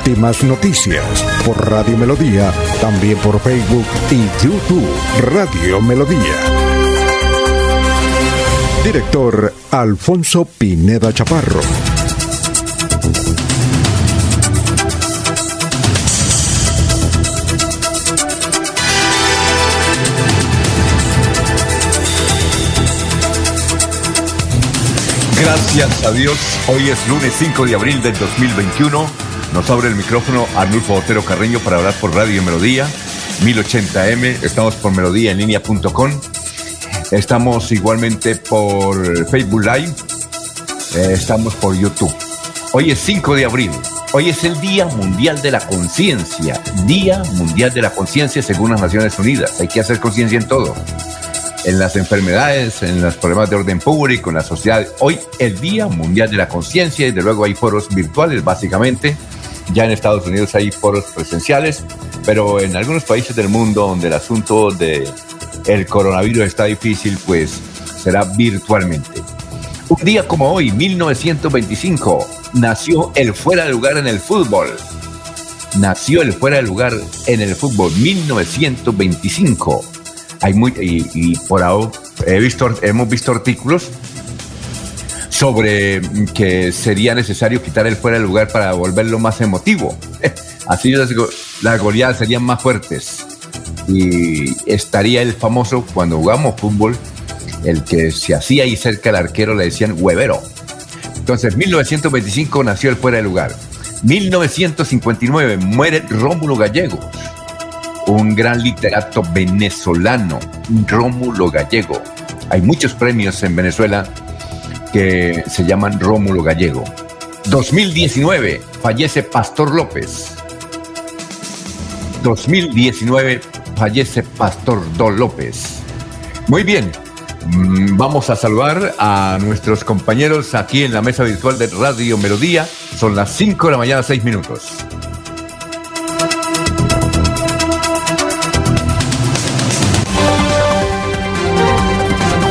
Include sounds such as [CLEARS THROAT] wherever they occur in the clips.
Últimas noticias por Radio Melodía, también por Facebook y YouTube Radio Melodía. Director Alfonso Pineda Chaparro. Gracias a Dios, hoy es lunes 5 de abril del 2021. Nos abre el micrófono Arnulfo Otero Carreño para hablar por Radio Melodía, 1080m. Estamos por melodíaenlínea.com. Estamos igualmente por Facebook Live. Eh, estamos por YouTube. Hoy es 5 de abril. Hoy es el Día Mundial de la Conciencia. Día Mundial de la Conciencia según las Naciones Unidas. Hay que hacer conciencia en todo en las enfermedades, en los problemas de orden público, en la sociedad. Hoy el Día Mundial de la Conciencia y de luego hay foros virtuales básicamente. Ya en Estados Unidos hay foros presenciales, pero en algunos países del mundo donde el asunto de el coronavirus está difícil, pues será virtualmente. Un día como hoy, 1925, nació el fuera de lugar en el fútbol. Nació el fuera de lugar en el fútbol, 1925 hay muy, y, por ahora he visto, hemos visto artículos sobre que sería necesario quitar el fuera de lugar para volverlo más emotivo. [LAUGHS] Así las, goleadas serían más fuertes. Y estaría el famoso, cuando jugamos fútbol, el que se hacía ahí cerca del arquero le decían huevero. Entonces, 1925 nació el fuera de lugar. 1959 muere Rómulo Gallego un gran literato venezolano, Rómulo Gallego. Hay muchos premios en Venezuela que se llaman Rómulo Gallego. 2019 fallece Pastor López. 2019 fallece Pastor Don López. Muy bien, mm, vamos a saludar a nuestros compañeros aquí en la mesa virtual de Radio Melodía. Son las 5 de la mañana, 6 minutos.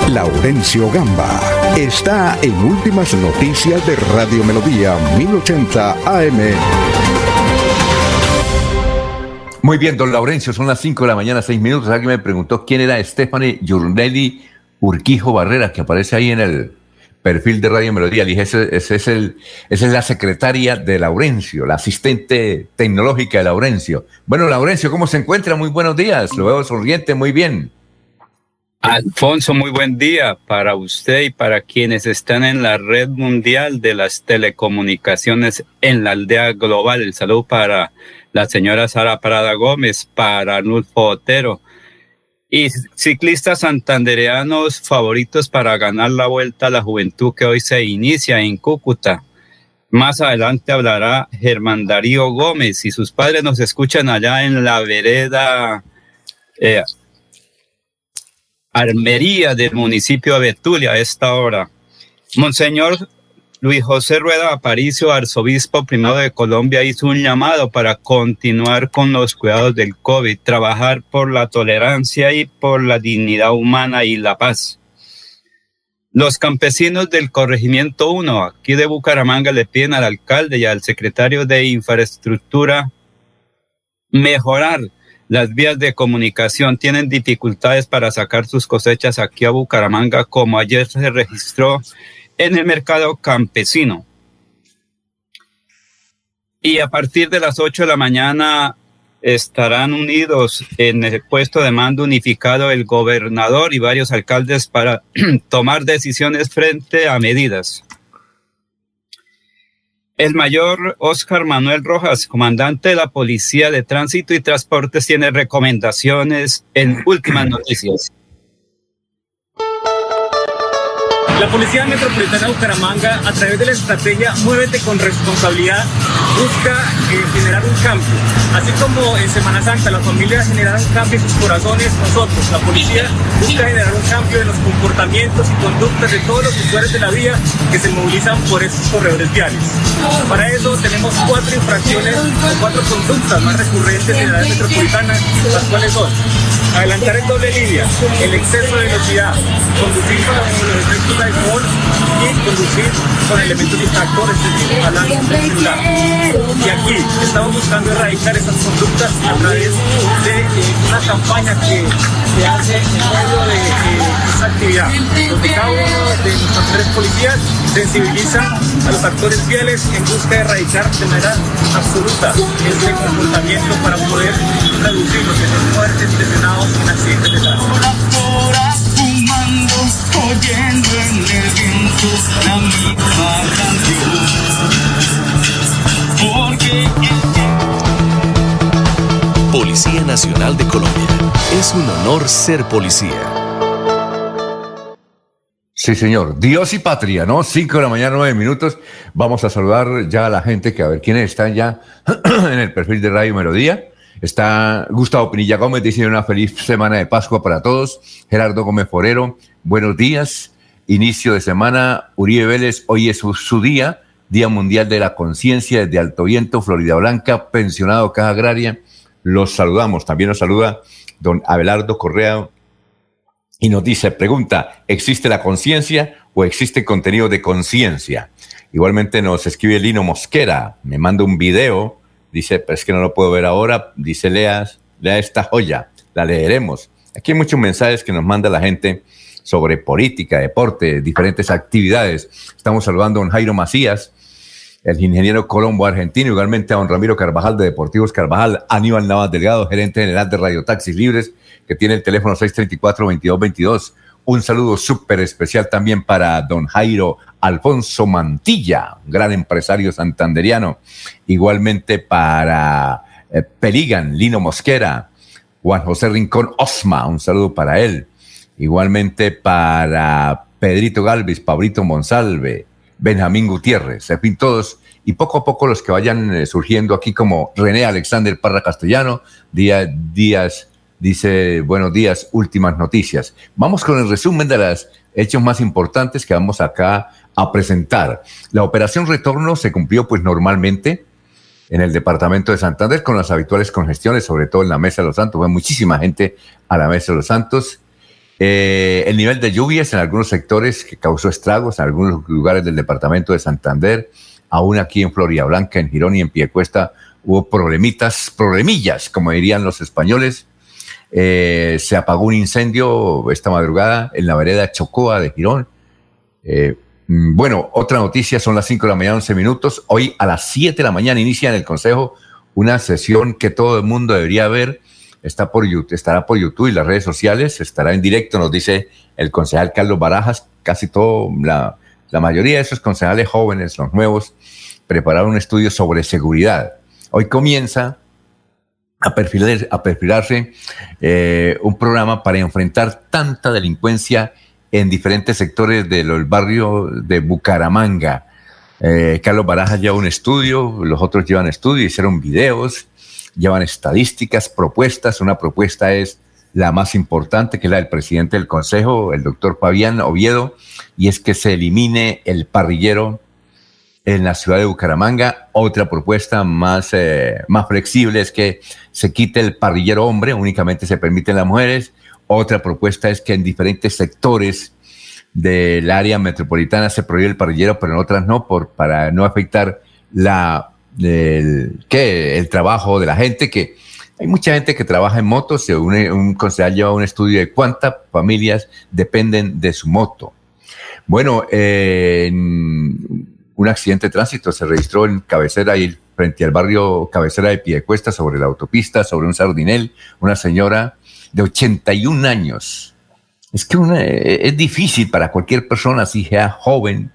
Laurencio Gamba está en Últimas Noticias de Radio Melodía 1080 AM. Muy bien, don Laurencio, son las 5 de la mañana, 6 minutos. Alguien me preguntó quién era Stephanie Yurnelli Urquijo Barrera, que aparece ahí en el perfil de Radio Melodía. dije, ese, es el, esa es la secretaria de Laurencio, la asistente tecnológica de Laurencio. Bueno, Laurencio, ¿cómo se encuentra? Muy buenos días. Lo veo sonriente, muy bien. Alfonso, muy buen día para usted y para quienes están en la red mundial de las telecomunicaciones en la aldea global. El saludo para la señora Sara Parada Gómez, para Arnulfo Otero y ciclistas santandereanos favoritos para ganar la vuelta a la juventud que hoy se inicia en Cúcuta. Más adelante hablará Germán Darío Gómez y sus padres nos escuchan allá en la vereda eh, Armería del municipio de Betulia a esta hora. Monseñor Luis José Rueda Aparicio, arzobispo primero de Colombia, hizo un llamado para continuar con los cuidados del COVID, trabajar por la tolerancia y por la dignidad humana y la paz. Los campesinos del corregimiento 1 aquí de Bucaramanga le piden al alcalde y al secretario de infraestructura mejorar las vías de comunicación tienen dificultades para sacar sus cosechas aquí a Bucaramanga, como ayer se registró en el mercado campesino. Y a partir de las 8 de la mañana estarán unidos en el puesto de mando unificado el gobernador y varios alcaldes para [CLEARS THROAT] tomar decisiones frente a medidas. El mayor Oscar Manuel Rojas, comandante de la Policía de Tránsito y Transportes, tiene recomendaciones en últimas noticias. La Policía Metropolitana de Bucaramanga, a través de la estrategia Muévete con Responsabilidad, busca eh, generar un cambio. Así como en Semana Santa las familias generan un cambio en sus corazones, nosotros, la policía, busca generar un cambio en los comportamientos y conductas de todos los usuarios de la vía que se movilizan por estos corredores viales. Para eso tenemos cuatro infracciones o cuatro conductas más recurrentes en la área metropolitana, las cuales son adelantar en doble línea, el exceso de velocidad, conducir con los efectos de alcohol y conducir con elementos distractores, es decir, hablando del celular. Y aquí estamos buscando erradicar esas conductas a través de eh, una campaña que se hace en medio de eh, esta actividad, donde cada uno de nuestros tres policías sensibiliza a los actores fieles en busca de erradicar de manera absoluta este comportamiento para poder reducir los muertes, lesionados en accidentes de tránsito. Oyendo en el viento la misma Porque Policía Nacional de Colombia. Es un honor ser policía. Sí, señor. Dios y patria, ¿no? Cinco de la mañana, nueve minutos. Vamos a saludar ya a la gente que a ver quiénes están ya [CLEARS THROAT] en el perfil de Radio Melodía. Está Gustavo Pinilla Gómez, dice una feliz semana de Pascua para todos. Gerardo Gómez Forero, buenos días. Inicio de semana. Uribe Vélez, hoy es su, día, Día Mundial de la Conciencia desde Alto Viento, Florida Blanca, pensionado Caja Agraria. Los saludamos. También nos saluda don Abelardo Correa y nos dice, pregunta, ¿existe la conciencia o existe contenido de conciencia? Igualmente nos escribe Lino Mosquera, me manda un video, dice, pero es que no lo puedo ver ahora, dice, leas, lea esta joya, la leeremos. Aquí hay muchos mensajes que nos manda la gente sobre política, deporte, diferentes actividades. Estamos saludando a don Jairo Macías, el ingeniero Colombo argentino, igualmente a don Ramiro Carvajal de Deportivos Carvajal, Aníbal Navas Delgado, gerente general de Radio Taxis Libres, que tiene el teléfono 634-2222. Un saludo súper especial también para don Jairo Alfonso Mantilla, gran empresario santanderiano. Igualmente para eh, Peligan, Lino Mosquera, Juan José Rincón Osma, un saludo para él. Igualmente para Pedrito Galvis, Pablito Monsalve, Benjamín Gutiérrez, en fin, todos. Y poco a poco los que vayan eh, surgiendo aquí como René Alexander Parra Castellano, Díaz, Díaz dice, buenos días, últimas noticias. Vamos con el resumen de los hechos más importantes que vamos acá a presentar. La operación retorno se cumplió pues normalmente en el departamento de Santander con las habituales congestiones, sobre todo en la Mesa de los Santos. Fue muchísima gente a la Mesa de los Santos. Eh, el nivel de lluvias en algunos sectores que causó estragos en algunos lugares del departamento de Santander, aún aquí en Floria Blanca, en Girón y en Piecuesta, hubo problemitas, problemillas, como dirían los españoles. Eh, se apagó un incendio esta madrugada en la vereda Chocoa de Girón. Eh, mm, bueno, otra noticia, son las 5 de la mañana, 11 minutos. Hoy a las 7 de la mañana inicia en el Consejo una sesión que todo el mundo debería ver. Está por estará por YouTube y las redes sociales, estará en directo, nos dice el concejal Carlos Barajas. Casi todo, la, la mayoría de esos concejales jóvenes, los nuevos, prepararon un estudio sobre seguridad. Hoy comienza a, perfilar, a perfilarse eh, un programa para enfrentar tanta delincuencia en diferentes sectores del barrio de Bucaramanga. Eh, Carlos Baraja lleva un estudio, los otros llevan estudio, hicieron videos, llevan estadísticas, propuestas. Una propuesta es la más importante, que es la del presidente del Consejo, el doctor Fabián Oviedo, y es que se elimine el parrillero en la ciudad de Bucaramanga. Otra propuesta más, eh, más flexible es que se quite el parrillero hombre, únicamente se permiten las mujeres. Otra propuesta es que en diferentes sectores del área metropolitana se prohíbe el parrillero, pero en otras no, por, para no afectar la, el, el trabajo de la gente, que hay mucha gente que trabaja en motos, un, un concejal lleva un estudio de cuántas familias dependen de su moto. Bueno, eh, un accidente de tránsito se registró en cabecera y frente al barrio cabecera de Piedecuesta sobre la autopista, sobre un sardinel, una señora de 81 años. Es que eh, es difícil para cualquier persona, así sea joven,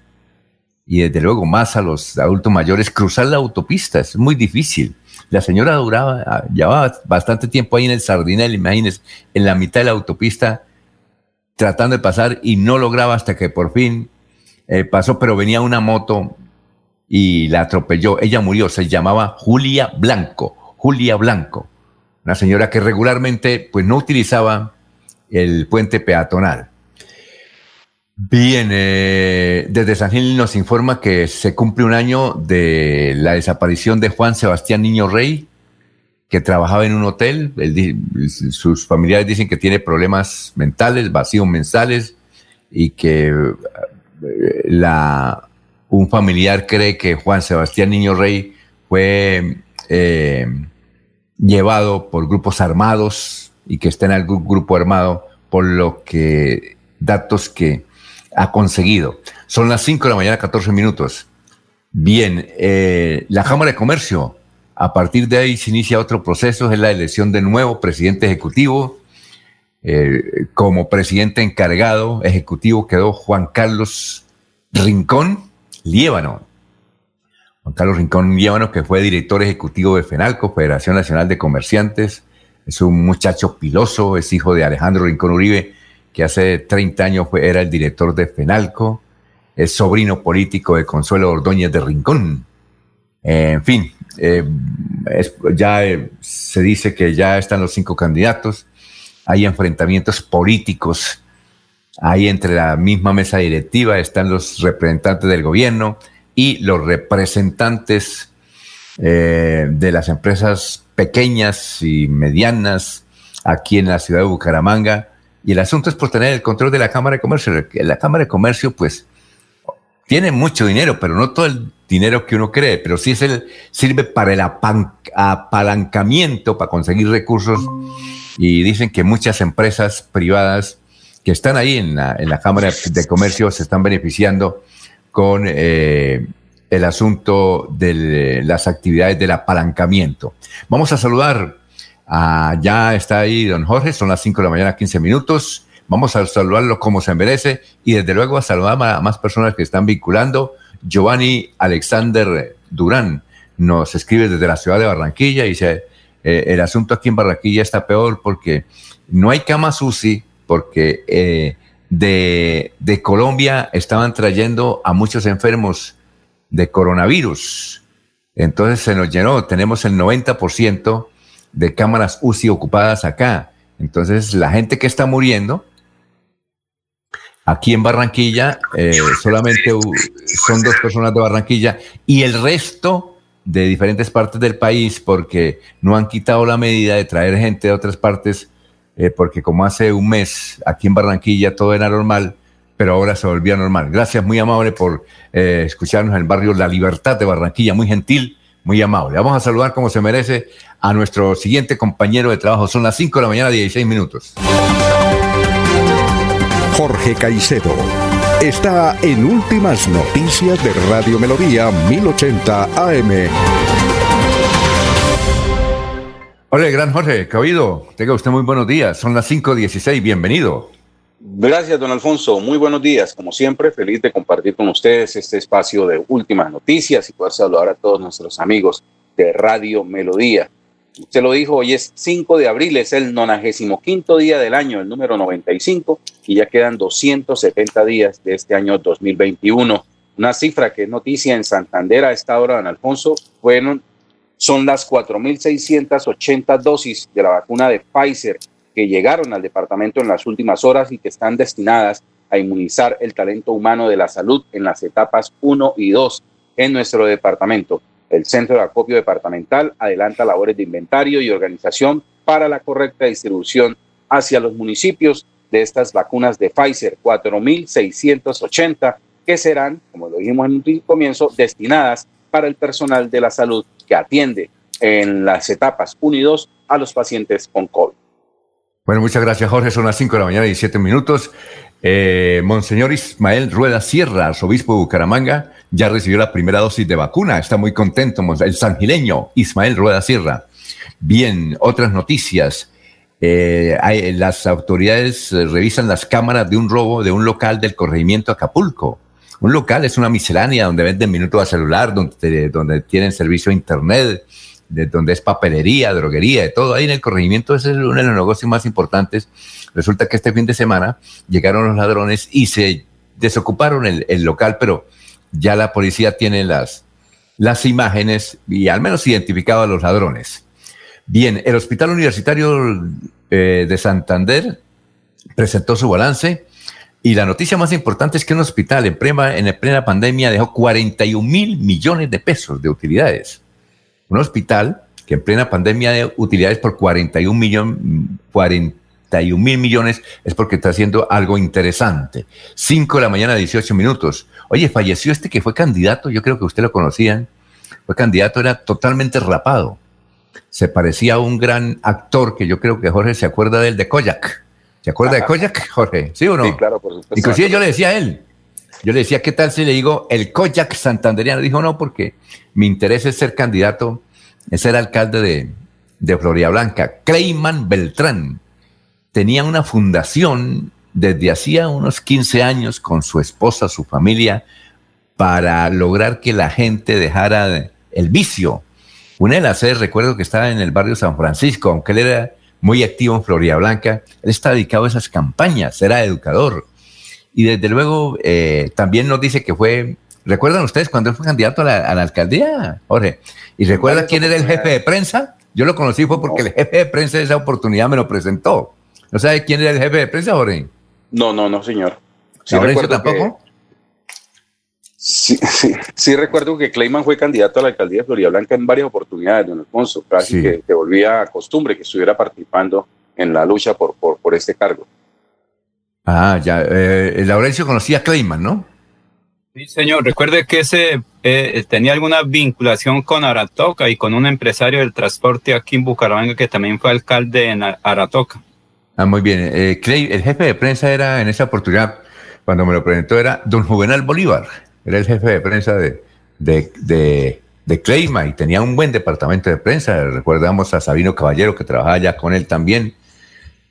y desde luego más a los adultos mayores, cruzar la autopista. Es muy difícil. La señora duraba, ah, llevaba bastante tiempo ahí en el Sardinel, imagínense, en la mitad de la autopista, tratando de pasar y no lograba hasta que por fin eh, pasó, pero venía una moto y la atropelló. Ella murió, se llamaba Julia Blanco, Julia Blanco, una señora que regularmente pues no utilizaba el puente peatonal. Bien, eh, desde San Gil nos informa que se cumple un año de la desaparición de Juan Sebastián Niño Rey, que trabajaba en un hotel. sus familiares dicen que tiene problemas mentales, vacíos mensales, y que eh, un familiar cree que Juan Sebastián Niño Rey fue eh, llevado por grupos armados y que está en algún grupo armado, por lo que datos que ha conseguido. Son las 5 de la mañana, 14 minutos. Bien, eh, la Cámara de Comercio, a partir de ahí se inicia otro proceso, es la elección de nuevo presidente ejecutivo. Eh, como presidente encargado ejecutivo quedó Juan Carlos Rincón Liébano. Juan Carlos Rincón Liébano, que fue director ejecutivo de FENALCO, Federación Nacional de Comerciantes, es un muchacho piloso, es hijo de Alejandro Rincón Uribe, que hace 30 años era el director de FENALCO, es sobrino político de Consuelo Ordóñez de Rincón. en fin, eh, ya eh, se dice que ya están los cinco candidatos, hay enfrentamientos políticos, hay entre la misma mesa directiva, están los representantes del gobierno y los representantes eh, de las empresas pequeñas y medianas aquí en la ciudad de Bucaramanga y el asunto es por tener el control de la Cámara de Comercio. La Cámara de Comercio, pues, tiene mucho dinero, pero no todo el dinero que uno cree, pero sí es sirve para el apalancamiento, para conseguir recursos. Y dicen que muchas empresas privadas que están ahí en la, en la Cámara de Comercio se están beneficiando con eh, el asunto de las actividades del apalancamiento. Vamos a saludar Ah, ya está ahí don Jorge, son las 5 de la mañana, 15 minutos. Vamos a saludarlo como se merece y desde luego a saludar a más personas que están vinculando. Giovanni Alexander Durán nos escribe desde la ciudad de Barranquilla y dice, eh, el asunto aquí en Barranquilla está peor porque no hay camas UCI, porque eh, de, de Colombia estaban trayendo a muchos enfermos de coronavirus. Entonces se nos llenó, tenemos el 90% de cámaras UCI ocupadas acá. Entonces, la gente que está muriendo, aquí en Barranquilla, eh, solamente son dos personas de Barranquilla y el resto de diferentes partes del país, porque no han quitado la medida de traer gente de otras partes, eh, porque como hace un mes aquí en Barranquilla todo era normal, pero ahora se volvió normal. Gracias, muy amable por eh, escucharnos en el barrio La Libertad de Barranquilla, muy gentil muy amable. Vamos a saludar como se merece a nuestro siguiente compañero de trabajo. Son las 5 de la mañana, 16 minutos. Jorge Caicedo está en Últimas Noticias de Radio Melodía 1080 AM. Hola, gran Jorge, Cabido. Tenga usted muy buenos días. Son las 5.16. Bienvenido. Gracias, don Alfonso. Muy buenos días. Como siempre, feliz de compartir con ustedes este espacio de últimas noticias y poder saludar a todos nuestros amigos de Radio Melodía. Usted lo dijo, hoy es 5 de abril, es el 95 día del año, el número 95, y ya quedan 270 días de este año 2021. Una cifra que es noticia en Santander a esta hora, don Alfonso, fueron, son las 4.680 dosis de la vacuna de Pfizer que llegaron al departamento en las últimas horas y que están destinadas a inmunizar el talento humano de la salud en las etapas 1 y 2 en nuestro departamento. El Centro de Acopio Departamental adelanta labores de inventario y organización para la correcta distribución hacia los municipios de estas vacunas de Pfizer, 4.680, que serán, como lo dijimos en un comienzo, destinadas para el personal de la salud que atiende en las etapas 1 y 2 a los pacientes con COVID. Bueno, muchas gracias, Jorge. Son las 5 de la mañana y 7 minutos. Eh, Monseñor Ismael Rueda Sierra, arzobispo de Bucaramanga, ya recibió la primera dosis de vacuna. Está muy contento, el sangileño Ismael Rueda Sierra. Bien, otras noticias. Eh, las autoridades eh, revisan las cámaras de un robo de un local del corregimiento Acapulco. Un local es una miscelánea donde venden minutos a celular, donde, donde tienen servicio a internet, de donde es papelería, droguería, de todo. Ahí en el corregimiento es uno de los negocios más importantes. Resulta que este fin de semana llegaron los ladrones y se desocuparon el, local, pero ya la policía tiene las, las imágenes y al menos identificado a los ladrones. Bien, el Hospital Universitario eh, de Santander presentó su balance y la noticia más importante es que un hospital en plena, en plena pandemia dejó 41 mil millones de pesos de utilidades. Un hospital que en plena pandemia de utilidades por 41 millón, 41 mil millones es porque está haciendo algo interesante. 5 de la mañana, 18 minutos. Oye, falleció este que fue candidato, yo creo que usted lo conocían. Fue candidato, era totalmente rapado. Se parecía a un gran actor que yo creo que Jorge se acuerda del de Koyak. ¿Se acuerda de Koyak, Jorge? ¿Sí o no? Sí, claro, por supuesto. Inclusive yo le decía a él, yo le decía, ¿qué tal si le digo el Koyak santanderiano? Dijo, no, porque mi interés es ser candidato, es ser alcalde de, de Floria Blanca. Clayman Beltrán tenía una fundación desde hacía unos 15 años con su esposa, su familia, para lograr que la gente dejara el vicio. Una de las recuerdo que estaba en el barrio San Francisco, aunque él era muy activo en Florida Blanca. Él está dedicado a esas campañas, era educador. Y desde luego eh, también nos dice que fue, ¿recuerdan ustedes cuando él fue candidato a la, alcaldía, Jorge? ¿Y recuerda quién era el jefe de prensa? Yo lo conocí fue porque el jefe de prensa de esa oportunidad me lo presentó. ¿No sabe quién era el jefe de prensa, Jorge? No, no, no, señor. Sí, tampoco? Sí, sí, sí, recuerdo que Clayman fue candidato a la alcaldía de Florida Blanca en varias oportunidades, don Alfonso, casi que, volvía a costumbre que estuviera participando en la lucha por, por, este cargo. Ah, ya, eh, Laurencio conocía a Clayman, ¿no? Sí, señor, recuerde que ese eh, tenía alguna vinculación con Aratoca y con un empresario del transporte aquí en Bucaramanga que también fue alcalde en Aratoca. Ah, muy bien. Eh, Clay, el jefe de prensa era en esa oportunidad, cuando me lo presentó, era don Juvenal Bolívar era el jefe de prensa de, de, de, y tenía un buen departamento de prensa. Recordamos a Sabino Caballero que trabajaba ya con él también.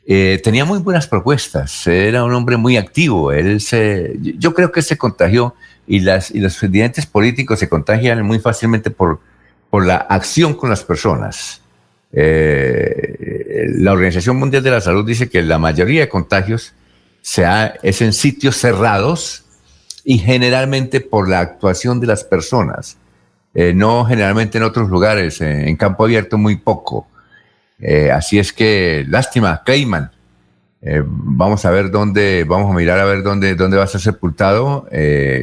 Eh, tenía muy buenas propuestas, era un hombre muy activo. Él se, yo creo que se contagió y, las, y los presidentes políticos se contagian muy fácilmente por, por la acción con las personas. Eh, la Organización Mundial de la Salud dice que la mayoría de contagios se es en sitios cerrados y generalmente por la actuación de las personas, eh, no generalmente en otros lugares, en campo abierto muy poco. Eh, así es que, lástima, Clayman. vamos a ver dónde, vamos a mirar a ver dónde, dónde va a ser sepultado.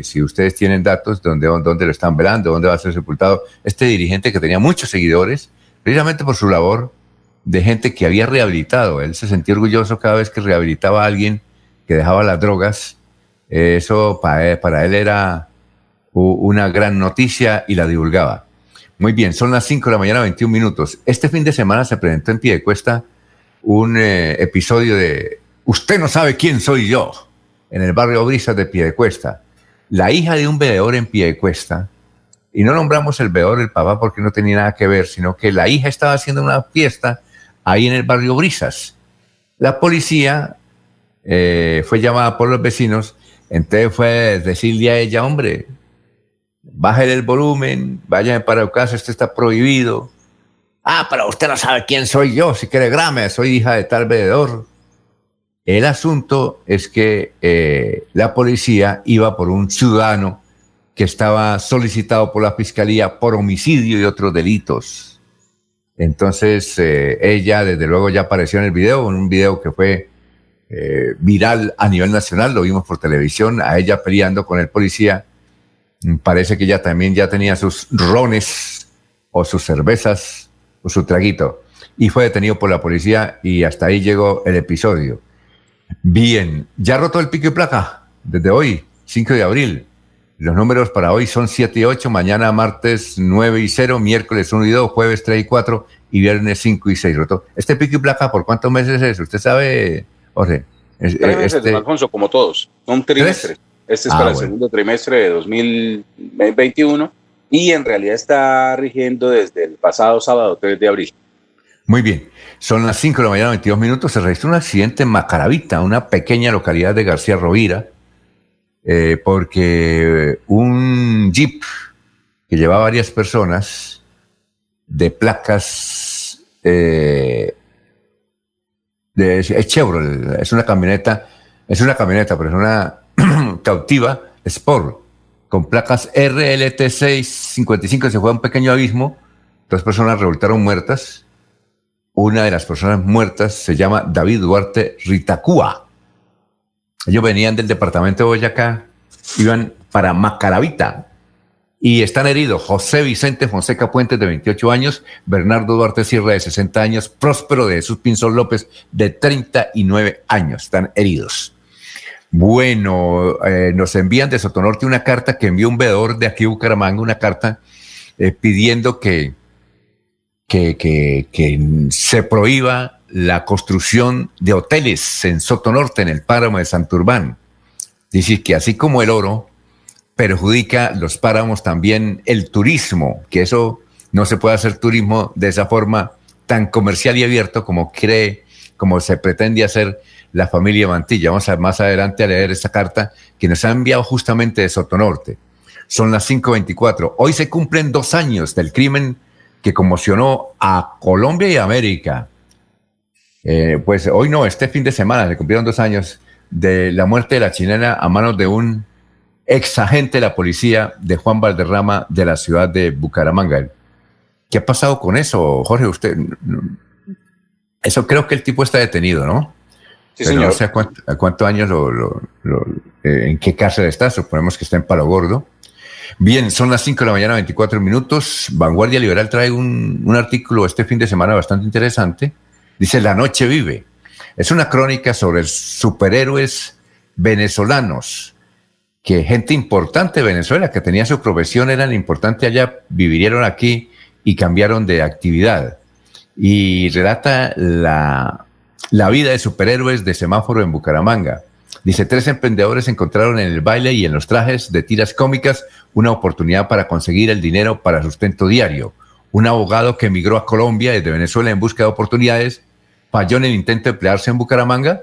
si ustedes tienen datos, dónde, dónde lo están velando, dónde va a ser sepultado este dirigente que tenía muchos seguidores, precisamente por su labor de gente que había rehabilitado. Él se sentía orgulloso cada vez que rehabilitaba a alguien que dejaba las drogas eso para él, era una gran noticia y la divulgaba. Muy bien, son las 5 de la mañana, 21 minutos. Este fin de semana se presentó en Piedecuesta un eh, episodio de Usted no sabe quién soy yo, en el barrio Brisas de Piedecuesta. La hija de un veedor en Piedecuesta, y no nombramos el veedor, el papá, porque no tenía nada que ver, sino que la hija estaba haciendo una fiesta ahí en el barrio Brisas. La policía eh, fue llamada por los vecinos entonces fue decirle a ella, hombre, bájale el volumen, vayan para el caso, esto está prohibido. Ah, pero usted no sabe quién soy yo, si quiere grame, soy hija de tal veedor. El asunto es que eh, la policía iba por un ciudadano que estaba solicitado por la fiscalía por homicidio y otros delitos. Entonces, eh, ella desde luego ya apareció en el video, en un video que fue eh, viral a nivel nacional, lo vimos por televisión, a ella peleando con el policía. Parece que ella también ya tenía sus rones o sus cervezas o su traguito y fue detenido por la policía y hasta ahí llegó el episodio. Bien, ya roto el pico y placa desde hoy, 5 de abril. Los números para hoy son 7 y 8, mañana martes 9 y 0, miércoles 1 y 2, jueves 3 y 4 y viernes 5 y 6. Roto. ¿Este pico y placa por cuántos meses es? ¿Usted sabe, Jorge. este... Alfonso, como todos. Son trimestres. Este es ah, para el segundo trimestre de 2021 y en realidad está rigiendo desde el pasado sábado 3 de abril. Muy bien. Son las 5 de la mañana, 22 minutos. Se registró un accidente en Macaravita, una pequeña localidad de García Rovira, eh, porque un jeep que llevaba varias personas de placas eh, es Chevrolet, es una camioneta, es una camioneta, pero es una [CLEARS THROAT] cautiva Sport, con placas RLT655 se fue a un pequeño abismo. Dos personas resultaron muertas. Una de las personas muertas se llama David Duarte Ritacúa. Ellos venían del departamento de Boyacá, iban para Macaravita y están heridos José Vicente Fonseca Puentes de 28 años, Bernardo Duarte Sierra de 60 años, Próspero de Jesús Pinzón López de 39 años. Están heridos. Bueno, eh, nos envían de Sotonorte una carta que envió un veedor de aquí Bucaramanga, una carta eh, pidiendo que, que, que, se prohíba la construcción de hoteles en Sotonorte, en el páramo de Santurbán. Dice que así como el oro perjudica los páramos también el turismo, que eso no se puede hacer turismo de esa forma tan comercial y abierto como cree, como se pretende hacer la familia Mantilla. Vamos a más adelante a leer esta carta que nos ha enviado justamente de Sotonorte. Son las 5.24. Hoy se cumplen dos años del crimen que conmocionó a Colombia y América. Eh, pues hoy no, este fin de semana se cumplieron dos años de la muerte de la chilena a manos de un ex agente de la policía de Juan Valderrama de la ciudad de Bucaramanga. ¿Qué ha pasado con eso, Jorge? Usted, eso creo que el tipo está detenido, ¿no? No sé a, cuántos años, lo, eh, en qué cárcel está, suponemos que está en Palo Gordo. Bien, son las 5 de la mañana, 24 minutos. Vanguardia Liberal trae un, un artículo este fin de semana bastante interesante. Dice La Noche Vive. Es una crónica sobre superhéroes venezolanos, que gente importante de Venezuela, que tenía su profesión, eran importantes allá, vivieron aquí y cambiaron de actividad. Y relata la, la vida de superhéroes de semáforo en Bucaramanga. Dice, tres emprendedores encontraron en el baile y en los trajes de tiras cómicas una oportunidad para conseguir el dinero para sustento diario. Un abogado que emigró a Colombia desde Venezuela en busca de oportunidades falló en el intento de emplearse en Bucaramanga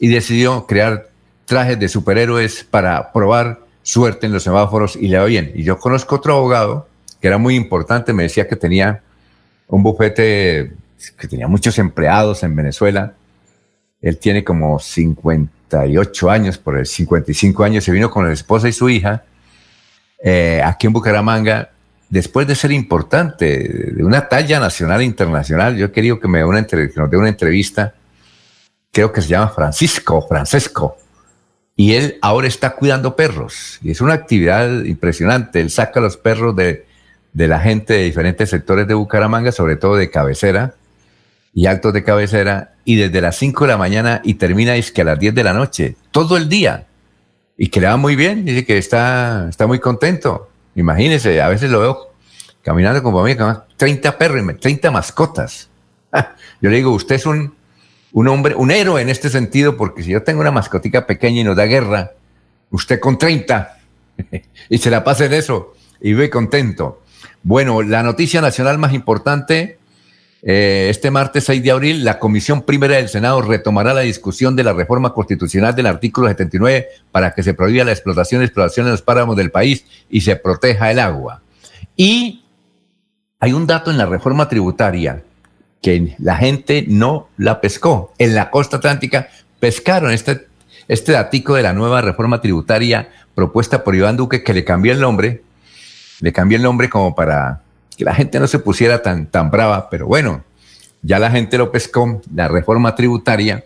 y decidió crear trajes de superhéroes para probar suerte en los semáforos y le va bien. Y yo conozco otro abogado que era muy importante, me decía que tenía un bufete, que tenía muchos empleados en Venezuela él tiene como 58 años, por el 55 años, se vino con la esposa y su hija eh, aquí en Bucaramanga, después de ser importante, de una talla nacional e internacional. Yo he querido que me una nos dé una entrevista, creo que se llama Francisco, Francesco, y él ahora está cuidando perros, y es una actividad impresionante. Él saca los perros de, de la gente de diferentes sectores de Bucaramanga, sobre todo de cabecera, y actos de cabecera y desde las 5 de la mañana y termina que a las 10 de la noche, todo el día. Y que le va muy bien, dice que está, está muy contento. Imagínese, a veces lo veo caminando con familia con 30 perros, 30 mascotas. Yo le digo, usted es un, un hombre, un héroe en este sentido, porque si yo tengo una mascotica pequeña y nos da guerra, usted con 30 [LAUGHS] y se la pasa en eso y ve contento. Bueno, la noticia nacional más importante eh, este martes 6 de abril, la Comisión Primera del Senado retomará la discusión de la reforma constitucional del artículo 79 para que se prohíba la explotación y explotación en los páramos del país y se proteja el agua. Y hay un dato en la reforma tributaria que la gente no la pescó. En la costa atlántica pescaron este, este datico de la nueva reforma tributaria propuesta por Iván Duque que le cambió el nombre, le cambió el nombre como para que la gente no se pusiera tan, tan brava, pero bueno, ya la gente lo pescó, la reforma tributaria,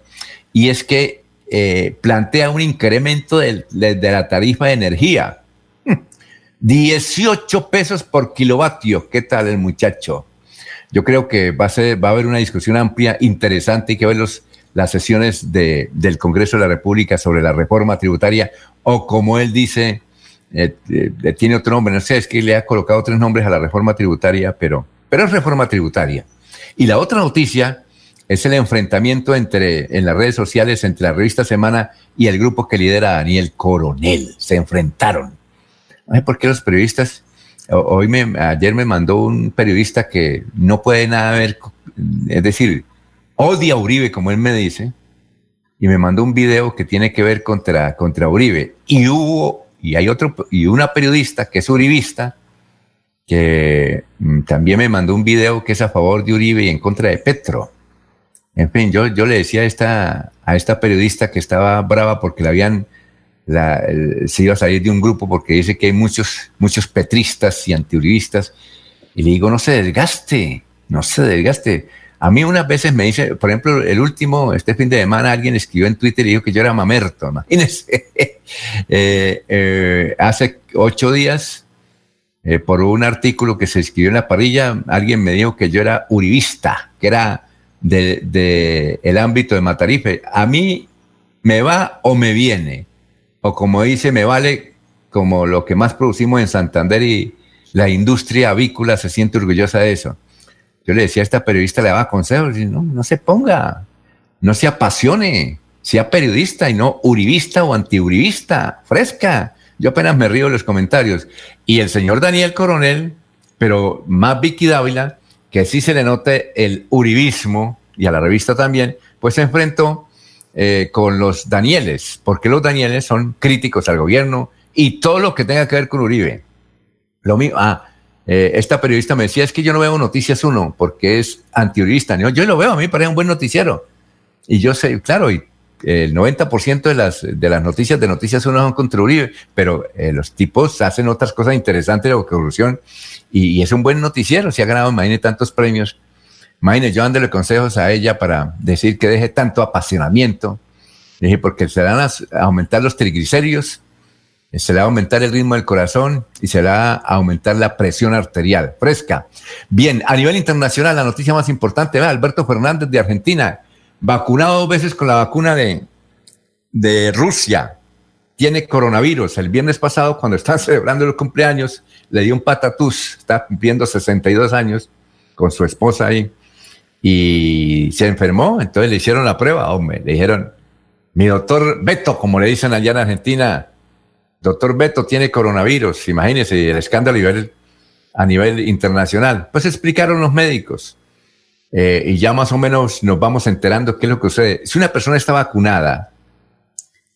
y es que eh, plantea un incremento de, la tarifa de energía. [LAUGHS] 18 pesos por kilovatio. ¿Qué tal el muchacho? Yo creo que va a, ser, va a haber una discusión amplia, interesante, y que ver los, las sesiones de, del Congreso de la República sobre la reforma tributaria, o como él dice, eh, eh, tiene otro nombre, no sé, es que le ha colocado tres nombres a la reforma tributaria, pero, pero es reforma tributaria. Y la otra noticia es el enfrentamiento entre, en las redes sociales entre la revista Semana y el grupo que lidera Daniel Coronel. Se enfrentaron. ¿Por qué los periodistas? Hoy me, ayer me mandó un periodista que no puede nada ver, es decir, odia a Uribe, como él me dice, y me mandó un video que tiene que ver contra, contra Uribe. Y hubo y hay otro, y una periodista que es uribista, que mm, también me mandó un video que es a favor de Uribe y en contra de Petro. En fin, yo, yo le decía a esta, a esta periodista que estaba brava porque le habían la, se iba a salir de un grupo porque dice que hay muchos, muchos petristas y antiuribistas. Y le digo, no se desgaste, no se desgaste. A mí unas veces me dice, por ejemplo, el último, este fin de semana, alguien escribió en Twitter y dijo que yo era mamerto, imagínense. [LAUGHS] Eh, eh, hace ocho días, eh, por un artículo que se escribió en la parrilla, alguien me dijo que yo era uribista, que era del de, ámbito de Matarife. A mí me va o me viene, o como dice, me vale como lo que más producimos en Santander y la industria avícola se siente orgullosa de eso. Yo le decía a esta periodista, le daba consejos, no, no se ponga, no se apasione, sea periodista y no uribista o antiuribista, fresca. Yo apenas me río de los comentarios. Y el señor Daniel Coronel, pero más Vicky Dávila, que sí se le note el uribismo, y a la revista también, pues se enfrentó eh, con los Danieles, porque los Danieles son críticos al gobierno y todo lo que tenga que ver con Uribe. Lo mismo, ah, eh, esta periodista me decía, es que yo no veo Noticias Uno porque es antiuribista. Yo, yo lo veo, a mí me parece un buen noticiero. Y yo sé, claro, y el 90% de las, de las noticias de Noticias Uno son contra pero eh, los tipos hacen otras cosas interesantes de la corrupción y, y, es un buen noticiero. Se ha ganado, imagínate, tantos premios. Imagínate, yo dándole consejos a ella para decir que deje tanto apasionamiento. dije, porque se van a aumentar los triglicéridos se le va a aumentar el ritmo del corazón y se le va a aumentar la presión arterial. Fresca. Bien, a nivel internacional, la noticia más importante, ¿ve? Alberto Fernández de Argentina, vacunado dos veces con la vacuna de, de Rusia, tiene coronavirus. El viernes pasado, cuando estaba [LAUGHS] celebrando el cumpleaños, le dio un patatús, está cumpliendo 62 años con su esposa ahí, y se enfermó, entonces le hicieron la prueba, hombre, le dijeron, mi doctor Beto, como le dicen allá en Argentina, doctor Beto tiene coronavirus, imagínese el escándalo a nivel, a nivel internacional. Pues explicaron los médicos eh, y ya más o menos nos vamos enterando qué es lo que sucede. Si una persona está vacunada,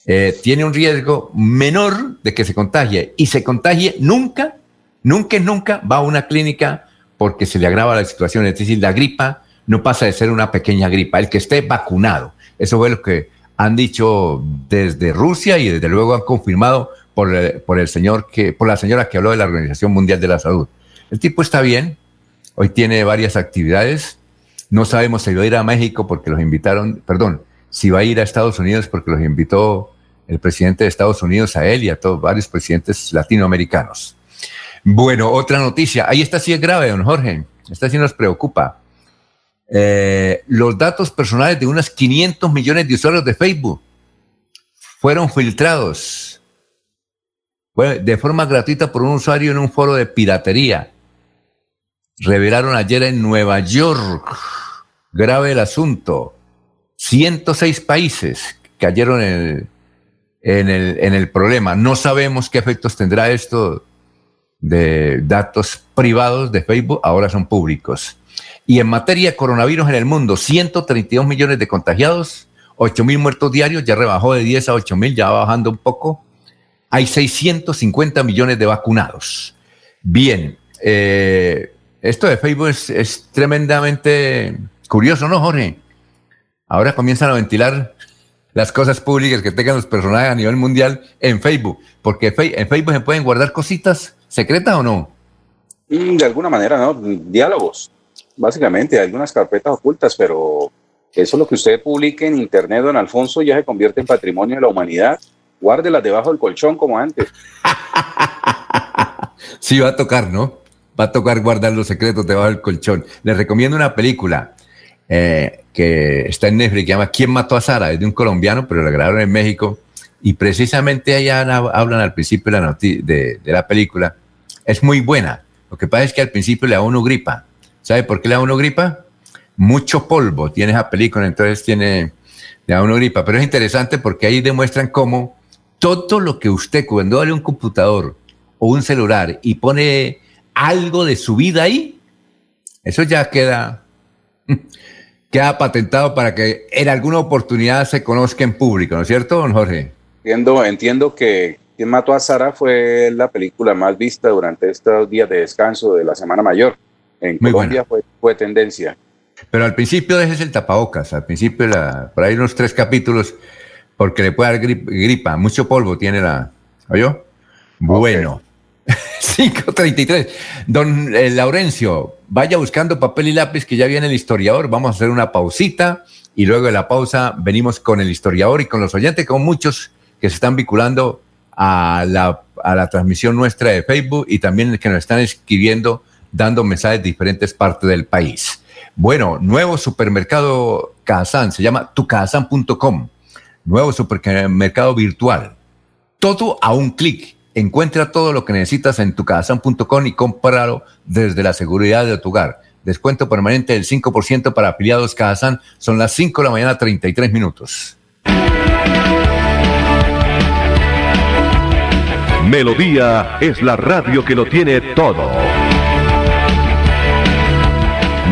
eh, tiene un riesgo menor de que se contagie y se contagie nunca, nunca, nunca va a una clínica porque se le agrava la situación. Es decir, la gripa no pasa de ser una pequeña gripa, el que esté vacunado. Eso fue lo que han dicho desde Rusia y desde luego han confirmado por el, por el señor que, por la señora que habló de la Organización Mundial de la Salud. El tipo está bien, hoy tiene varias actividades. No sabemos si va a ir a México porque los invitaron, perdón, si va a ir a Estados Unidos porque los invitó el presidente de Estados Unidos a él y a todos varios presidentes latinoamericanos. Bueno, otra noticia. Ahí está sí es grave, don Jorge. Esta sí nos preocupa. Eh, los datos personales de unas 500 millones de usuarios de Facebook fueron filtrados de forma gratuita por un usuario en un foro de piratería. Revelaron ayer en Nueva York. Grave el asunto. 106 países cayeron en el, en el, en el problema. No sabemos qué efectos tendrá esto de datos privados de Facebook, ahora son públicos. Y en materia de coronavirus en el mundo, 132 millones de contagiados, 8 mil muertos diarios, ya rebajó de 10 a 8 mil, ya va bajando un poco hay 650 millones de vacunados. Bien, eh, esto de Facebook es, tremendamente curioso, ¿no, Jorge? Ahora comienzan a ventilar las cosas públicas que tengan los personajes a nivel mundial en Facebook, porque en Facebook se pueden guardar cositas secretas o no. Mm, de alguna manera, ¿no? Diálogos, básicamente, algunas carpetas ocultas, pero eso lo que usted publique en Internet, don Alfonso, ya se convierte en patrimonio de la humanidad guárdelas debajo del colchón como antes. [LAUGHS] sí, va a tocar, ¿no? Va a tocar guardar los secretos debajo del colchón. Les recomiendo una película eh, que está en Netflix que llama ¿Quién mató a Sara? Es de un colombiano, pero la grabaron en México. Y precisamente allá hablan al principio de la, de, de la película. Es muy buena. Lo que pasa es que al principio le da uno gripa. ¿Sabe por qué le da uno gripa? Mucho polvo tiene esa película, entonces tiene, le da uno gripa. Pero es interesante porque ahí demuestran cómo todo lo que usted cuando abre un computador o un celular y pone algo de su vida ahí, eso ya queda, [LAUGHS] queda patentado para que en alguna oportunidad se conozca en público, ¿no es cierto, don Jorge? Entiendo, entiendo que Quien mató a Sara fue la película más vista durante estos días de descanso de la Semana Mayor. En Colombia fue, fue, tendencia. Pero al principio dejes el tapabocas, al principio, la, por ahí unos tres capítulos, porque le puede dar gripa, mucho polvo tiene la... ¿Oyó? Bueno. [LAUGHS] 5.33. Don eh, Laurencio, vaya buscando papel y lápiz que ya viene el historiador. Vamos a hacer una pausita y luego de la pausa venimos con el historiador y con los oyentes, con muchos que se están vinculando a la, a la transmisión nuestra de Facebook y también que nos están escribiendo dando mensajes de diferentes partes del país. Bueno, nuevo supermercado Kazan, se llama tucazan.com, nuevo supermercado virtual. Todo a un clic. Encuentra todo lo que necesitas en tucazan.com y cómpralo desde la seguridad de tu hogar. Descuento permanente del 5% para afiliados Kazan. Son las 5 de la mañana, 33 minutos. Melodía es la radio que lo tiene todo.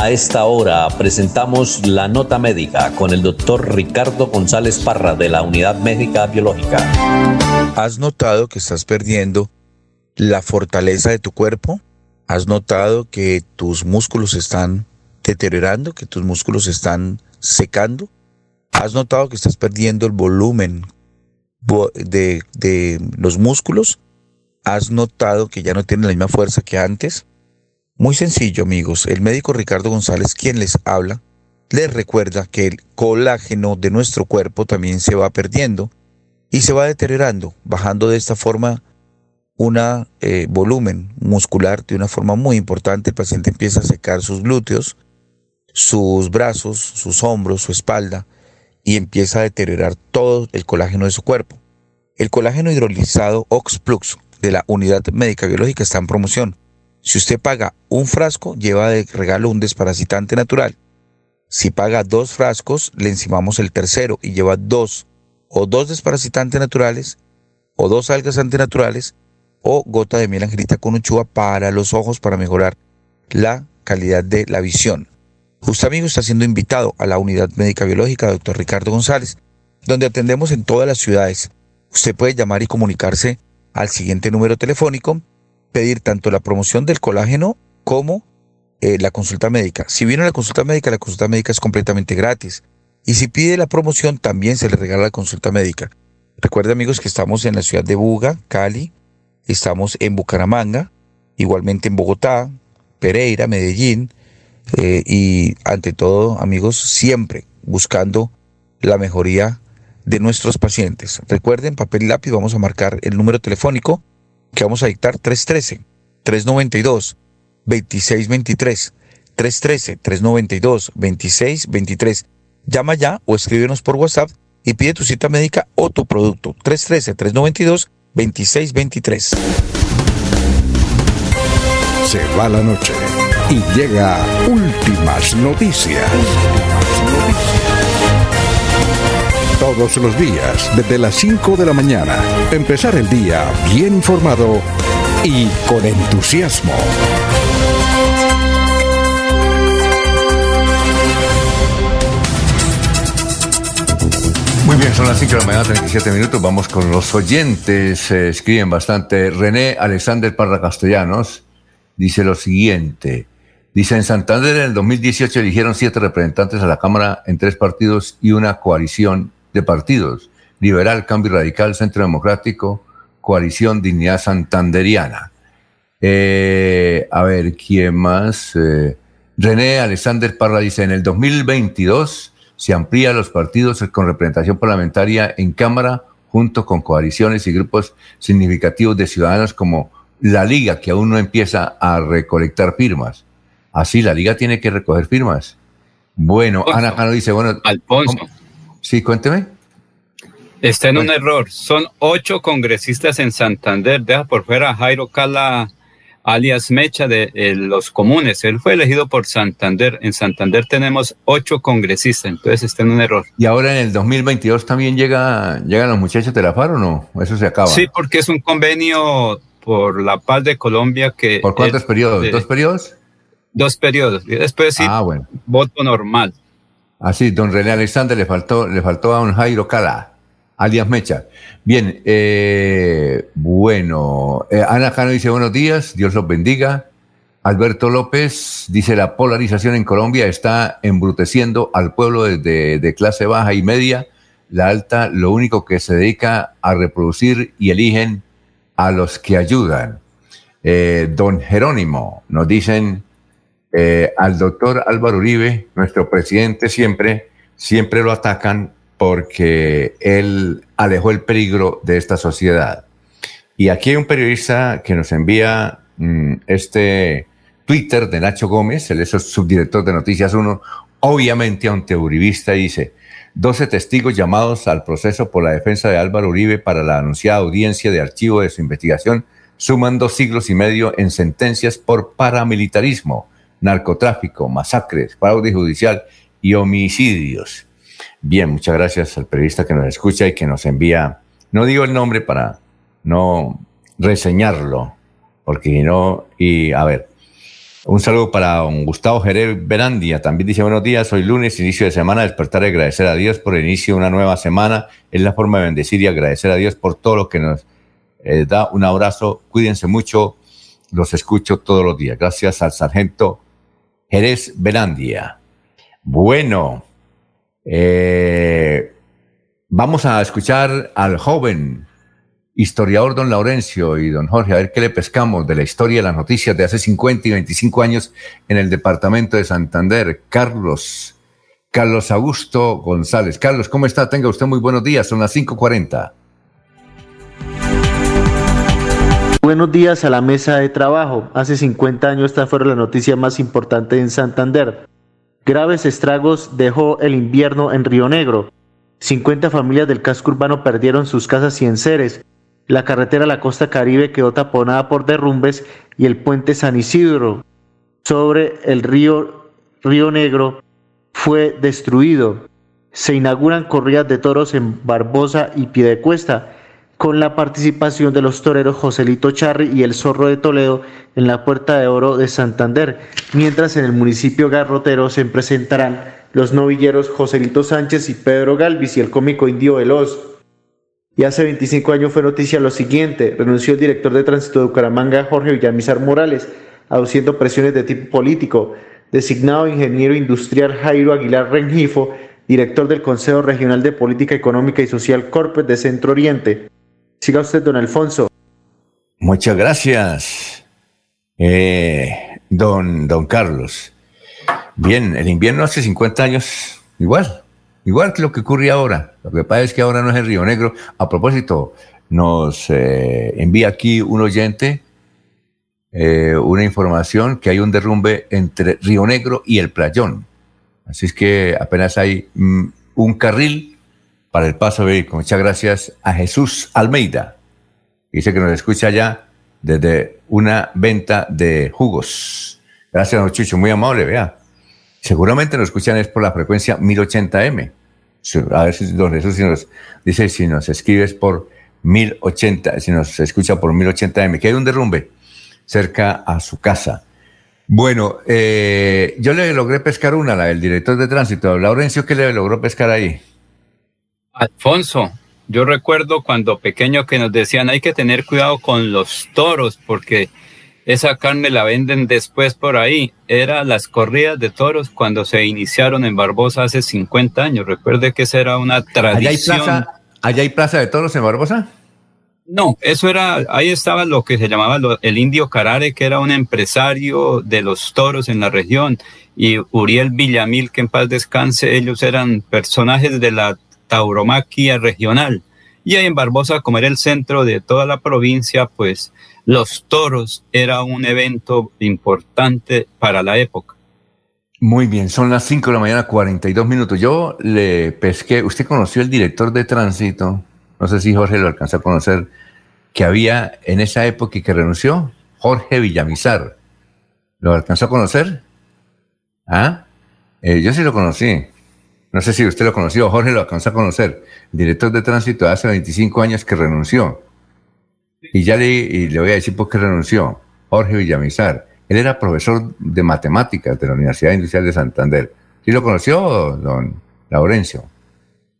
A esta hora presentamos la nota médica con el doctor Ricardo González Parra de la Unidad Médica Biológica. ¿Has notado que estás perdiendo la fortaleza de tu cuerpo? ¿Has notado que tus músculos están deteriorando, que tus músculos están secando? ¿Has notado que estás perdiendo el volumen de, de los músculos? ¿Has notado que ya no tienen la misma fuerza que antes? Muy sencillo, amigos. El médico Ricardo González, quien les habla, les recuerda que el colágeno de nuestro cuerpo también se va perdiendo y se va deteriorando, bajando de esta forma un eh, volumen muscular de una forma muy importante. El paciente empieza a secar sus glúteos, sus brazos, sus hombros, su espalda y empieza a deteriorar todo el colágeno de su cuerpo. El colágeno hidrolizado Oxplux de la Unidad Médica Biológica está en promoción. Si usted paga un frasco, lleva de regalo un desparasitante natural. Si paga dos frascos, le encimamos el tercero y lleva dos o dos desparasitantes naturales o dos algas antinaturales o gota de miel angelita con uchua para los ojos para mejorar la calidad de la visión. Usted, amigo, está siendo invitado a la unidad médica biológica Dr. Ricardo González, donde atendemos en todas las ciudades. Usted puede llamar y comunicarse al siguiente número telefónico pedir tanto la promoción del colágeno como eh, la consulta médica. Si viene la consulta médica, la consulta médica es completamente gratis. Y si pide la promoción, también se le regala la consulta médica. Recuerden amigos que estamos en la ciudad de Buga, Cali, estamos en Bucaramanga, igualmente en Bogotá, Pereira, Medellín, eh, y ante todo amigos, siempre buscando la mejoría de nuestros pacientes. Recuerden, papel y lápiz, vamos a marcar el número telefónico que vamos a dictar 313, 392, 2623, 313, 392, 2623. Llama ya o escríbenos por WhatsApp y pide tu cita médica o tu producto. 313, 392, 2623. Se va la noche y llega últimas noticias. Todos los días, desde las 5 de la mañana. Empezar el día bien informado y con entusiasmo. Muy bien, son las 5 de la mañana, 37 minutos. Vamos con los oyentes. Se escriben bastante. René Alexander Parra Castellanos dice lo siguiente. Dice, en Santander en el 2018 eligieron siete representantes a la Cámara en tres partidos y una coalición de partidos, Liberal, Cambio Radical, Centro Democrático, Coalición Dignidad Santanderiana. Eh, a ver, ¿quién más? Eh, René Alexander Parra dice, en el 2022 se amplía los partidos con representación parlamentaria en Cámara junto con coaliciones y grupos significativos de ciudadanos como la Liga, que aún no empieza a recolectar firmas. Así, la Liga tiene que recoger firmas. Bueno, Ana Cano dice, bueno... Alfonso. Sí, cuénteme. Está en un error. Son ocho congresistas en Santander. Deja por fuera a Jairo Cala alias Mecha de eh, los comunes. Él fue elegido por Santander. En Santander tenemos ocho congresistas, entonces está en un error. ¿Y ahora en el 2022 también llega, llegan los muchachos de la FARC o no? ¿Eso se acaba? Sí, porque es un convenio por la paz de Colombia que... ¿Por cuántos periodos? ¿Dos periodos? Dos periodos. Y después sí, ah, bueno. voto normal. Así, don René Alexander le faltó, le faltó a un Jairo Cala, alias Mecha. Bien, eh, bueno, eh, Ana Cano dice buenos días, Dios los bendiga. Alberto López dice la polarización en Colombia está embruteciendo al pueblo de clase baja y media. La alta lo único que se dedica a reproducir y eligen a los que ayudan. Eh, don Jerónimo, nos dicen eh, al doctor Álvaro Uribe, nuestro presidente siempre, siempre lo atacan porque él alejó el peligro de esta sociedad. Y aquí hay un periodista que nos envía mm, este Twitter de Nacho Gómez, el es subdirector de Noticias 1, obviamente anteuribista, dice, 12 testigos llamados al proceso por la defensa de Álvaro Uribe para la anunciada audiencia de archivo de su investigación suman dos siglos y medio en sentencias por paramilitarismo narcotráfico, masacres, fraude judicial y homicidios. Bien, muchas gracias al periodista que nos escucha y que nos envía, no digo el nombre para no reseñarlo, porque no, y a ver, un saludo para don Gustavo Jerez Berandia, también dice buenos días, hoy lunes, inicio de semana, despertar y agradecer a Dios por el inicio de una nueva semana, es la forma de bendecir y agradecer a Dios por todo lo que nos eh, da. Un abrazo, cuídense mucho, los escucho todos los días. Gracias al sargento Jerez Belandia. Bueno, eh, vamos a escuchar al joven historiador don Laurencio y don Jorge, a ver qué le pescamos de la historia de las noticias de hace 50 y 25 años en el departamento de Santander. Carlos, Carlos Augusto González. Carlos, ¿cómo está? Tenga usted muy buenos días, son las 5.40. Buenos días a la mesa de trabajo. Hace 50 años esta fue la noticia más importante en Santander. Graves estragos dejó el invierno en Río Negro. 50 familias del casco urbano perdieron sus casas y enseres. La carretera a la costa caribe quedó taponada por derrumbes y el puente San Isidro sobre el río Río Negro fue destruido. Se inauguran corridas de toros en Barbosa y Piedecuesta con la participación de los toreros Joselito Charri y el Zorro de Toledo en la Puerta de Oro de Santander, mientras en el municipio garrotero se presentarán los novilleros Joselito Sánchez y Pedro Galvis y el cómico indio Veloz. Y hace 25 años fue noticia lo siguiente, renunció el director de tránsito de Bucaramanga, Jorge Villamizar Morales, aduciendo presiones de tipo político, designado ingeniero industrial Jairo Aguilar Rengifo, director del Consejo Regional de Política Económica y Social Corpes de Centro Oriente. Siga usted, don Alfonso. Muchas gracias, eh, don, don Carlos. Bien, el invierno hace 50 años, igual, igual que lo que ocurre ahora. Lo que pasa es que ahora no es el Río Negro. A propósito, nos eh, envía aquí un oyente eh, una información que hay un derrumbe entre Río Negro y el Playón. Así es que apenas hay mm, un carril para el paso vehículo. Muchas gracias a Jesús Almeida. Dice que nos escucha ya desde una venta de jugos. Gracias, don Chucho, muy amable, vea. Seguramente nos escuchan es por la frecuencia 1080M. A ver si don Jesús si nos dice si nos escribes por 1080, si nos escucha por 1080M, que hay un derrumbe cerca a su casa. Bueno, eh, yo le logré pescar una, la del director de tránsito. Laurencio, ¿qué le logró pescar ahí? Alfonso, yo recuerdo cuando pequeño que nos decían hay que tener cuidado con los toros porque esa carne la venden después por ahí. Era las corridas de toros cuando se iniciaron en Barbosa hace 50 años. Recuerde que esa era una tradición. ¿Allá hay plaza, ¿allá hay plaza de toros en Barbosa? No, eso era, ahí estaba lo que se llamaba el indio Carare, que era un empresario de los toros en la región, y Uriel Villamil, que en paz descanse, ellos eran personajes de la tauromaquia regional. Y ahí en Barbosa, como era el centro de toda la provincia, pues los toros era un evento importante para la época. Muy bien, son las 5 de la mañana, 42 minutos. Yo le pesqué, usted conoció el director de tránsito, no sé si Jorge lo alcanzó a conocer, que había en esa época y que renunció. Jorge Villamizar. ¿Lo alcanzó a conocer? ¿Ah? Eh, yo sí lo conocí. No sé si usted lo conoció, Jorge lo alcanzó a conocer. Director de tránsito hace 25 años que renunció. Y ya le, y le voy a decir por qué renunció. Jorge Villamizar. Él era profesor de matemáticas de la Universidad Industrial de Santander. ¿Sí lo conoció, don Laurencio?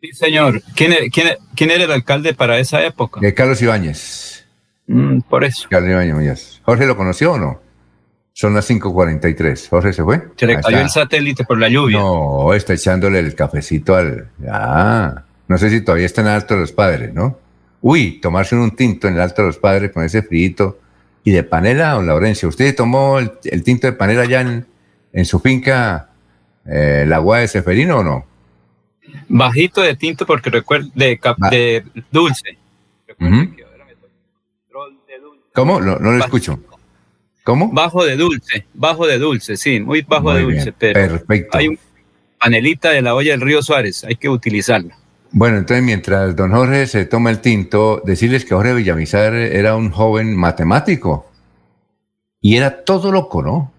Sí, señor. ¿Quién, e-, quién, e-, quién era el alcalde para esa época? Eh, Carlos Ibáñez. Mm, por eso. Carlos Ibáñez ¿Jorge lo conoció o no? Son las 5.43. ¿Jorge se fue? Se le cayó el satélite por la lluvia. No, está echándole el cafecito al... Ah, no sé si todavía está en el Alto de los Padres, ¿no? Uy, tomarse un tinto en el Alto de los Padres con ese frío. ¿Y de panela, don Laurencio? ¿Usted tomó el, tinto de panela allá en, en su finca, eh, la agua de Seferino o no? Bajito de tinto porque recuerdo de, de dulce. ¿Cómo? No, no lo escucho. ¿Cómo? Bajo de dulce, bajo de dulce, sí, muy bajo de dulce, pero perfecto. hay un panelita de la olla del río Suárez, hay que utilizarla. Bueno, entonces mientras don Jorge se toma el tinto, decirles que Jorge Villamizar era un joven matemático y era todo loco, ¿no?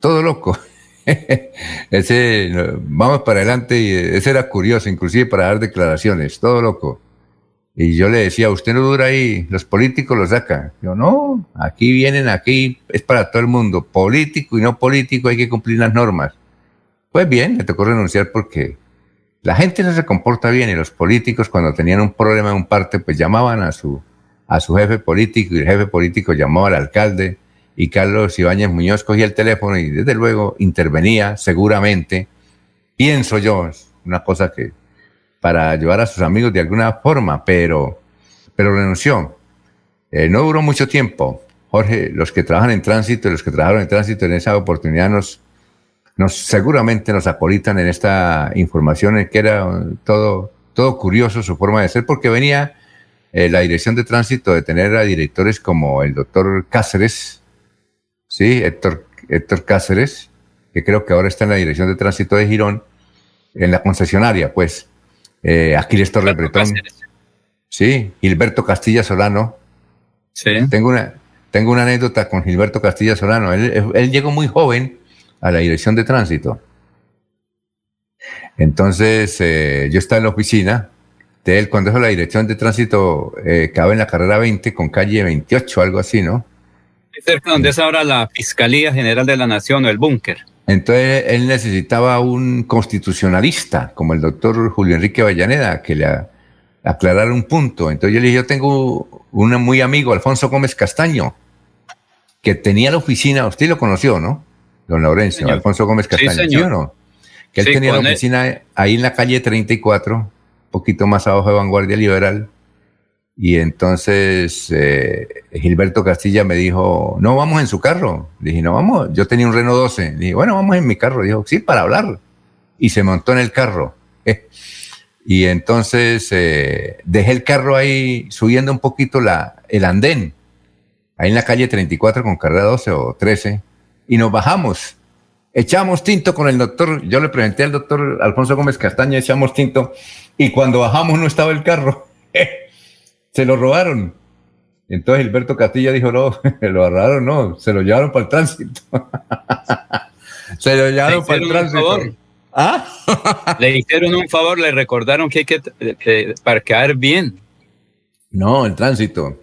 Todo loco. [LAUGHS] ese, vamos para adelante, y ese era curioso, inclusive para dar declaraciones, todo loco. Y yo le decía, usted no dura ahí, los políticos lo sacan. Yo, no, aquí vienen, aquí es para todo el mundo, político y no político, hay que cumplir las normas. Pues bien, me tocó renunciar porque la gente no se comporta bien y los políticos cuando tenían un problema en un parte, pues llamaban a su, a su jefe político y el jefe político llamó al alcalde y Carlos Ibáñez Muñoz cogía el teléfono y desde luego intervenía seguramente, pienso yo, una cosa que para ayudar a sus amigos de alguna forma, pero, pero renunció. Eh, no duró mucho tiempo. Jorge, los que trabajan en tránsito, los que trabajaron en tránsito en esa oportunidad nos, nos seguramente nos acolitan en esta información en que era todo, todo curioso su forma de ser, porque venía eh, la dirección de tránsito de tener a directores como el doctor Cáceres, sí, Héctor, Héctor Cáceres, que creo que ahora está en la dirección de tránsito de Girón, en la concesionaria, pues, eh, Aquiles Torre Bretón, sí, Gilberto Castilla Solano. Sí. Tengo una, tengo una anécdota con Gilberto Castilla Solano. Él, llegó muy joven a la dirección de tránsito. Entonces, eh, yo estaba en la oficina de él cuando es la dirección de tránsito, eh, cabe en la carrera 20 con calle 28, algo así, ¿no? cerca donde es ahora la Fiscalía General de la Nación o el búnker. Entonces él necesitaba un constitucionalista, como el doctor Julio Enrique Vallaneda, que le aclarara un punto. Entonces yo le dije, yo tengo un muy amigo, Alfonso Gómez Castaño, que tenía la oficina, usted lo conoció, ¿no? Don Laurencio, Alfonso Gómez Castaño, ¿sí, o no? Que él tenía la oficina ahí en la calle 34, un poquito más abajo de Vanguardia Liberal, y entonces eh, Gilberto Castilla me dijo, no, vamos en su carro. Le dije, no, vamos. Yo tenía un Renault 12. Le dije, bueno, vamos en mi carro. Dijo, sí, para hablar. Y se montó en el carro. [LAUGHS] y entonces eh, dejé el carro ahí subiendo un poquito la, el andén, ahí en la calle 34 con carrera 12 o 13, y nos bajamos. Echamos tinto con el doctor, yo le presenté al doctor Alfonso Gómez Castaña, echamos tinto, y cuando bajamos no estaba el carro. [LAUGHS] se lo robaron. Entonces Gilberto Castilla dijo, no, [LAUGHS] lo robaron, no, se lo llevaron para el tránsito. [LAUGHS] se lo llevaron para el tránsito. ¿Ah? [LAUGHS] le hicieron un favor, le recordaron que hay que parquear bien. No, el tránsito.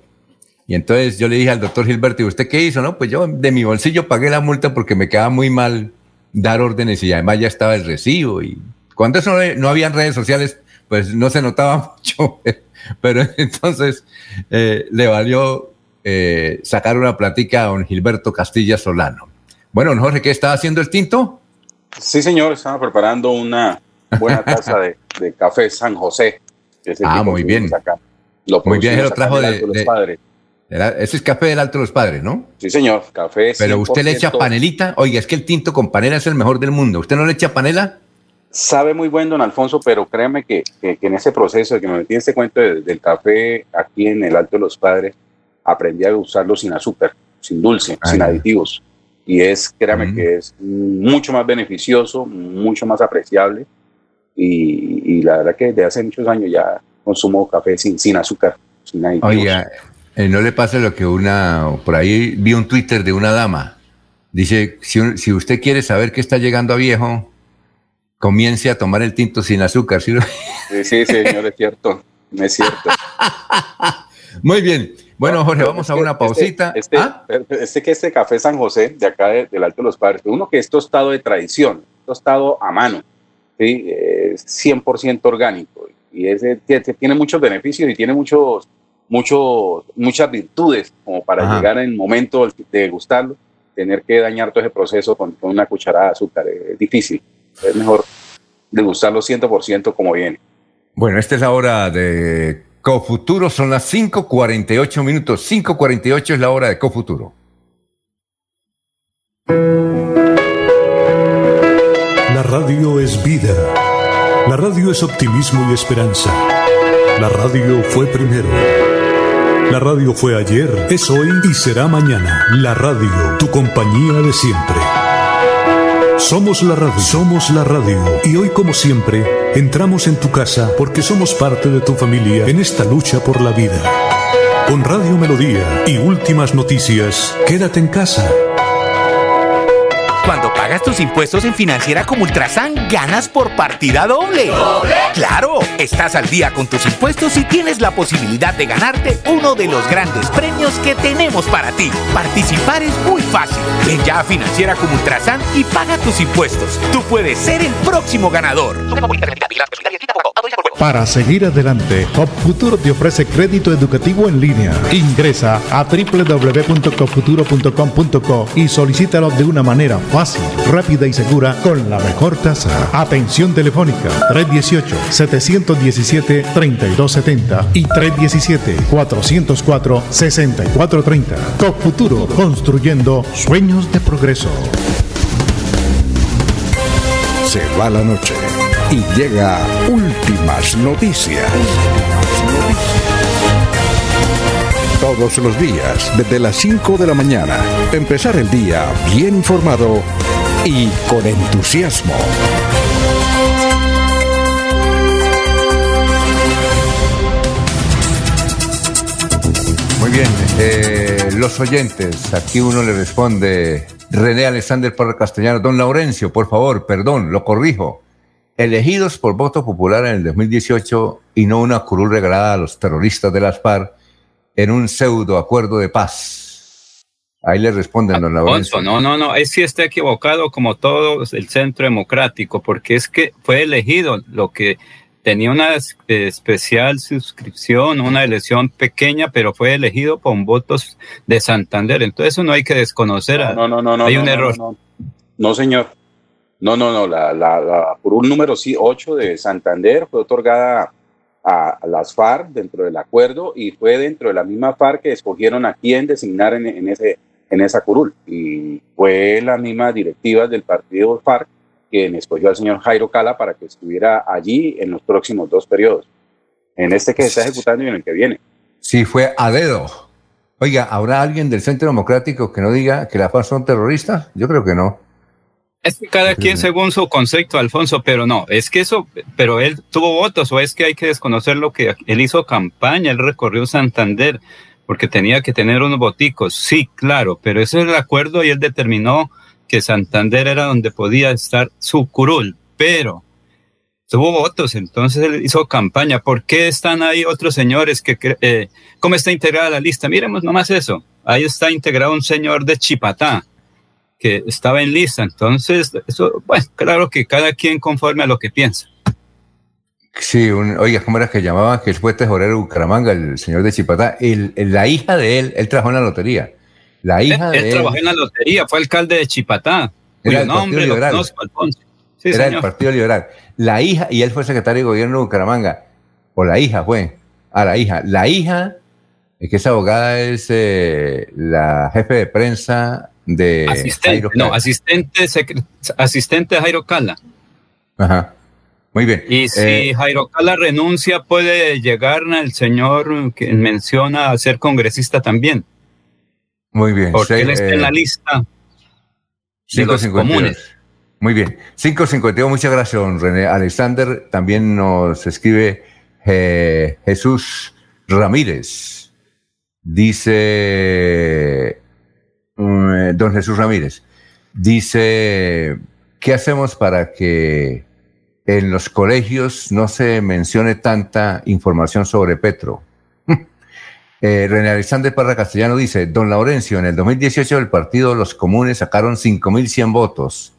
Y entonces yo le dije al doctor Gilberto, ¿y usted qué hizo? No, pues yo de mi bolsillo pagué la multa porque me quedaba muy mal dar órdenes y además ya estaba el recibo. Y cuando eso no, no habían redes sociales, pues no se notaba mucho. [LAUGHS] Pero entonces eh, le valió eh, sacar una plática a don Gilberto Castilla Solano. Bueno, don Jorge, ¿qué está haciendo el tinto? Sí, señor, estaba preparando una buena taza de, café San José. ah, muy bien. muy bien, lo trajo de, los padres. ese es café del Alto de los Padres, ¿no? Sí, señor, café. Pero usted le echa panelita. Oiga, es que el tinto con panela es el mejor del mundo. ¿Usted no le echa panela? Sabe muy buen don Alfonso, pero créeme que, en ese proceso de que me metí en este cuento del café aquí en el Alto de los Padres, aprendí a usarlo sin azúcar, sin dulce, sin aditivos. Y es, créame que es mucho más beneficioso, mucho más apreciable. Y, la verdad que desde hace muchos años ya consumo café sin, sin azúcar, sin aditivos. Oiga, Eh, no le pasa lo que una, por ahí vi un Twitter de una dama. Dice, si, si usted quiere saber que está llegando a viejo, comience a tomar el tinto sin azúcar. ¿sí? Sí, sí, señor, es cierto. Es cierto. [LAUGHS] Muy bien. Bueno, Jorge, vamos a una este, pausita. Este, ¿Ah? este, que este café San José, de acá de- del Alto de los Padres, uno que es tostado de tradición, tostado a mano, ¿sí? es 100% orgánico y ese tiene, tiene muchos beneficios y tiene muchos, muchos, muchas virtudes como para Ajá. llegar en el momento de gustarlo, tener que dañar todo ese proceso con, con una cucharada de azúcar. Es difícil. Es mejor degustarlo 100% como viene. Bueno, esta es la hora de Cofuturo, son las 5.48 minutos. 5.48 es la hora de Cofuturo. La radio es vida. La radio es optimismo y esperanza. La radio fue primero. La radio fue ayer, es hoy y será mañana. La radio, tu compañía de siempre. Somos la radio, somos la radio. Y hoy como siempre, entramos en tu casa porque somos parte de tu familia en esta lucha por la vida. Con Radio Melodía y últimas noticias, quédate en casa. Cuando pagas tus impuestos en Financiera como Ultrasan, ganas por partida doble. Claro, estás al día con tus impuestos y tienes la posibilidad de ganarte uno de los grandes premios que tenemos para ti. Participar es muy fácil. Ven ya a Financiera como Ultrasan y paga tus impuestos. Tú puedes ser el próximo ganador. Para seguir adelante, Copfuturo te ofrece crédito educativo en línea. Ingresa a www.copfuturo.com.co y solicítalo de una manera fácil, rápida y segura con la mejor tasa. Atención telefónica 318-717-3270 y 317-404-6430. Copfuturo, construyendo sueños de progreso. Se va la noche y llega últimas noticias. Todos los días, desde las 5 de la mañana, empezar el día bien informado y con entusiasmo. Muy bien, eh, los oyentes, aquí uno le responde, René Alexander Parra Castellano, don Laurencio, por favor, perdón, lo corrijo, elegidos por voto popular en el 2018 y no una curul regalada a los terroristas de las FARC en un pseudo acuerdo de paz. Ahí le responden, don. Alfonso, no, no, no, es sí está equivocado como todo el centro democrático, porque es que fue elegido lo que tenía una es- especial suscripción, una elección pequeña, pero fue elegido con votos de Santander. Entonces eso no hay que desconocer. a- No, no, no, no. hay no, un no, error. No, no. No, señor. No, no, no. La, la, la curul número 8 de Santander fue otorgada a, a las FARC dentro del acuerdo y fue dentro de la misma FARC que escogieron a quién designar en, en ese, en esa curul. Y fue la misma directiva del partido FARC quien escogió al señor Jairo Cala para que estuviera allí en los próximos dos periodos. En este que se está ejecutando y en el que viene. Sí, fue a dedo. Oiga, ¿habrá alguien del Centro Democrático que no diga que la FARC son terroristas? Yo creo que no. Es que cada quien según su concepto, Alfonso, pero no, es que eso, pero él tuvo votos o es que hay que desconocer lo que él hizo campaña, él recorrió Santander porque tenía que tener unos boticos, sí, claro, pero ese es el acuerdo y él determinó que Santander era donde podía estar su curul, pero tuvo votos, entonces él hizo campaña. ¿Por qué están ahí otros señores que, eh, cómo está integrada la lista? Miremos nomás eso, ahí está integrado un señor de Chipatá que estaba en lista. Entonces, eso, bueno, claro que cada quien conforme a lo que piensa. Sí, un- oiga, ¿cómo era que llamaban? Que él fue tesorero de Bucaramanga, el señor de Chipatá. El, el- la hija de él, él trabajó en la lotería. La hija él, de él él trabajó en la lotería, fue alcalde de Chipatá. Era Partido nombre lo Liberal. conozco, Alfonso. Sí, era señor. Partido Liberal. La hija, y él fue secretario de gobierno de Bucaramanga. O la hija fue. A la hija. La hija, eh, que esa abogada es eh, la jefe de prensa de asistente, Jairo no, asistente, asistente de Jairo Cala. Ajá. Muy bien. Y si Eh, Jairo Cala renuncia, puede llegar el señor que menciona a ser congresista también, muy bien. porque Sí, él está eh, en la lista de los 5.52. comunes. Muy bien. 552, muchas gracias, don René Alexander. También nos escribe eh, Jesús Ramírez. Dice mm, don Jesús Ramírez, dice, ¿qué hacemos para que en los colegios no se mencione tanta información sobre Petro? [LAUGHS] Eh, René Alexander Parra Castellano dice, don Laurencio, en el 2018 el partido Los Comunes sacaron 5.100 votos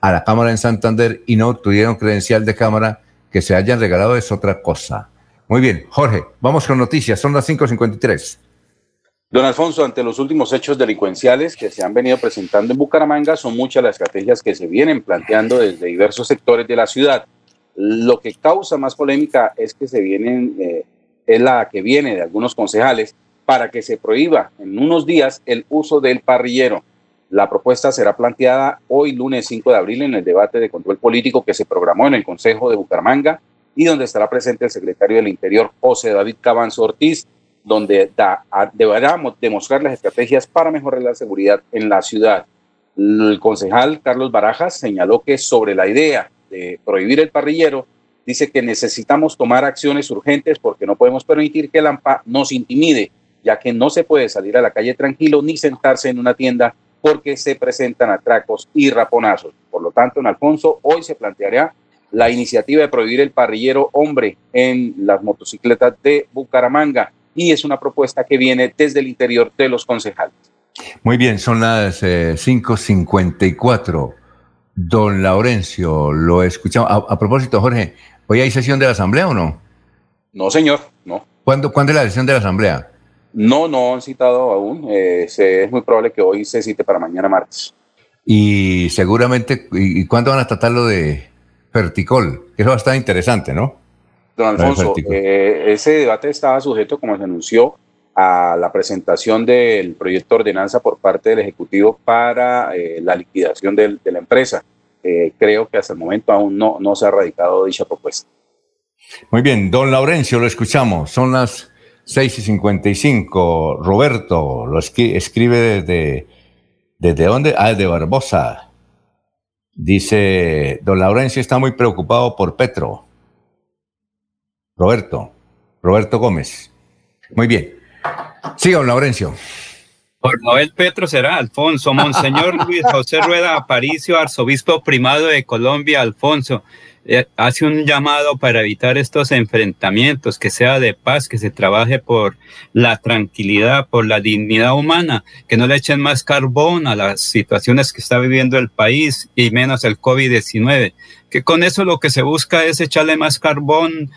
a la Cámara en Santander y no tuvieron credencial de Cámara que se hayan regalado es otra cosa. Muy bien, Jorge, vamos con noticias, son las 5.53. Don Alfonso, ante los últimos hechos delincuenciales que se han venido presentando en Bucaramanga, son muchas las estrategias que se vienen planteando desde diversos sectores de la ciudad. Lo que causa más polémica es que se vienen, eh, es la que viene de algunos concejales para que se prohíba en unos días el uso del parrillero. La propuesta será planteada hoy, lunes 5 de abril, en el debate de control político que se programó en el Consejo de Bucaramanga y donde estará presente el secretario del Interior, José David Cabanzo Ortiz, donde da, demostrar las estrategias para mejorar la seguridad en la ciudad. El concejal Carlos Barajas señaló que sobre la idea de prohibir el parrillero, dice que necesitamos tomar acciones urgentes porque no podemos permitir que el AMPA nos intimide, ya que no se puede salir a la calle tranquilo ni sentarse en una tienda porque se presentan atracos y raponazos. Por lo tanto, en Alfonso, hoy se planteará la iniciativa de prohibir el parrillero hombre en las motocicletas de Bucaramanga y es una propuesta que viene desde el interior de los concejales. Muy bien, son las 5.54. Eh, Don Laurencio, lo escuchamos. A, propósito, Jorge, ¿hoy hay sesión de la Asamblea o no? No, señor, no. ¿Cuándo, ¿cuándo es la sesión de la Asamblea? No, no han citado aún. Eh, es muy probable que hoy se cite para mañana martes. Y seguramente, ¿y, cuándo van a tratar lo de Ferticol? Eso va a estar interesante, ¿no? Don Alfonso, eh, ese debate estaba sujeto, como se anunció, a la presentación del proyecto de ordenanza por parte del Ejecutivo para eh, la liquidación de la empresa. creo que hasta el momento aún no, no se ha radicado dicha propuesta. Muy bien, don Laurencio, lo escuchamos. Son las 6 y 55. Roberto lo escribe desde. ¿Desde dónde? Ah, de Barbosa. Dice: Don Laurencio está muy preocupado por Petro. Roberto. Roberto Gómez. Muy bien. Siga, don Laurencio. Por Noel Petro será Alfonso, Monseñor [LAUGHS] Luis José Rueda Aparicio, arzobispo primado de Colombia, Alfonso. Eh, hace un llamado para evitar estos enfrentamientos, que sea de paz, que se trabaje por la tranquilidad, por la dignidad humana, que no le echen más carbón a las situaciones que está viviendo el país y menos el COVID-19, que con eso lo que se busca es echarle más carbón,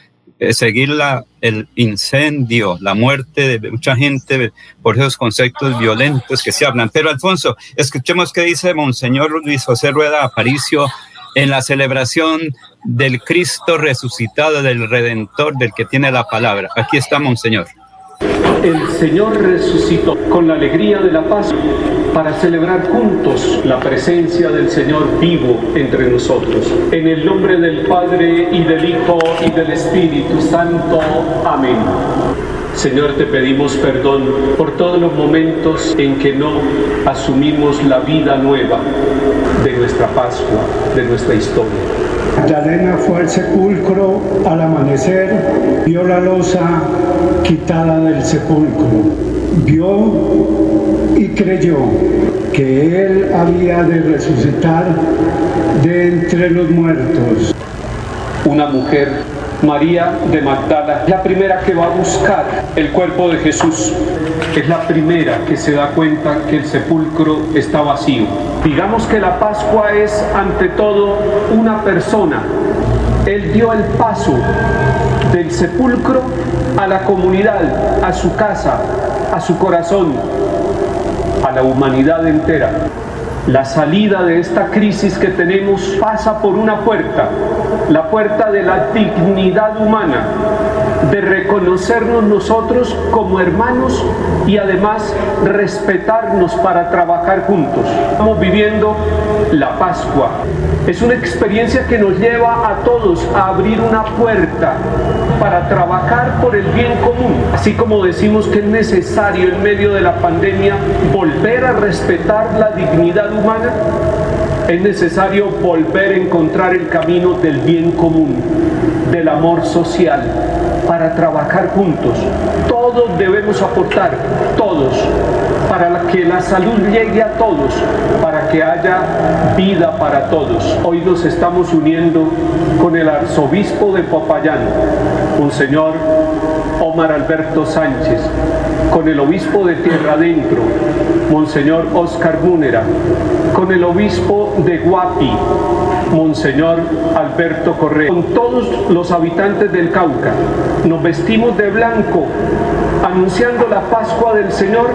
seguir la, el incendio, la muerte de mucha gente por esos conceptos violentos que se hablan. Pero Alfonso, escuchemos qué dice Monseñor Luis José Rueda Aparicio en la celebración del Cristo resucitado, del Redentor, del que tiene la palabra. Aquí está, Monseñor. El Señor resucitó con la alegría de la paz para celebrar juntos la presencia del Señor vivo entre nosotros. En el nombre del Padre y del Hijo y del Espíritu Santo. Amén. Señor, te pedimos perdón por todos los momentos en que no asumimos la vida nueva de nuestra Pascua, de nuestra historia. Magdalena fue al sepulcro al amanecer, vio la losa quitada del sepulcro, vio y creyó que él había de resucitar de entre los muertos. Una mujer María de Magdala, la primera que va a buscar el cuerpo de Jesús, es la primera que se da cuenta que el sepulcro está vacío. Digamos que la Pascua es ante todo una persona. Él dio el paso del sepulcro a la comunidad, a su casa, a su corazón, a la humanidad entera. La salida de esta crisis que tenemos pasa por una puerta, la puerta de la dignidad humana, de reconocernos nosotros como hermanos y además respetarnos para trabajar juntos. Estamos viviendo la Pascua. Es una experiencia que nos lleva a todos a abrir una puerta para trabajar por el bien común. Así como decimos que es necesario en medio de la pandemia volver a respetar la dignidad humana, es necesario volver a encontrar el camino del bien común, del amor social, para trabajar juntos, todos debemos aportar todos para que la salud llegue a todos, para que haya vida para todos. Hoy nos estamos uniendo con el arzobispo de Popayán, un señor Omar Alberto Sánchez, con el obispo de Tierra Adentro, Monseñor Oscar Múnera, con el obispo de Guapi, Monseñor Alberto Correa, con todos los habitantes del Cauca. Nos vestimos de blanco, anunciando la Pascua del Señor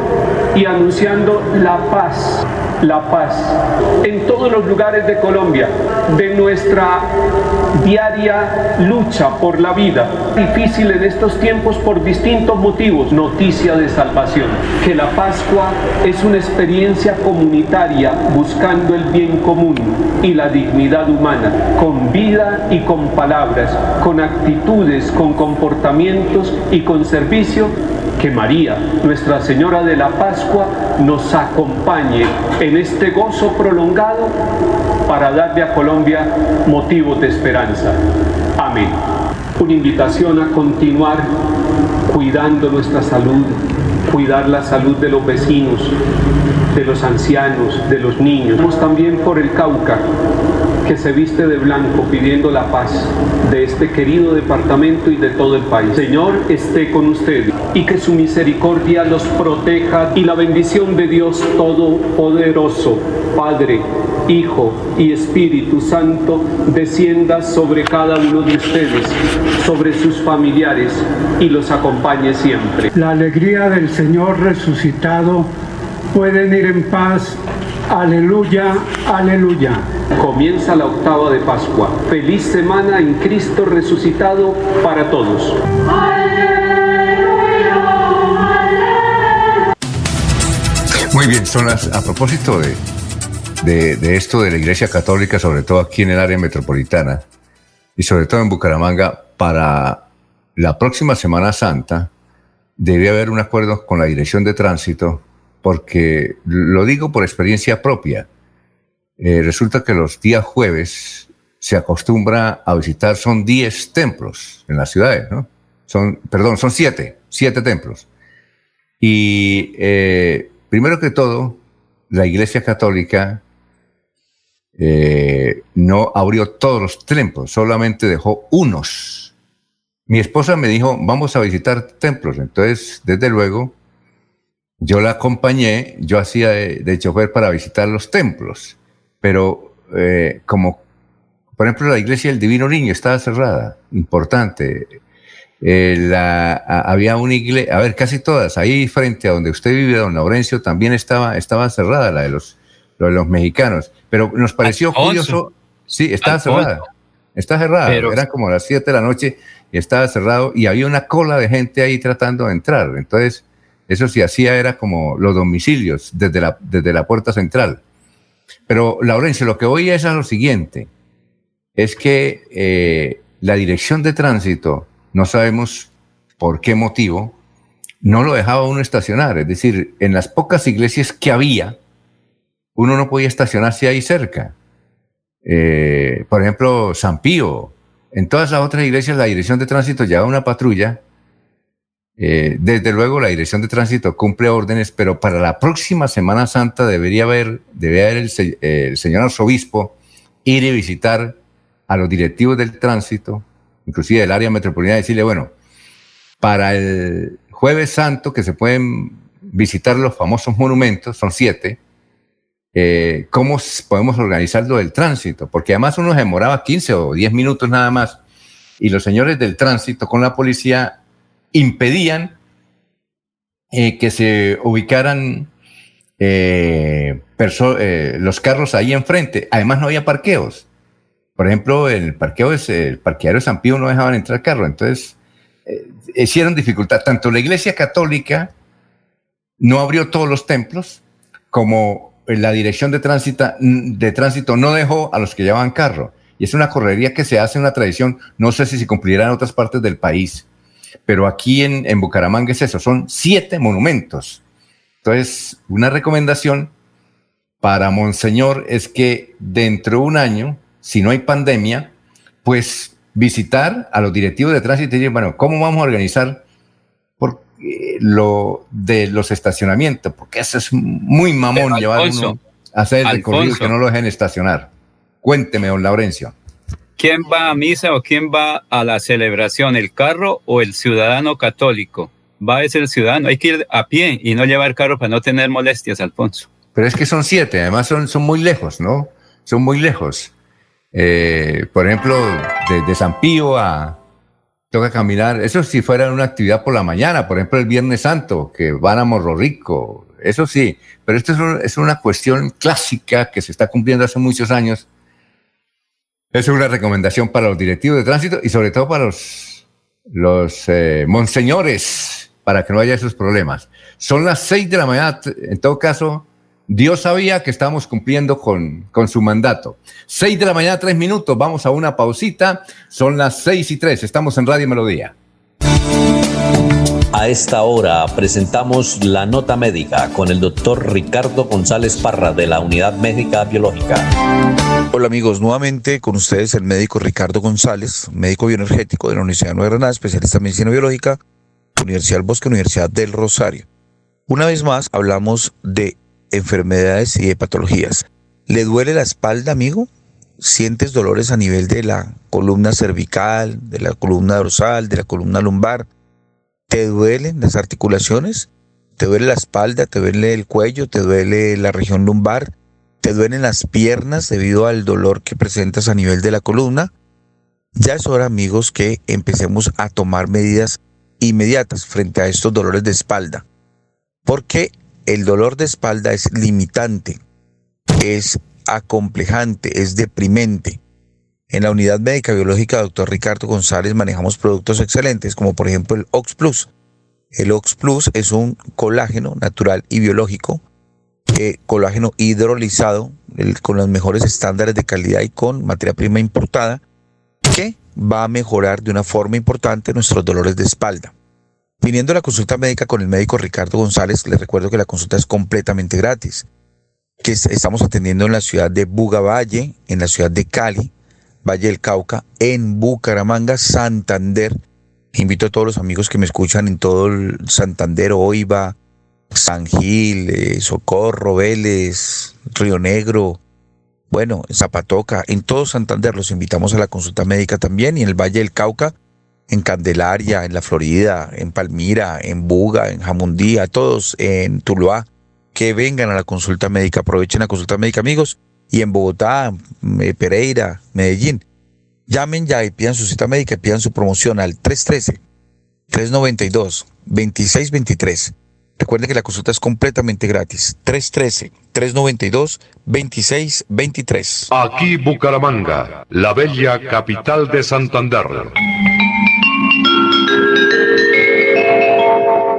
y anunciando la paz la paz en todos los lugares de Colombia, de nuestra diaria lucha por la vida, difícil en estos tiempos por distintos motivos, noticia de salvación, que la Pascua es una experiencia comunitaria buscando el bien común y la dignidad humana, con vida y con palabras, con actitudes, con comportamientos y con servicio que María, Nuestra Señora de la Pascua, nos acompañe en este gozo prolongado para darle a Colombia motivos de esperanza. Amén. Una invitación a continuar cuidando nuestra salud, cuidar la salud de los vecinos, de los ancianos, de los niños. También por el Cauca, que se viste de blanco pidiendo la paz de este querido departamento y de todo el país. Señor, esté con ustedes y que su misericordia los proteja y la bendición de Dios Todopoderoso, Padre, Hijo y Espíritu Santo, descienda sobre cada uno de ustedes, sobre sus familiares y los acompañe siempre. La alegría del Señor resucitado pueden ir en paz. Aleluya, aleluya. Comienza la octava de Pascua. Feliz semana en Cristo resucitado para todos. Muy bien, son las, a propósito de, de, esto de la Iglesia Católica, sobre todo aquí en el área metropolitana y sobre todo en Bucaramanga, para la próxima Semana Santa debe haber un acuerdo con la Dirección de Tránsito, porque lo digo por experiencia propia. Eh, resulta que los días jueves se acostumbra a visitar, son 10 templos en las ciudades, ¿no? Son, perdón, son 7, 7 templos. Y eh, primero que todo, la Iglesia Católica eh, no abrió todos los templos, solamente dejó unos. Mi esposa me dijo, vamos a visitar templos. Entonces, desde luego, yo la acompañé, yo hacía de, chofer para visitar los templos, pero eh, como, por ejemplo, la iglesia del Divino Niño estaba cerrada, importante. Eh, había una iglesia, a ver, casi todas, ahí frente a donde usted vive, don Laurencio, también estaba, estaba cerrada la de los, lo de los mexicanos, pero nos pareció curioso, sí, estaba cerrada, está cerrada, Pero- eran como las 7 de la noche y estaba cerrado y había una cola de gente ahí tratando de entrar, entonces eso sí hacía era como los domicilios desde la, desde la puerta central. Pero, Laurencio, lo que voy es a lo siguiente, es que eh, la dirección de tránsito, no sabemos por qué motivo, no lo dejaba uno estacionar. Es decir, en las pocas iglesias que había, uno no podía estacionarse ahí cerca. Eh, por ejemplo, San Pío. En todas las otras iglesias la dirección de tránsito lleva una patrulla. Eh, desde luego la dirección de tránsito cumple órdenes, pero para la próxima Semana Santa debería haber, debería haber el, el señor arzobispo ir y visitar a los directivos del tránsito, inclusive del área metropolitana, y decirle, bueno, para el jueves santo que se pueden visitar los famosos monumentos, son siete, eh, ¿cómo podemos organizar lo del tránsito? Porque además uno se demoraba 15 o 10 minutos nada más y los señores del tránsito con la policía impedían eh, que se ubicaran eh, los carros ahí enfrente. Además no había parqueos. Por ejemplo, el parqueo es el parqueadero de San Pío no dejaban entrar carro. Entonces, hicieron dificultad. Tanto la Iglesia Católica no abrió todos los templos, como la Dirección de Tránsito, de Tránsito no dejó a los que llevaban carro. Y es una correría que se hace, una tradición, no sé si se cumplirá en otras partes del país, pero aquí en, en Bucaramanga es eso, son siete monumentos. Entonces, una recomendación para Monseñor es que dentro de un año, si no hay pandemia, pues visitar a los directivos de tránsito y decir, bueno, ¿cómo vamos a organizar? Eh, lo de los estacionamientos, porque eso es muy mamón Pero, llevar Alfonso, uno a hacer el recorrido Alfonso. que no lo dejen estacionar. Cuénteme, don Laurencio. ¿Quién va a misa o quién va a la celebración? ¿El carro o el ciudadano católico? Va a ser el ciudadano. Hay que ir a pie y no llevar carro para no tener molestias, Alfonso. Pero es que son siete, además son, son muy lejos, ¿no? Son muy lejos. Eh, por ejemplo, de, de San Pío a... Toca caminar, eso si fuera una actividad por la mañana, por ejemplo el Viernes Santo, que van a Morro Rico, eso sí, pero esto es, un- es una cuestión clásica que se está cumpliendo hace muchos años. Es una recomendación para los directivos de tránsito y sobre todo para los, eh, monseñores, para que no haya esos problemas. Son las seis de la mañana, en todo caso, Dios sabía que estamos cumpliendo con, con su mandato. Seis de la mañana, tres minutos, vamos a una pausita. Son las seis y tres, estamos en Radio Melodía. A esta hora presentamos la nota médica con el doctor Ricardo González Parra de la Unidad Médica Biológica. Hola amigos, nuevamente con ustedes el médico Ricardo González, médico bioenergético de la Universidad de Nueva Granada, especialista en medicina biológica, Universidad del Bosque, Universidad del Rosario. Una vez más hablamos de enfermedades y de patologías. ¿Le duele la espalda, amigo? ¿Sientes dolores a nivel de la columna cervical, de la columna dorsal, de la columna lumbar? ¿Te duelen las articulaciones? ¿Te duele la espalda? ¿Te duele el cuello? ¿Te duele la región lumbar? ¿Te duelen las piernas debido al dolor que presentas a nivel de la columna? Ya es hora, amigos, que empecemos a tomar medidas inmediatas frente a estos dolores de espalda. Porque el dolor de espalda es limitante, es acomplejante, es deprimente. En la unidad médica biológica, doctor Ricardo González, manejamos productos excelentes, como por ejemplo el Ox Plus. El Ox Plus es un colágeno natural y biológico, eh, colágeno hidrolizado, con los mejores estándares de calidad y con materia prima importada, que va a mejorar de una forma importante nuestros dolores de espalda. Viniendo a la consulta médica con el médico Ricardo González, les recuerdo que la consulta es completamente gratis, que es- estamos atendiendo en la ciudad de Bugavalle, en la ciudad de Cali, Valle del Cauca, en Bucaramanga, Santander. Invito a todos los amigos que me escuchan en todo el Santander, Oiva, San Gil, eh, Socorro, Vélez, Río Negro, bueno, en Zapatoca, en todo Santander los invitamos a la consulta médica también y en el Valle del Cauca, en Candelaria, en La Florida, en Palmira, en Buga, en Jamundí, a todos en Tuluá, que vengan a la consulta médica, aprovechen la consulta médica amigos, y en Bogotá, eh, Pereira, Medellín. Llamen ya y pidan su cita médica y pidan su promoción al 313-392-2623. Recuerden que la consulta es completamente gratis. 313-392-2623. Aquí Bucaramanga, la bella capital de Santander.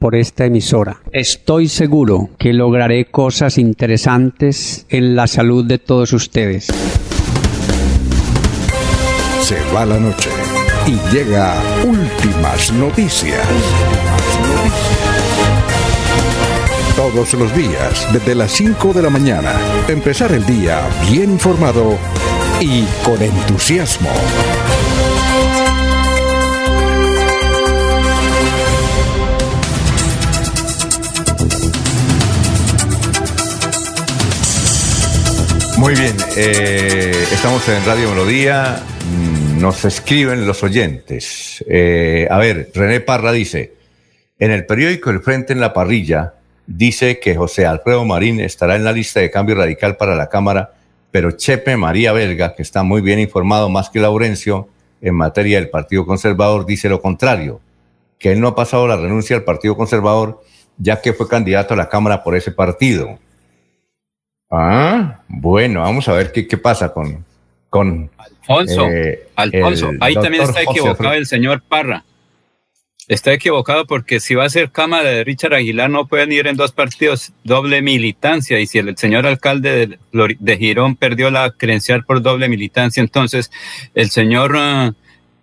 por esta emisora. Estoy seguro que lograré cosas interesantes en la salud de todos ustedes. Se va la noche y llega últimas noticias. Todos los días, desde las 5 de la mañana, empezar el día bien informado y con entusiasmo. Muy bien, eh, estamos en Radio Melodía, mm, nos escriben los oyentes. Eh, a ver, René Parra dice, en el periódico El Frente en la Parrilla dice que José Alfredo Marín estará en la lista de cambio radical para la Cámara, pero Chepe María Belga, que está muy bien informado más que Laurencio en materia del Partido Conservador, dice lo contrario, que él no ha pasado la renuncia al Partido Conservador ya que fue candidato a la Cámara por ese partido. Ah, bueno, vamos a ver qué, qué pasa con... con Alfonso, eh, Alfonso, ahí también está equivocado el señor Parra. Está equivocado porque si va a ser Cámara de Richard Aguilar no pueden ir en dos partidos doble militancia y si el señor alcalde de, de Girón perdió la credencial por doble militancia, entonces el señor ah,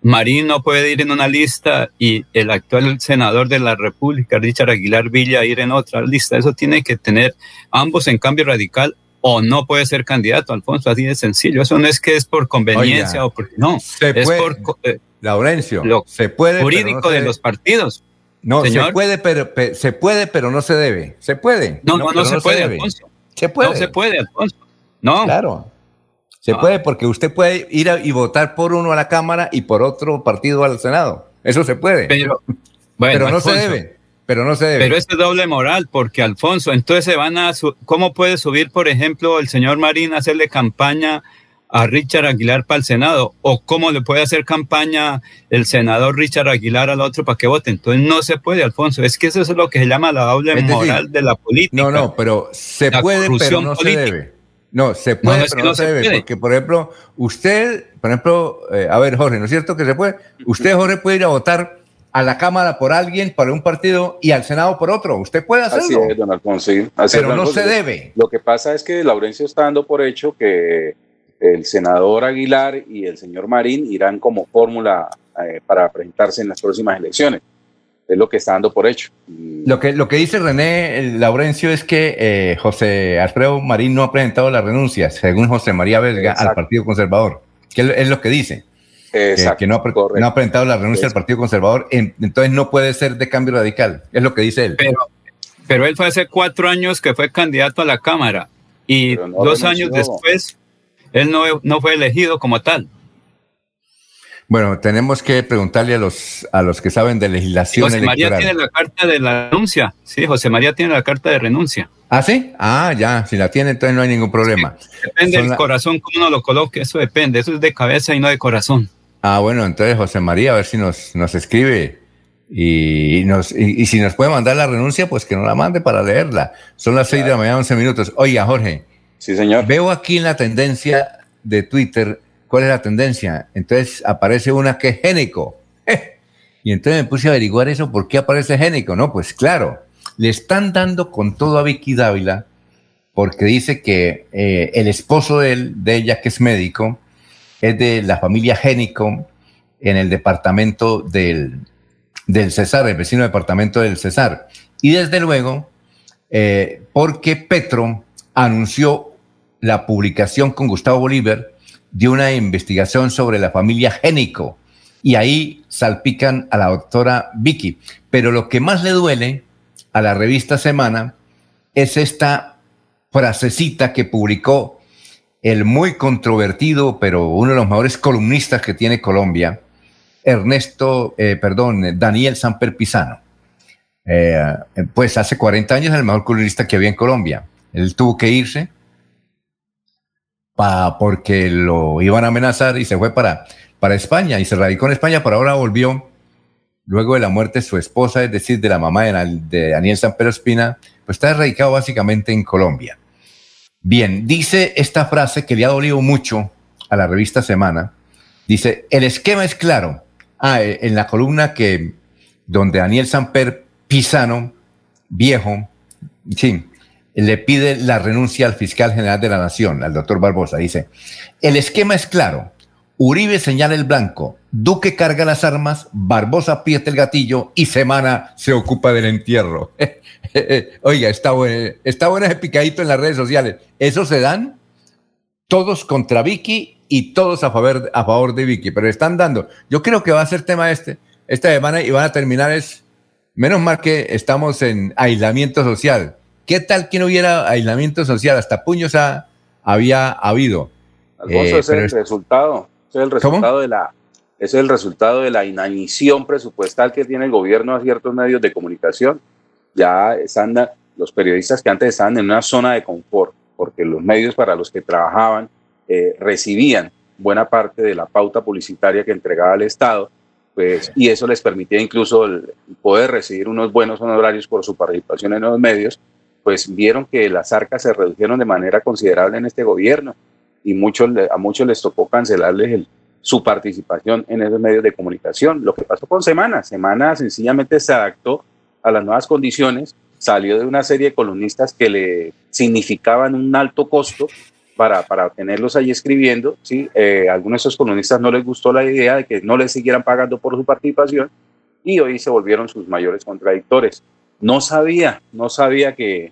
Marín no puede ir en una lista y el actual senador de la República, Richard Aguilar Villa, ir en otra lista. Eso tiene que tener ambos en cambio radical o no puede ser candidato, Alfonso, así de sencillo. Eso no es que es por conveniencia Oiga, o porque no, se es puede- por eh, Laurencio, lo se puede... jurídico no se de los partidos. No, se puede, pero pe- se puede, pero no se debe. Se puede. No, no, no, se puede, debe. Alfonso. Se puede. No se puede, Alfonso. No. Claro. Se Ah. puede porque usted puede ir a- y votar por uno a la Cámara y por otro partido al Senado. Eso se puede. Pero, bueno, pero no se debe. Pero no se debe. Pero es doble moral, porque Alfonso, entonces se van a. su- ¿Cómo puede subir, por ejemplo, el señor Marín a hacerle campaña a Richard Aguilar para el Senado? ¿O cómo le puede hacer campaña el senador Richard Aguilar al otro para que vote? Entonces no se puede, Alfonso. Es que eso es lo que se llama la doble Es decir, moral de la política. No, no, pero se puede, pero no política. se debe. No, se puede, No, pero no, no se, se debe. puede. Porque, por ejemplo, usted, por ejemplo, eh, a ver, Jorge, ¿no es cierto que se puede? Usted, Jorge, puede ir a votar a la Cámara por alguien, para un partido, y al Senado por otro. Usted puede Así hacerlo. es, don Alfonso. sí. Así Pero es, don no se debe. Lo que pasa es que Laurencio está dando por hecho que el senador Aguilar y el señor Marín irán como fórmula eh, para presentarse en las próximas elecciones. Es lo que está dando por hecho. Lo que, lo que dice René eh, Laurencio es que eh, José Alfredo Marín no ha presentado la renuncia, según José María Belga, al. Partido Conservador. Que es- lo que dice. que- Exacto, que, no, ha, no presentado la renuncia al. Partido Conservador, en- entonces no puede ser de cambio radical. Es lo que dice él. Pero, pero él fue hace cuatro años que fue candidato a la Cámara y no dos renunció. años después él no, no fue elegido como tal. Bueno, tenemos que preguntarle a los, a los que saben de legislación José María tiene la carta de la renuncia. Sí, José María tiene la carta de renuncia. ¿Ah, sí? Ah, ya, si la tiene, entonces no hay ningún problema. Depende Son del la- corazón, cómo uno lo coloque. Eso depende. Eso es de cabeza y no de corazón. Ah, bueno, entonces José María, a ver si nos, nos escribe y, nos, y, y si nos puede mandar la renuncia, pues que nos la mande para leerla. Son las seis de la mañana, 11 minutos. Oiga, Jorge. Sí, señor. Veo aquí en la tendencia de Twitter, ¿cuál es la tendencia? Entonces aparece una que es génico. [LAUGHS] Y entonces me puse a averiguar eso, ¿por qué aparece génico? No, pues claro, le están dando con todo a Vicky Dávila porque dice que eh, el esposo de, él, de ella, que es médico, es de la familia Génico en el departamento del, del Cesar, el vecino departamento del Cesar. Y desde luego, eh, porque Petro anunció la publicación con Gustavo Bolívar de una investigación sobre la familia Génico. Y ahí salpican a la doctora Vicky. Pero lo que más le duele a la revista Semana es esta frasecita que publicó el muy controvertido, pero uno de los mejores columnistas que tiene Colombia, Ernesto, eh, perdón, Daniel Samper Pisano. Eh, pues hace 40 años el mejor columnista que había en Colombia. Él tuvo que irse porque lo iban a amenazar y se fue para, para España y se radicó en España, pero ahora volvió luego de la muerte de su esposa, es decir, de la mamá de, de Daniel Samper Espina, pues está radicado básicamente en Colombia. Bien, dice esta frase que le ha dolido mucho a la revista Semana. Dice, el esquema es claro. Ah, en la columna que donde Daniel Samper Pisano, viejo, sí, le pide la renuncia al fiscal general de la Nación, al doctor Barbosa. Dice, el esquema es claro. Uribe señala el blanco, Duque carga las armas, Barbosa aprieta el gatillo y Semana se ocupa del entierro. [LAUGHS] Oiga, está bueno, está bueno ese picadito en las redes sociales. Eso se dan todos contra Vicky y todos a favor, a favor de Vicky, pero están dando. Yo creo que va a ser tema este, esta semana y van a terminar es, menos mal que estamos en aislamiento social. ¿Qué tal que no hubiera aislamiento social? Hasta puños ha, había habido. Alfonso, eh, ese es el resultado. Ese es el resultado de la es el resultado de la inanición presupuestal que tiene el gobierno a ciertos medios de comunicación. Ya están los periodistas que antes estaban en una zona de confort, porque los medios para los que trabajaban eh, recibían buena parte de la pauta publicitaria que entregaba el Estado, pues, y eso les permitía incluso poder recibir unos buenos honorarios por su participación en los medios, pues vieron que las arcas se redujeron de manera considerable en este gobierno y muchos, a muchos les tocó cancelarles su participación en esos medios de comunicación. Lo que pasó con Semana, Semana sencillamente se adaptó a las nuevas condiciones, salió de una serie de columnistas que le significaban un alto costo para, para tenerlos ahí escribiendo. ¿sí? Eh, algunos de esos columnistas no les gustó la idea de que no les siguieran pagando por su participación y hoy se volvieron sus mayores contradictores. No sabía, no sabía que,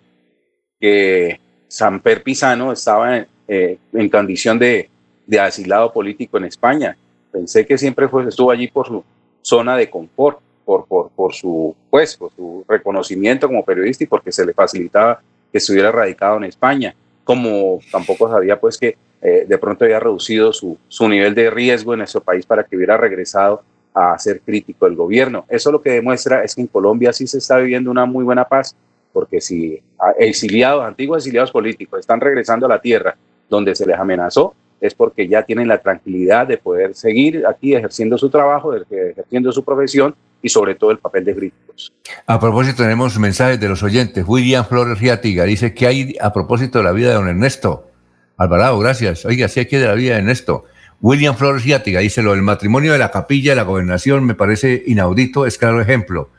que Samper Pisano estaba en, eh, en condición de, de, asilado político en España. Pensé que siempre estuvo allí por su zona de confort, por, por, por, su, pues, por su reconocimiento como periodista y porque se le facilitaba que estuviera radicado en España. Como tampoco sabía pues que eh, de pronto había reducido su, su nivel de riesgo en nuestro país para que hubiera regresado a ser crítico del gobierno. Eso lo que demuestra es que en Colombia sí se está viviendo una muy buena paz, porque si exiliados, antiguos exiliados políticos, están regresando a la tierra donde se les amenazó, es porque ya tienen la tranquilidad de poder seguir aquí ejerciendo su trabajo, ejerciendo su profesión y sobre todo el papel de críticos. A propósito, tenemos mensajes de los oyentes. William Flores Riatiga dice que hay a propósito de la vida de don Ernesto. Alvarado, gracias. Oiga, sí hay que de la vida de Ernesto. William Flores Riatiga dice lo del matrimonio de la capilla de la gobernación me parece inaudito, es claro ejemplo.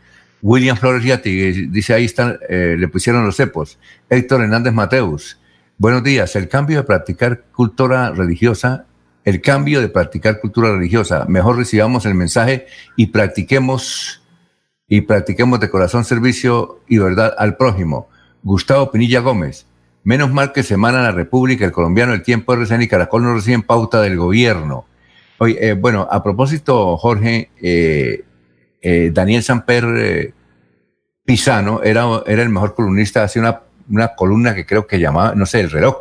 William Flores Riatiga dice ahí están, eh, le pusieron los cepos. Héctor Hernández Mateus. Buenos días. El cambio de practicar cultura religiosa, el cambio de practicar cultura religiosa, mejor recibamos el mensaje y practiquemos y practiquemos de corazón servicio y verdad al prójimo. Gustavo Pinilla Gómez. Menos mal que Semana la República, el colombiano, el tiempo RCN y Caracol no reciben pauta del gobierno. Oye, eh, bueno, a propósito, Jorge, eh, eh, Daniel Samper Pisano era, era el mejor columnista, hacía una una columna que creo que llamaba, no sé, el reloj,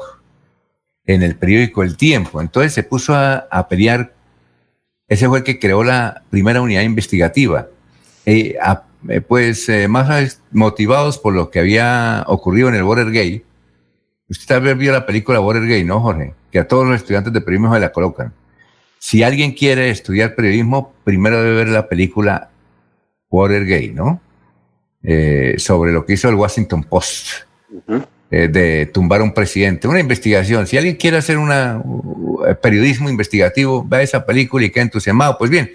en el periódico El Tiempo. Entonces se puso a, pelear, ese fue el que creó la primera unidad investigativa. Eh, eh, pues eh, más motivados por lo que había ocurrido en el Watergate. Usted tal vez vio la película Watergate, ¿no, Jorge? Que a todos los estudiantes de periodismo se la colocan. Si alguien quiere estudiar periodismo, primero debe ver la película Watergate, ¿no? sobre lo que hizo el Washington Post eh, de tumbar a un presidente. Una investigación. Si alguien quiere hacer un periodismo investigativo, ve esa película y queda entusiasmado. Pues bien,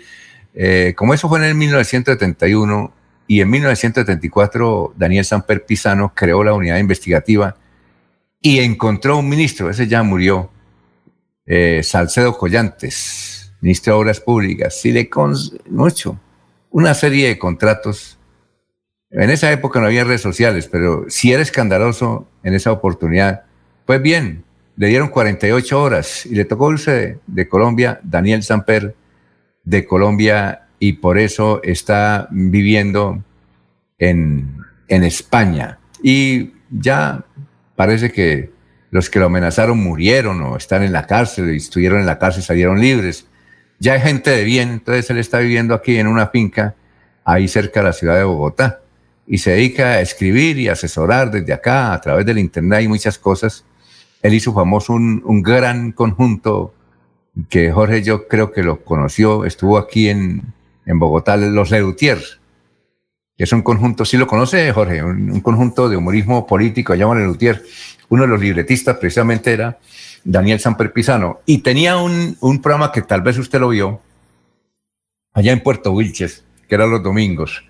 eh, como eso fue en el 1971 y en 1974 Daniel Samper Pisano creó la unidad investigativa y encontró un ministro, ese ya murió, eh, Salcedo Collantes, ministro de Obras Públicas, le mucho, una serie de contratos en esa época no había redes sociales, pero si era escandaloso en esa oportunidad, pues bien, le dieron 48 horas y le tocó irse de, Colombia, Daniel Samper de Colombia, y por eso está viviendo en, en España. Y ya parece que los que lo amenazaron murieron o están en la cárcel y estuvieron en la cárcel salieron libres. Ya hay gente de bien, entonces él está viviendo aquí en una finca ahí cerca de la ciudad de Bogotá y se dedica a escribir y asesorar desde acá a través del Internet y muchas cosas. Él hizo famoso un, gran conjunto que Jorge yo creo que lo conoció, estuvo aquí en, en Bogotá, Los Leutier, que es un conjunto, sí lo conoce Jorge, un, conjunto de humorismo político, llaman Leutier. Uno de los libretistas precisamente era Daniel Samper Pisano y tenía un, un programa que tal vez usted lo vio allá en Puerto Wilches, que era los domingos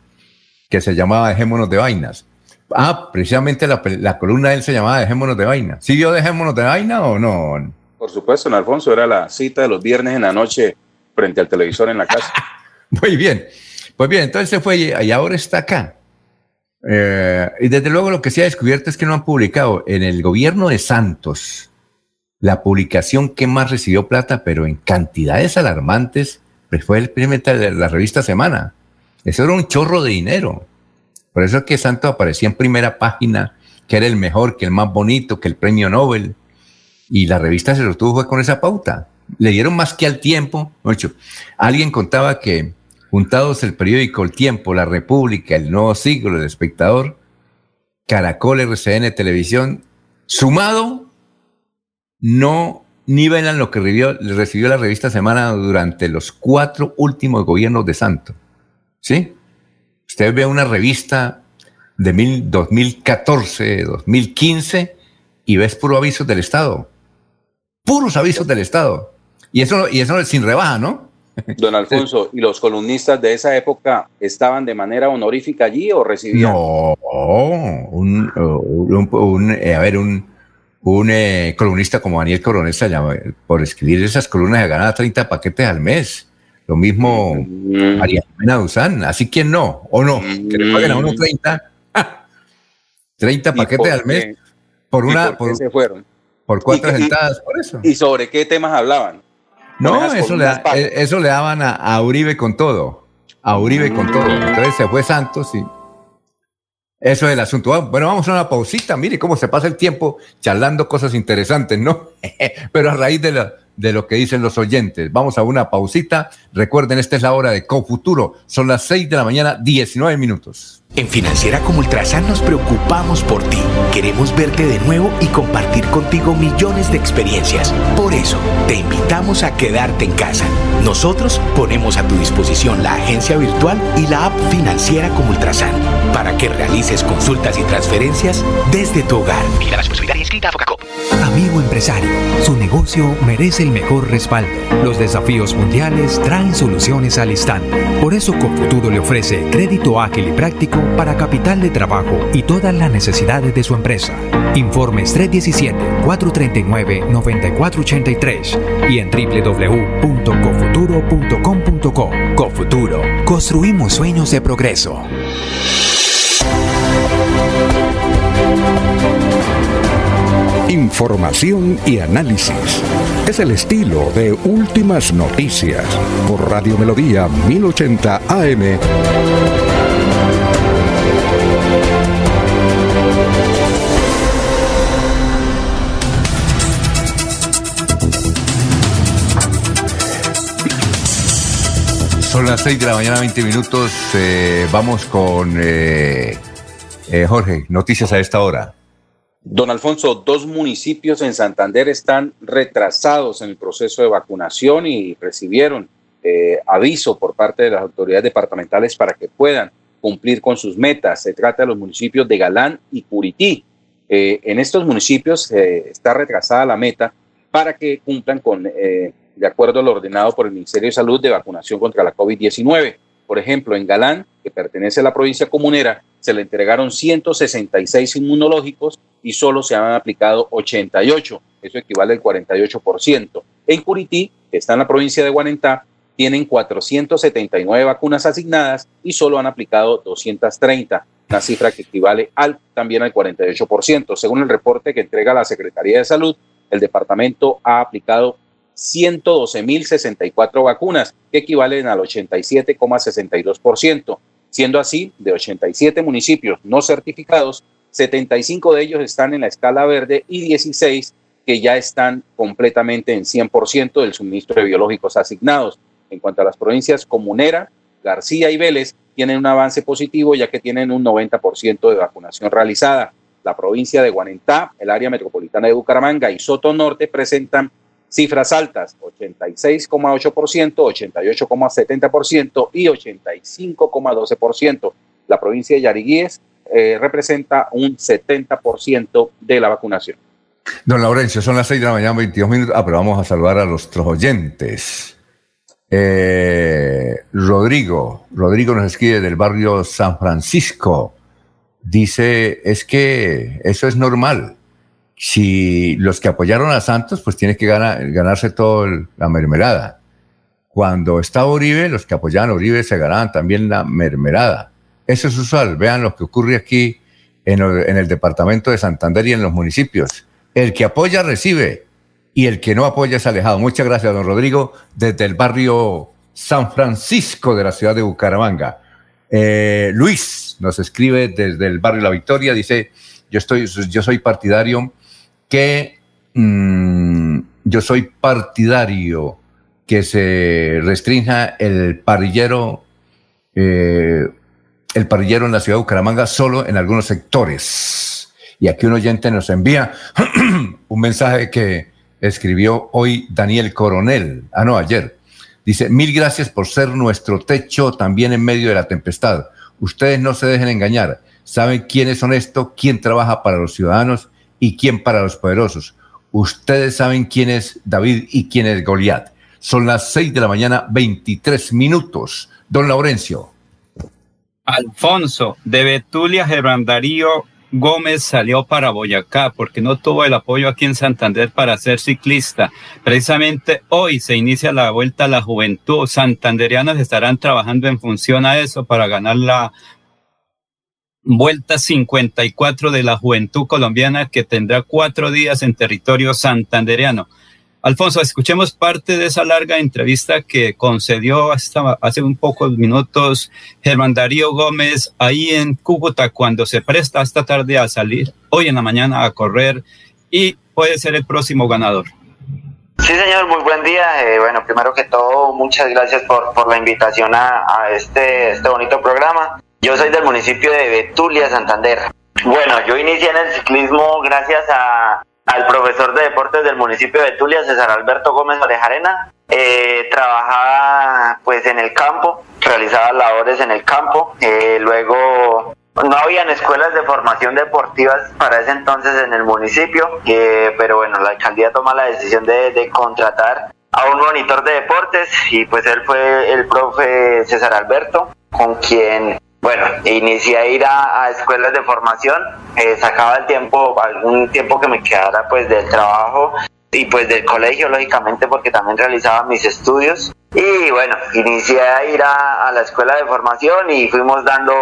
que se llamaba Dejémonos de Vainas. Ah, precisamente la, columna de él se llamaba Dejémonos de Vaina. ¿Sí vio Dejémonos de Vaina o no? Por supuesto, don Alfonso, era la cita de los viernes en la noche frente al televisor en la casa. [LAUGHS] Muy bien. Pues bien, entonces se fue y ahora está acá. Eh, y desde luego lo que se ha descubierto es que no han publicado en el gobierno de Santos la publicación que más recibió plata, pero en cantidades alarmantes, pues fue el primer de la revista Semana. Eso era un chorro de dinero. Por eso es que Santos aparecía en primera página, que era el mejor, que el más bonito, que el premio Nobel. Y la revista se lo tuvo con esa pauta. Le dieron más que al tiempo. Mucho. Alguien contaba que juntados el periódico El Tiempo, La República, El Nuevo Siglo, El Espectador, Caracol, RCN, Televisión, sumado, no nivelan lo que recibió, la revista Semana durante los cuatro últimos gobiernos de Santo. ¿Sí? Usted ve una revista de 2014, 2015 y ves puros avisos del Estado. Puros avisos del Estado. Y eso, y eso sin rebaja, ¿no? Don Alfonso, [LAUGHS] ¿y los columnistas de esa época estaban de manera honorífica allí o recibían? No, un, a ver, un, un eh, columnista como Daniel Coronesa, por escribir esas columnas, ganaba 30 paquetes al mes. Lo mismo mm. María Jimena Duzán, así que no, o no, que le paguen a uno 30, 30 paquetes al mes por una, por, se fueron? por cuatro sentadas, por eso. ¿Y sobre qué temas hablaban? No, eso le, eh, eso le daban a, Uribe con todo. A Uribe con todo. Entonces se fue Santos y. Eso es el asunto. Ah, bueno, vamos a una pausita. Mire cómo se pasa el tiempo charlando cosas interesantes, ¿no? [LAUGHS] Pero a raíz de, de lo que dicen los oyentes. Vamos a una pausita. Recuerden, esta es la hora de Confuturo. Son las 6 de la mañana, 19 minutos. En Financiera como Ultrasan nos preocupamos por ti. Queremos verte de nuevo y compartir contigo millones de experiencias. Por eso, te invitamos a quedarte en casa. Nosotros ponemos a tu disposición la agencia virtual y la app Financiera como Ultrasan para que realices consultas y transferencias desde tu hogar. Mira la responsabilidad inscrita a Focacop. Amigo empresario, su negocio merece el mejor respaldo. Los desafíos mundiales traen soluciones al instante. Por eso Confuturo le ofrece crédito ágil y práctico para capital de trabajo y todas las necesidades de su empresa. Informes 317-439-9483 y en www.cofuturo.com.co. Cofuturo, construimos sueños de progreso. Información y análisis. Es el estilo de Últimas Noticias por Radio Melodía 1080 AM. Son las 6 de la mañana, 20 minutos. Eh, vamos con eh, eh, Jorge, noticias a esta hora. Don Alfonso, dos municipios en Santander están retrasados en el proceso de vacunación y recibieron aviso por parte de las autoridades departamentales para que puedan cumplir con sus metas. Se trata de los municipios de Galán y Curití. en estos municipios está retrasada la meta para que cumplan con de acuerdo a lo ordenado por el Ministerio de Salud de vacunación contra la COVID-19. Por ejemplo, en Galán, que pertenece a la provincia comunera, se le entregaron 166 inmunológicos y solo se han aplicado 88. Eso equivale al 48%. En Curití, que está en la provincia de Guanentá, tienen 479 vacunas asignadas y solo han aplicado 230, una cifra que equivale al, también al 48%. Según el reporte que entrega la Secretaría de Salud, el departamento ha aplicado 112.064 vacunas, que equivalen al 87,62%. Siendo así, de 87 municipios no certificados, 75 de ellos están en la escala verde y 16 que ya están completamente en 100% del suministro de biológicos asignados. En cuanto a las provincias Comunera, García y Vélez, tienen un avance positivo ya que tienen un 90% de vacunación realizada. La provincia de Guanentá, el área metropolitana de Bucaramanga y Soto Norte presentan Cifras altas, 86,8%, 88,70% y 85,12%. La provincia de Yariguíes eh, representa un 70% de la vacunación. Don Laurencio, son las 6 de la mañana, 22 minutos. Ah, pero vamos a saludar a nuestros oyentes. Eh, Rodrigo, Rodrigo nos escribe del barrio San Francisco. Dice, es que eso es normal si los que apoyaron a Santos, pues tiene que ganar, ganarse toda la mermelada. Cuando estaba Uribe, los que apoyaban a Uribe se ganaban también la mermelada. Eso es usual. Vean lo que ocurre aquí en el, departamento de Santander y en los municipios. El que apoya recibe y el que no apoya es alejado. Muchas gracias, don Rodrigo, desde el barrio San Francisco de la ciudad de Bucaramanga. Eh, Luis nos escribe desde el barrio La Victoria, dice, yo, estoy, yo soy partidario que mm, yo soy partidario que se restrinja el parrillero, eh, el parrillero en la ciudad de Bucaramanga solo en algunos sectores. Y aquí un oyente nos envía [CLEARS THROAT] un mensaje que escribió hoy Daniel Coronel, ah no, ayer. Dice, mil gracias por ser nuestro techo también en medio de la tempestad. Ustedes no se dejen engañar. Saben quién es honesto, quién trabaja para los ciudadanos y quién para los poderosos. Ustedes saben quién es David y quién es Goliat. Son las 6 de la mañana, 23 minutos. Don Laurencio. Alfonso, de Betulia Gebrandarío Gómez salió para Boyacá porque no tuvo el apoyo aquí en Santander para ser ciclista. Precisamente hoy se inicia la vuelta a la juventud. Santanderianos estarán trabajando en función a eso para ganar la vuelta 54 de la juventud colombiana que tendrá cuatro días en territorio santandereano. Alfonso, escuchemos parte de esa larga entrevista que concedió hasta hace un pocos minutos Germán Darío Gómez ahí en Cúcuta cuando se presta esta tarde a salir hoy en la mañana a correr y puede ser el próximo ganador. Sí, señor, muy buen día. Eh, bueno, primero que todo, muchas gracias por, la invitación a, a este, este bonito programa. Yo soy del municipio de Betulia, Santander. Bueno, yo inicié en el ciclismo gracias a al profesor de deportes del municipio de Tulia, César Alberto Gómez Orejarena. Eh, trabajaba pues en el campo, realizaba labores en el campo. Eh, luego no habían escuelas de formación deportivas para ese entonces en el municipio, eh, pero bueno, la alcaldía toma la decisión de, de contratar a un monitor de deportes y pues él fue el profe César Alberto, con quien bueno, inicié a ir a, escuelas de formación, eh, sacaba el tiempo, algún tiempo que me quedara pues del trabajo y pues del colegio, lógicamente, porque también realizaba mis estudios. Y bueno, inicié a ir a, la escuela de formación y fuimos dando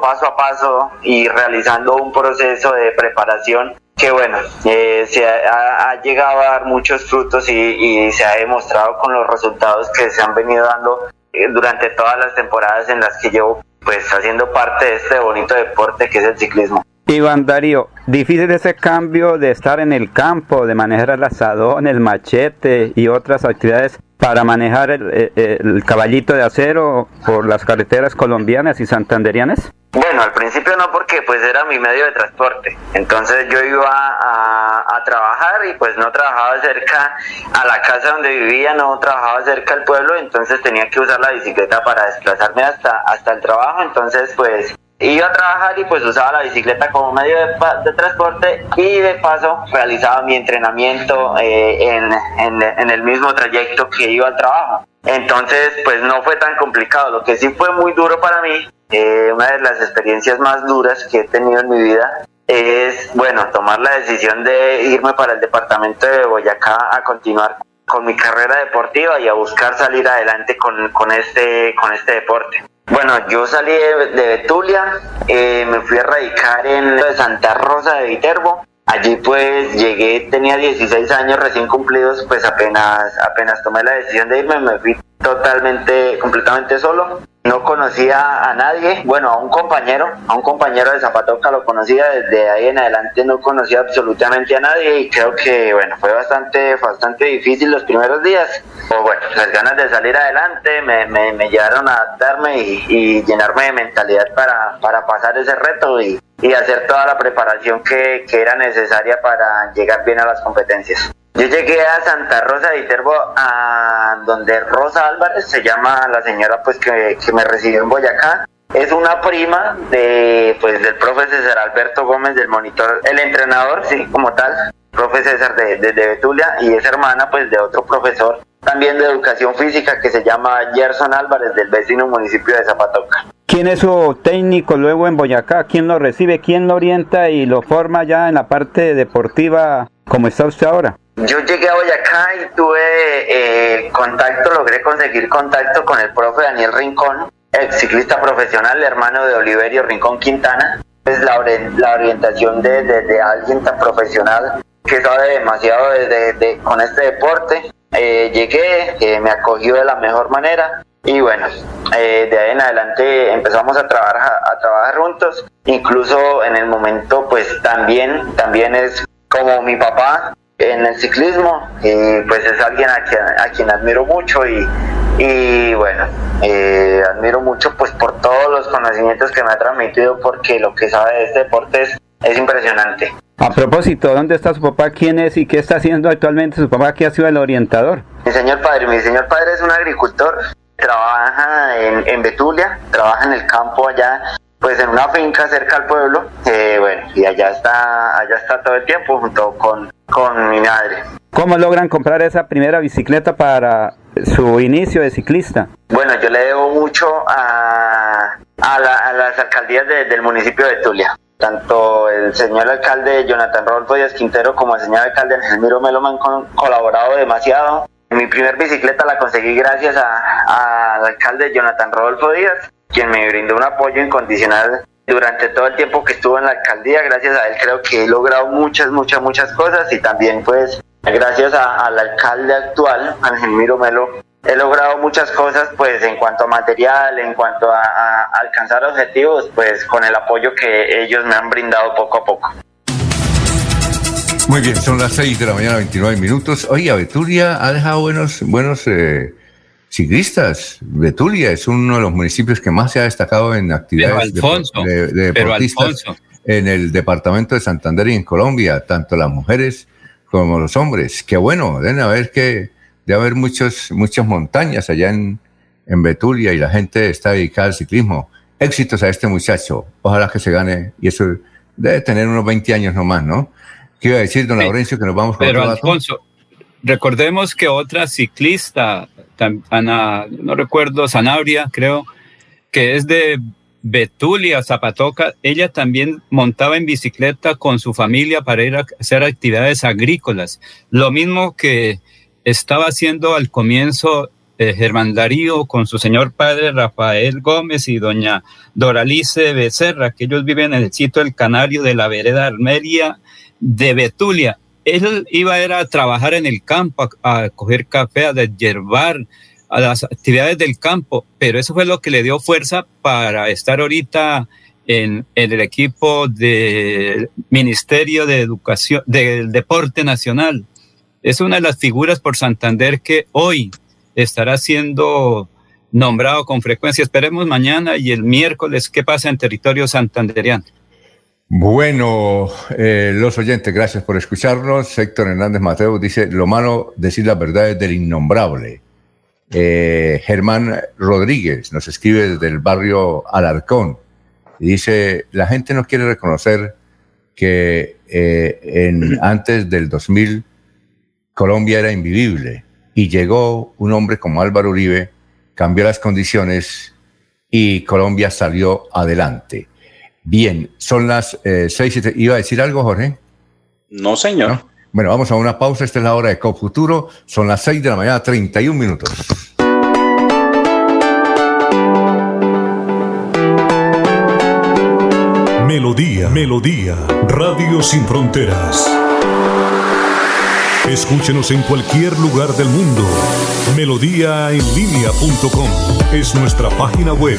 paso a paso y realizando un proceso de preparación que bueno, eh, se ha, llegado a dar muchos frutos y, y, se ha demostrado con los resultados que se han venido dando eh, durante todas las temporadas en las que llevo pues haciendo parte de este bonito deporte que es el ciclismo. Iván Darío, difícil ese cambio de estar en el campo, de manejar el asadón, el machete y otras actividades para manejar el, el, caballito de acero por las carreteras colombianas y santanderianas? Bueno, al principio no porque pues era mi medio de transporte. Entonces yo iba a, a, trabajar y pues no trabajaba cerca a la casa donde vivía, no trabajaba cerca al pueblo, entonces tenía que usar la bicicleta para desplazarme hasta, hasta el trabajo. Entonces pues iba a trabajar y pues usaba la bicicleta como medio de, transporte y de paso realizaba mi entrenamiento eh, en, en, en, el mismo trayecto que iba al trabajo. Entonces pues no fue tan complicado. Lo que sí fue muy duro para mí, eh, una de las experiencias más duras que he tenido en mi vida es, bueno, tomar la decisión de irme para el departamento de Boyacá a continuar con mi carrera deportiva y a buscar salir adelante con, con este, con este deporte. Bueno, yo salí de, Betulia, eh, me fui a radicar en Santa Rosa de Viterbo. Allí pues llegué, tenía 16 años recién cumplidos, pues apenas, apenas tomé la decisión de irme, me fui totalmente, completamente solo. No conocía a nadie, bueno, a un compañero, a un compañero de Zapatoca lo conocía, desde ahí en adelante no conocía absolutamente a nadie y creo que, bueno, fue bastante, bastante difícil los primeros días. O bueno, las ganas de salir adelante me, me, me llevaron a adaptarme y, y, llenarme de mentalidad para, para pasar ese reto y, y hacer toda la preparación que, que era necesaria para llegar bien a las competencias. Yo llegué a Santa Rosa de Viterbo, a donde Rosa Álvarez, se llama la señora pues que, me recibió en Boyacá. Es una prima de pues del profe César Alberto Gómez del monitor, el entrenador, sí, como tal, profe César de, de, Betulia, y es hermana pues de otro profesor también de educación física que se llama Gerson Álvarez del vecino municipio de Zapatoca. ¿Quién es su técnico luego en Boyacá? ¿Quién lo recibe? ¿Quién lo orienta y lo forma ya en la parte deportiva como está usted ahora? Yo llegué a Boyacá y tuve eh, contacto, logré conseguir contacto con el profe Daniel Rincón, ex ciclista profesional, hermano de Oliverio Rincón Quintana. Es la, la orientación de, alguien tan profesional que sabe demasiado de, con este deporte. Eh, llegué, eh, me acogió de la mejor manera y bueno, eh, de ahí en adelante empezamos a trabajar, a trabajar juntos. Incluso en el momento, pues también, también es como mi papá en el ciclismo y pues es alguien a quien, a quien admiro mucho y, y bueno, eh, admiro mucho pues por todos los conocimientos que me ha transmitido porque lo que sabe de este deporte es, es impresionante. A propósito, ¿dónde está su papá? ¿Quién es y qué está haciendo actualmente su papá que ha sido el orientador? Mi señor padre, mi señor padre es un agricultor, trabaja en, en Betulia, trabaja en el campo allá, pues en una finca cerca al pueblo, eh, bueno, y allá está, allá está todo el tiempo junto con, con mi madre. ¿Cómo logran comprar esa primera bicicleta para su inicio de ciclista? Bueno, yo le debo mucho a, a, las alcaldías del municipio de Betulia tanto el señor alcalde Jonathan Rodolfo Díaz Quintero como el señor alcalde Ángel Miro Melo me han colaborado demasiado mi primer bicicleta la conseguí gracias al alcalde Jonathan Rodolfo Díaz, quien me brindó un apoyo incondicional durante todo el tiempo que estuvo en la alcaldía. Gracias a él creo que he logrado muchas, muchas, muchas cosas y también pues gracias al alcalde actual, Ángel Miro Melo, he logrado muchas cosas pues en cuanto a material, en cuanto a alcanzar objetivos, pues con el apoyo que ellos me han brindado poco a poco. Muy bien, son las 6 de la mañana, 29 minutos. Oiga, Betulia ha dejado buenos, buenos eh, ciclistas. Betulia es uno de los municipios que más se ha destacado en actividades de, deportistas en el departamento de Santander y en Colombia, tanto las mujeres como los hombres. Qué bueno, deben haber que debe haber muchos, muchas montañas allá en, en Betulia y la gente está dedicada al ciclismo. Éxitos a este muchacho. Ojalá que se gane. Y eso debe tener unos 20 años nomás, ¿no? ¿Qué iba a decir, don Laurencio, que nos vamos con Pero Alfonso, recordemos que otra ciclista, Ana, no recuerdo, Sanabria, creo, que es de Betulia, Zapatoca, ella también montaba en bicicleta con su familia para ir a hacer actividades agrícolas. Lo mismo que estaba haciendo al comienzo eh, Germán Darío con su señor padre Rafael Gómez y doña Doralice Becerra, que ellos viven en el sitio del Canario de la vereda Armeria de Betulia. Él iba a, a trabajar en el campo, a, coger café, a deshiervar, a las actividades del campo, pero eso fue lo que le dio fuerza para estar ahorita en, en, el equipo del Ministerio de Educación, del Deporte Nacional. Es una de las figuras por Santander que hoy estará siendo nombrado con frecuencia. Esperemos mañana y el miércoles qué pasa en territorio santanderiano. Bueno, eh, los oyentes, gracias por escucharnos. Héctor Hernández Mateo dice, lo malo decir la verdad es del innombrable. Eh, Germán Rodríguez nos escribe desde el barrio Alarcón y dice, la gente no quiere reconocer que eh, en, [CLEARS THROAT] antes del 2000 Colombia era invivible y llegó un hombre como Álvaro Uribe, cambió las condiciones y Colombia salió adelante. Bien, son las eh, seis y ¿Iba a decir algo, Jorge? No, señor. Bueno, vamos a una pausa. Esta es la hora de Cofuturo. Son las seis de la mañana, 31 minutos. Melodía, Melodía, Radio Sin Fronteras. Escúchenos en cualquier lugar del mundo. Melodíaenlínea.com es nuestra página web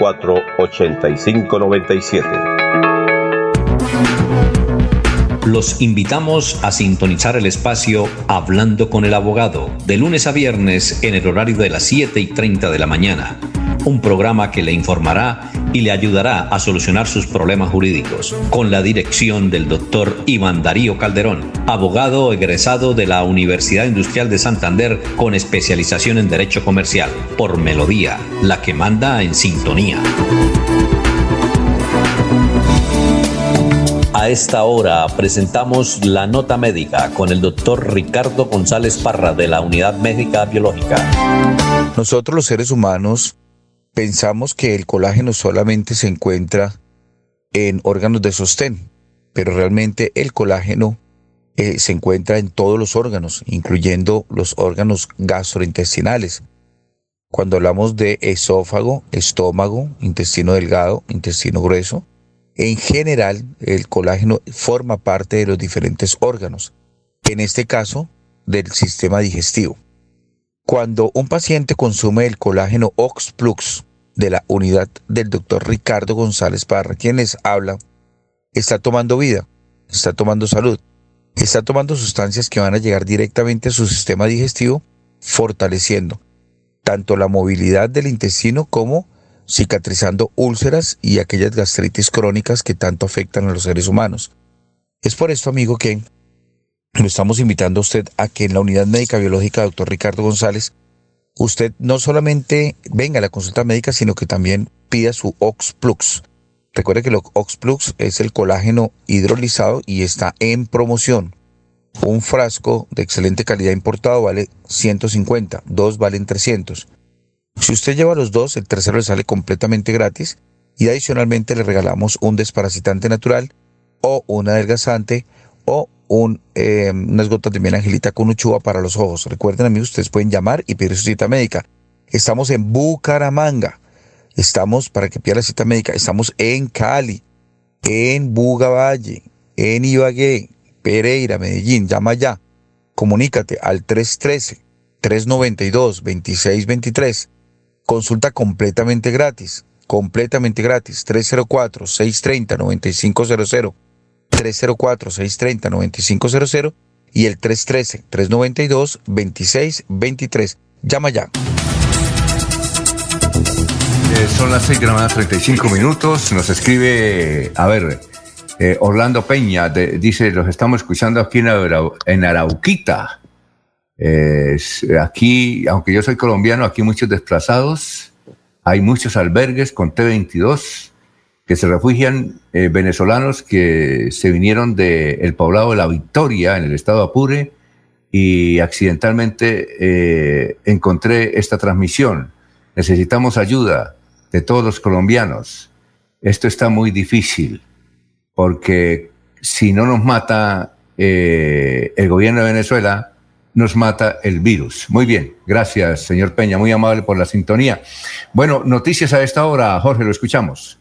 8597 Los invitamos a sintonizar el espacio Hablando con el Abogado, de lunes a viernes en el horario de las 7 y 30 de la mañana. Un programa que le informará y le ayudará a solucionar sus problemas jurídicos, con la dirección del doctor Iván Darío Calderón, abogado egresado de la Universidad Industrial de Santander con especialización en Derecho Comercial, por Melodía, la que manda en sintonía. A esta hora presentamos la nota médica con el doctor Ricardo González Parra de la Unidad Médica Biológica. Nosotros los seres humanos pensamos que el colágeno solamente se encuentra en órganos de sostén, pero realmente el colágeno eh, se encuentra en todos los órganos, incluyendo los órganos gastrointestinales. Cuando hablamos de esófago, estómago, intestino delgado, intestino grueso, en general el colágeno forma parte de los diferentes órganos, en este caso del sistema digestivo. Cuando un paciente consume el colágeno Oxplux de la unidad del doctor Ricardo González Parra, quien les habla, está tomando vida, está tomando salud, está tomando sustancias que van a llegar directamente a su sistema digestivo, fortaleciendo tanto la movilidad del intestino como cicatrizando úlceras y aquellas gastritis crónicas que tanto afectan a los seres humanos. Es por esto, amigo, que lo estamos invitando a usted a que en la unidad médica biológica, doctor Ricardo González, usted no solamente venga a la consulta médica, sino que también pida su Oxplux. Recuerde que el Oxplux es el colágeno hidrolizado y está en promoción. Un frasco de excelente calidad importado vale 150, dos valen 300. Si usted lleva los dos, el tercero le sale completamente gratis y adicionalmente le regalamos un desparasitante natural o un adelgazante o un, eh, unas gotas de angelita con uchuva para los ojos. Recuerden amigos, ustedes pueden llamar y pedir su cita médica. Estamos en Bucaramanga. Estamos, para que pida la cita médica, estamos en Cali, en Bugavalle, en Ibagué, Pereira, Medellín. Llama ya. Comunícate al 313-392-2623. Consulta completamente gratis, completamente gratis, 304-630-9500, 304-630-9500 y el 313-392-2623. Llama ya. Eh, son las 6 de la mañana, 35 minutos. Nos escribe, a ver, eh, Orlando Peña, de- dice, los estamos escuchando aquí en, Arau- en Arauquita. Eh, aquí, aunque yo soy colombiano, aquí muchos desplazados, hay muchos albergues con T-22 que se refugian eh, venezolanos que se vinieron del poblado de La Victoria, en el estado de Apure, y accidentalmente eh, encontré esta transmisión. Necesitamos ayuda de todos los colombianos. Esto está muy difícil, porque si no nos mata eh, el gobierno de Venezuela, nos mata el virus. Muy bien, gracias, señor Peña, muy amable por la sintonía. Bueno, noticias a esta hora, Jorge, lo escuchamos.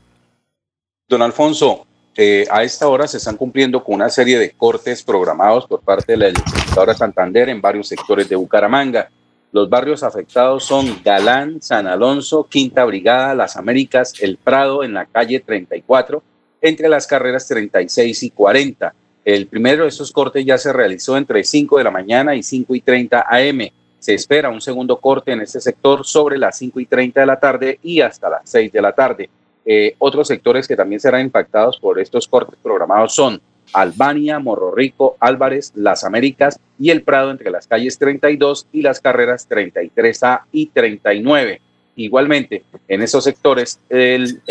Don Alfonso, eh, a esta hora se están cumpliendo con una serie de cortes programados por parte de la legisladora Santander en varios sectores de Bucaramanga. Los barrios afectados son Galán, San Alonso, Quinta Brigada, Las Américas, El Prado en la calle 34, entre las carreras 36 y 40. El primero de estos cortes ya se realizó entre 5 de la mañana y 5 y 30 AM. Se espera un segundo corte en este sector sobre las 5 y 30 de la tarde y hasta las 6 de la tarde. Eh, otros sectores que también serán impactados por estos cortes programados son Albania, Morro Rico, Álvarez, Las Américas y El Prado entre las calles 32 y las carreras 33A y 39. Igualmente, en esos sectores el,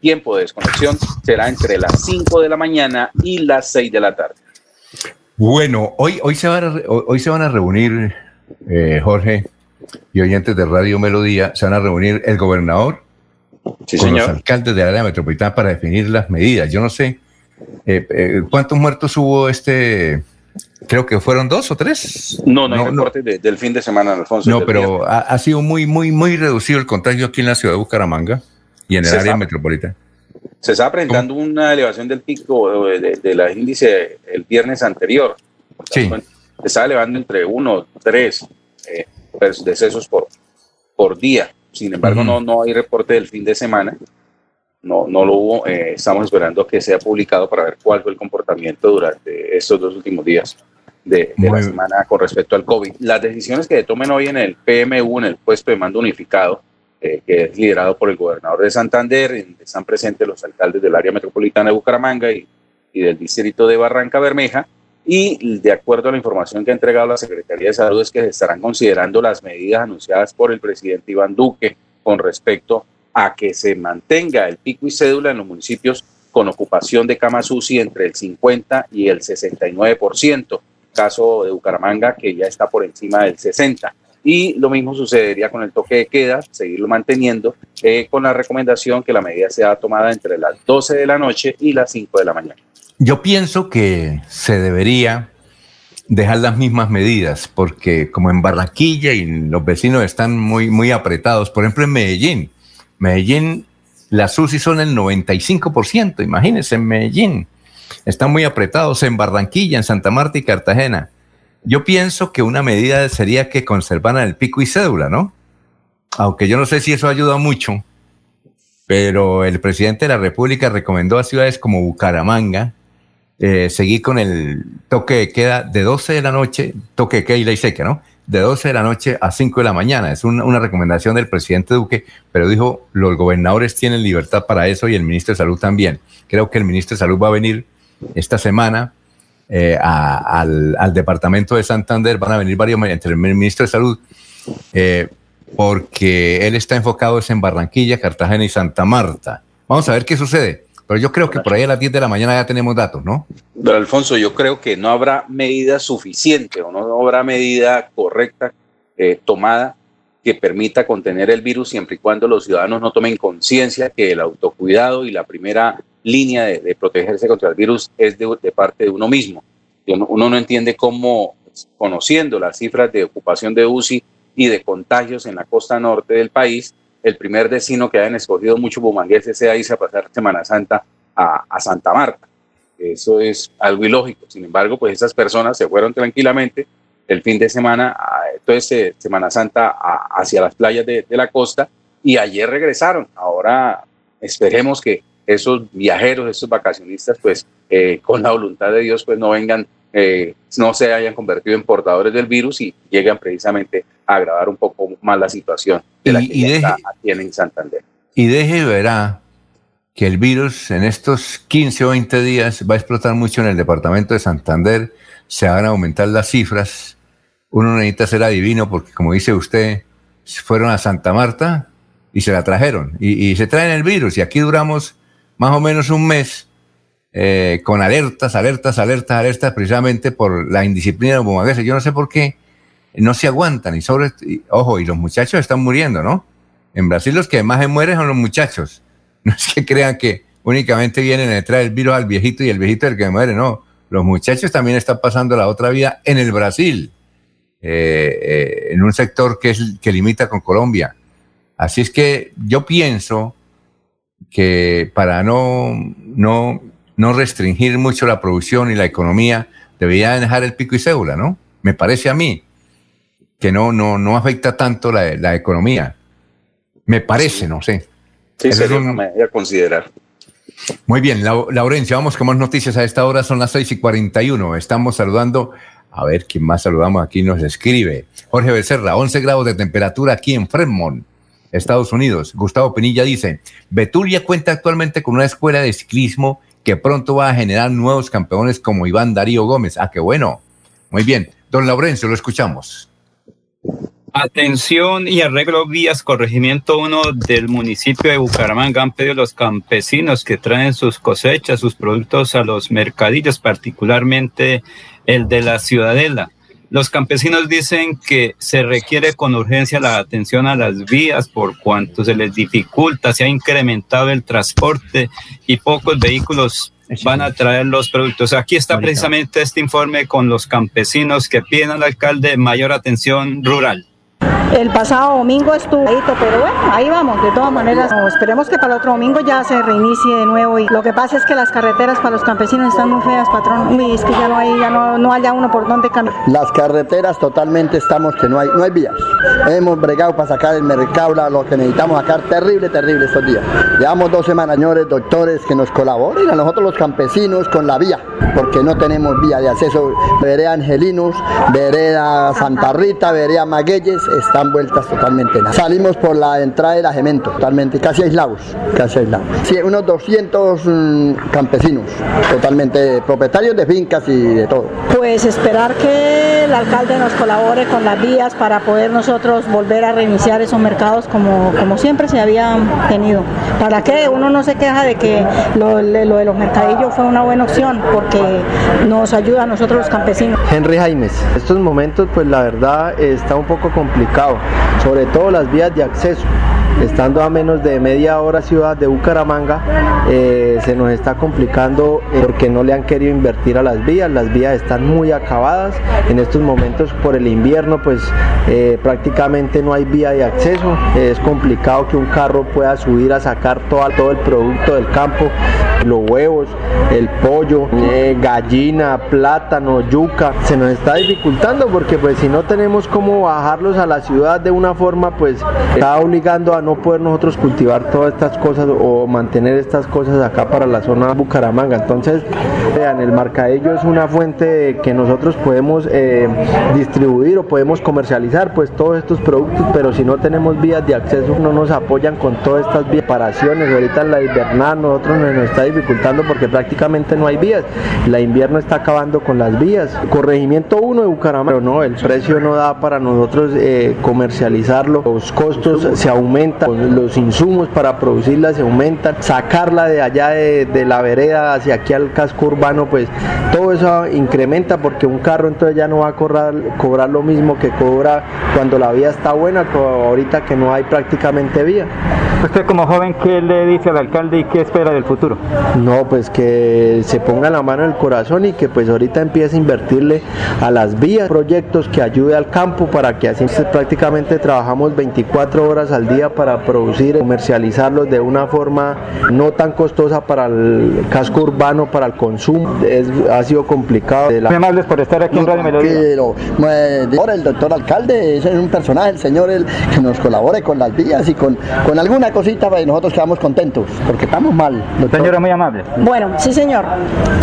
tiempo de desconexión será entre las 5 de la mañana y las 6 de la tarde. Bueno, hoy, hoy, se, van a, hoy se van a reunir, eh, Jorge y oyentes de Radio Melodía, se van a reunir el gobernador con los alcaldes del área metropolitana para definir las medidas. Yo no sé eh, eh, cuántos muertos hubo este. Creo que fueron dos o tres. No, no, hay reporte del fin de semana, Alfonso. No, pero ha, sido muy, muy, muy reducido el contagio aquí en la ciudad de Bucaramanga y en el área metropolitana. Se está presentando una elevación del pico de, de, la índice el viernes anterior. Sí. Se está elevando entre uno, tres eh, decesos por, por día. Sin embargo, no, no hay reporte del fin de semana. No, no lo hubo. Eh, estamos esperando que sea publicado para ver cuál fue el comportamiento durante estos dos últimos días de, la semana con respecto al COVID. Las decisiones que tomen hoy en el PMU, en el puesto de mando unificado, eh, que es liderado por el gobernador de Santander, están presentes los alcaldes del área metropolitana de Bucaramanga y, y del distrito de Barranca Bermeja, y de acuerdo a la información que ha entregado la Secretaría de Salud es que se estarán considerando las medidas anunciadas por el presidente Iván Duque con respecto a que se mantenga el pico y cédula en los municipios con ocupación de camas UCI entre el 50 y el 69%, caso de Bucaramanga que ya está por encima del 60. Y lo mismo sucedería con el toque de queda, seguirlo manteniendo, eh, con la recomendación que la medida sea tomada entre las 12 de la noche y las 5 de la mañana. Yo pienso que se debería dejar las mismas medidas, porque como en Barranquilla y los vecinos están muy, muy apretados, por ejemplo en Medellín, Medellín, las UCI son el 95%, imagínense en Medellín, están muy apretados en Barranquilla, en Santa Marta y Cartagena. Yo pienso que una medida sería que conservaran el pico y cédula, ¿no? Aunque yo no sé si eso ayuda mucho, pero el presidente de la República recomendó a ciudades como Bucaramanga, eh, seguir con el toque de queda de 12 de la noche, toque de queda y ley seca, ¿no? De 12 de la noche a 5 de la mañana. Es una, recomendación del presidente Duque, pero dijo, los gobernadores tienen libertad para eso y el ministro de Salud también. Creo que el ministro de Salud va a venir esta semana eh, al, departamento de Santander, van a venir varios, entre el ministro de Salud, eh, porque él está enfocado en Barranquilla, Cartagena y Santa Marta. Vamos a ver qué sucede. Pero yo creo que por ahí a las 10 de la mañana ya tenemos datos, ¿no? Pero Alfonso, yo creo que no habrá medida suficiente o no habrá medida correcta eh, tomada que permita contener el virus siempre y cuando los ciudadanos no tomen conciencia que el autocuidado y la primera línea de, protegerse contra el virus es de, parte de uno mismo. Uno, no entiende cómo, conociendo las cifras de ocupación de UCI y de contagios en la costa norte del país, el primer destino que hayan escogido muchos bumangueses sea irse a pasar Semana Santa a, Santa Marta. Eso es algo ilógico. Sin embargo, pues esas personas se fueron tranquilamente el fin de semana, entonces Semana Santa hacia las playas de, la costa y ayer regresaron. Ahora esperemos que esos viajeros, esos vacacionistas, pues eh, con la voluntad de Dios, pues no vengan, eh, no se hayan convertido en portadores del virus y lleguen precisamente a agravar un poco más la situación de la que deje, en Santander. Y deje verá que el virus en estos 15 o 20 días va a explotar mucho en el departamento de Santander, se van a aumentar las cifras. Uno necesita ser adivino porque, como dice usted, fueron a Santa Marta y se la trajeron y, se traen el virus y aquí duramos más o menos un mes eh, con alertas, alertas, alertas, alertas, precisamente por la indisciplina de los Yo no sé por qué no se aguantan y sobre, ojo, y los muchachos están muriendo, ¿no? En Brasil los que más se mueren son los muchachos. [LAUGHS] No es que crean que únicamente vienen a traer el virus al viejito y el viejito es el que muere, no. Los muchachos también están pasando la otra vida en el Brasil, eh, eh, en un sector que, es, que limita con Colombia. Así es que yo pienso que para no, no, no restringir mucho la producción y la economía, debería dejar el pico y cédula, ¿no? Me parece a mí que no, no, no afecta tanto la, economía. Me parece, no sé. Sí, sería una a considerar. Muy bien, Laurencia, vamos con más noticias a esta hora, son las 6 y 41. Estamos saludando, a ver quién más saludamos aquí, nos escribe. Jorge Becerra, 11 grados de temperatura aquí en Fremont, Estados Unidos. Gustavo Penilla dice, Betulia cuenta actualmente con una escuela de ciclismo que pronto va a generar nuevos campeones como Iván Darío Gómez. Ah, qué bueno. Muy bien. Don Laurencio, lo escuchamos. Atención y arreglo vías, corregimiento 1 del municipio de Bucaramanga han pedido los campesinos que traen sus cosechas, sus productos a los mercadillos, particularmente el de la Ciudadela. Los campesinos dicen que se requiere con urgencia la atención a las vías por cuanto se les dificulta, se ha incrementado el transporte y pocos vehículos van a traer los productos. Aquí está precisamente este informe con los campesinos que piden al alcalde mayor atención rural. El pasado domingo estuvo, pero bueno, ahí vamos. De todas maneras, esperemos que para otro domingo ya se reinicie de nuevo. Y lo que pasa es que las carreteras para los campesinos están muy feas, patrón. Y es que ya no hay, ya no, no haya uno por donde caminar. Las carreteras totalmente estamos que no hay, no hay vías. Hemos bregado para sacar el mercado, lo que necesitamos sacar, terrible, terrible estos días. Llevamos dos semanas, señores, doctores, que nos colaboren a nosotros los campesinos con la vía, porque no tenemos vía de acceso. Vereda Angelinos, Vereda Santa Rita, Vereda Magueyes, están vueltas totalmente nada. Salimos por la entrada de la Gemento, totalmente, casi aislados, casi aislados. Sí, unos 200 mm, campesinos, totalmente propietarios de fincas y de todo. Pues esperar que el alcalde nos colabore con las vías para poder nosotros volver a reiniciar esos mercados como, como siempre se habían tenido. ¿Para qué? Uno no se queja de que lo, lo de los mercadillos fue una buena opción porque nos ayuda a nosotros los campesinos. Henry Jaimes, estos momentos pues la verdad está un poco complicado, sobre todo las vías de acceso. Estando a menos de media hora ciudad de Bucaramanga, eh, se nos está complicando eh, porque no le han querido invertir a las vías, las vías están muy acabadas, en estos momentos por el invierno pues eh, prácticamente no hay vía de acceso, es complicado que un carro pueda subir a sacar todo, todo el producto del campo, los huevos, el pollo, gallina, plátano, yuca, se nos está dificultando porque pues si no tenemos cómo bajarlos a la ciudad de una forma pues está obligando a no poder nosotros cultivar todas estas cosas o mantener estas cosas acá para la zona de Bucaramanga. Entonces, vean, el marcadillo es una fuente que nosotros podemos eh, distribuir o podemos comercializar pues todos estos productos, pero si no tenemos vías de acceso no nos apoyan con todas estas reparaciones. Ahorita en la invernal nosotros nos, nos está dificultando porque prácticamente no hay vías. La invierno está acabando con las vías. Corregimiento 1 de Bucaramanga, pero no, el precio no da para nosotros eh, comercializarlo. Los costos se aumentan los insumos para producirla se aumentan, sacarla de allá de, la vereda hacia aquí al casco urbano, pues todo eso incrementa porque un carro entonces ya no va a cobrar, cobrar lo mismo que cobra cuando la vía está buena, ahorita que no hay prácticamente vía. Usted como joven, ¿qué le dice al alcalde y qué espera del futuro? No, pues que se ponga la mano en el corazón y que pues ahorita empiece a invertirle a las vías, proyectos que ayude al campo para que así prácticamente trabajamos 24 horas al día para producir, comercializarlos de una forma no tan costosa para el casco urbano, para el consumo. Es, ha sido complicado. De amables por estar aquí en Radio Melodía. Ahora el doctor alcalde es un personaje, el señor el, que nos colabore con las vías y con, con alguna cosita, y nosotros quedamos contentos, porque estamos mal. Señora, muy amable. Bueno, sí, señor.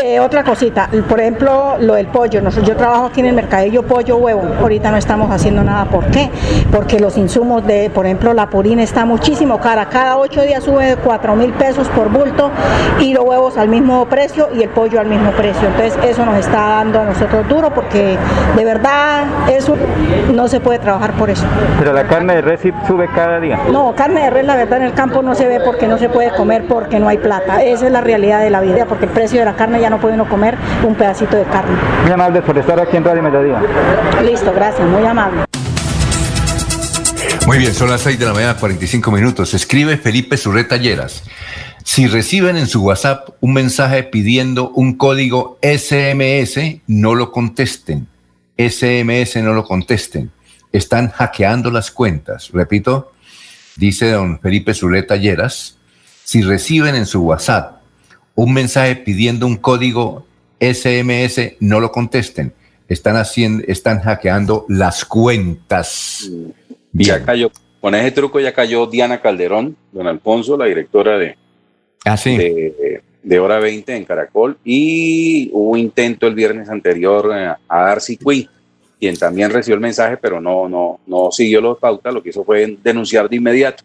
Eh, otra cosita, por ejemplo, lo del pollo. yo trabajo aquí en el mercadillo pollo huevo. Ahorita no estamos haciendo nada. ¿Por qué? Porque los insumos de, por ejemplo, la purina está muchísimo cara. Cada ocho días sube cuatro mil pesos por bulto y los huevos al mismo precio y el pollo al mismo precio. Entonces, eso nos está dando a nosotros duro porque de verdad eso no se puede trabajar por eso. Pero la carne de res sube cada día. No, carne de res la verdad en el campo no se ve porque no se puede comer porque no hay plata. Esa es la realidad de la vida, porque el precio de la carne ya no puede uno comer un pedacito de carne. Muy amable por estar aquí en Radio Mediodía. Listo, gracias, muy amable. Muy bien, son las 6 de la mañana, 45 minutos. Escribe Felipe Surreta Lleras. Si reciben en su WhatsApp un mensaje pidiendo un código SMS, no lo contesten. SMS no lo contesten. Están hackeando las cuentas. Repito, dice don Felipe Zuleta Lleras, si reciben en su WhatsApp un mensaje pidiendo un código SMS, no lo contesten. Están haciendo, están hackeando las cuentas. Ya cayó, con ese truco ya cayó Diana Calderón, don Alfonso, la directora de, ah, de, Hora 20 en Caracol, y hubo intento el viernes anterior eh, a Darcy Quinn quien también recibió el mensaje, pero no, no, no siguió los pautas, lo que hizo fue denunciar de inmediato.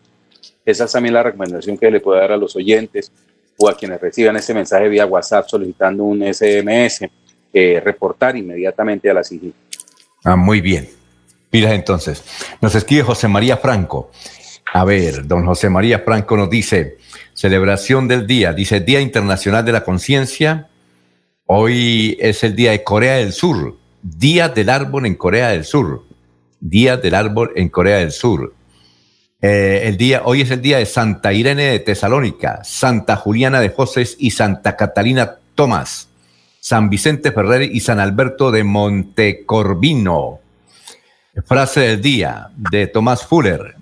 Esa es también la recomendación que le puedo dar a los oyentes o a quienes reciban ese mensaje vía WhatsApp solicitando un SMS, eh, reportar inmediatamente a la CIGI. Ah, muy bien. Mira entonces, nos escribe José María Franco. A ver, don José María Franco nos dice, celebración del día, dice Día Internacional de la Conciencia. Hoy es el Día de Corea del Sur, Día del Árbol en Corea del Sur. Día del Árbol en Corea del Sur. Eh, el día, hoy es el día de Santa Irene de Tesalónica, Santa Juliana de José y Santa Catalina Tomás, San Vicente Ferrer y San Alberto de Montecorvino. Frase del día de Tomás Fuller,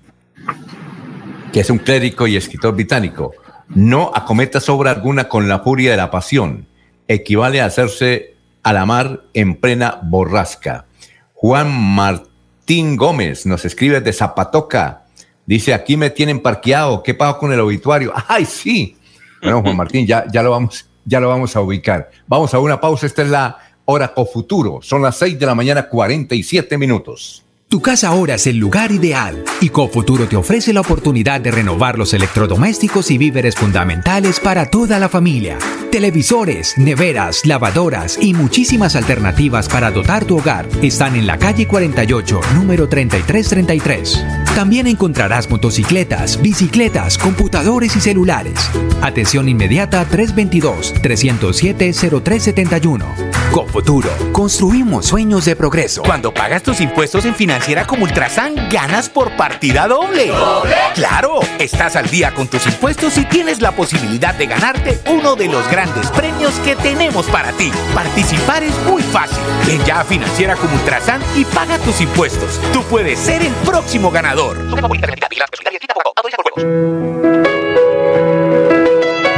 que es un clérigo y escritor británico. No acometas obra alguna con la furia de la pasión. Equivale a hacerse a la mar en plena borrasca. Juan Martín Gómez nos escribe de Zapatoca. Dice, aquí me tienen parqueado. ¿Qué pasó con el obituario? [LAUGHS] ¡Ay, sí! Bueno, Juan Martín, ya, ya, lo vamos, ya lo vamos a ubicar. Vamos a una pausa. Esta es la hora futuro. Son las 6 de la mañana, 47 minutos. Tu casa ahora es el lugar ideal y Cofuturo te ofrece la oportunidad de renovar los electrodomésticos y víveres fundamentales para toda la familia. Televisores, neveras, lavadoras y muchísimas alternativas para dotar tu hogar están en la calle 48, número 3333. También encontrarás motocicletas, bicicletas, computadores y celulares. Atención inmediata 322-307-0371. Cofuturo, construimos sueños de progreso. Cuando pagas tus impuestos en Financiera como Ultrasan, ganas por partida doble. ¿Doble? Claro, estás al día con tus impuestos y tienes la posibilidad de ganarte uno de los grandes premios que tenemos para ti. Participar es muy fácil. Ven ya a Financiera como Ultrasan y paga tus impuestos. Tú puedes ser el próximo ganador.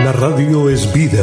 La radio es vida.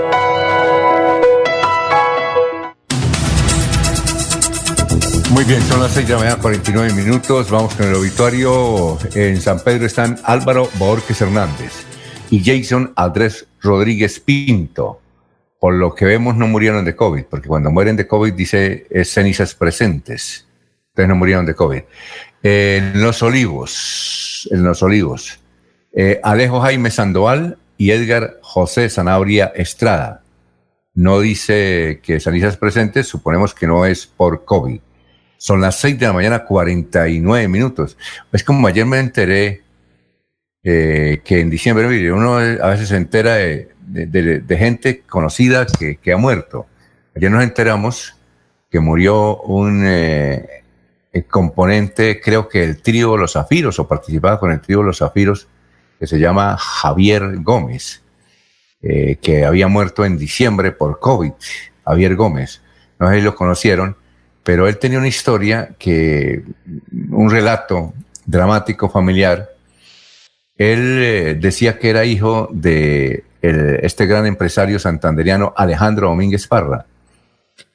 Muy bien, son las 6 de la mañana, 49 minutos. Vamos con el obituario. En San Pedro están Álvaro Borges Hernández y Jason Andrés Rodríguez Pinto. Por lo que vemos, no murieron de COVID, porque cuando mueren de COVID dice es cenizas presentes. Entonces no murieron de COVID. En Los Olivos, en Los Olivos, eh, Alejo Jaime Sandoval y Edgar José Zanabria Estrada. No dice que cenizas presentes, suponemos que no es por COVID. Son las 6 de la mañana, 49 minutos. Es como ayer me enteré eh, que en diciembre, uno a veces se entera de, gente conocida que, ha muerto. Ayer nos enteramos que murió un eh, componente, creo que el trío Los Zafiros, o participaba con el trío Los Zafiros, que se llama Javier Gómez, eh, que había muerto en diciembre por COVID. Javier Gómez. No sé si lo conocieron, pero él tenía una historia que, un relato dramático familiar. Él eh, decía que era hijo de este gran empresario santanderiano Alejandro Domínguez Parra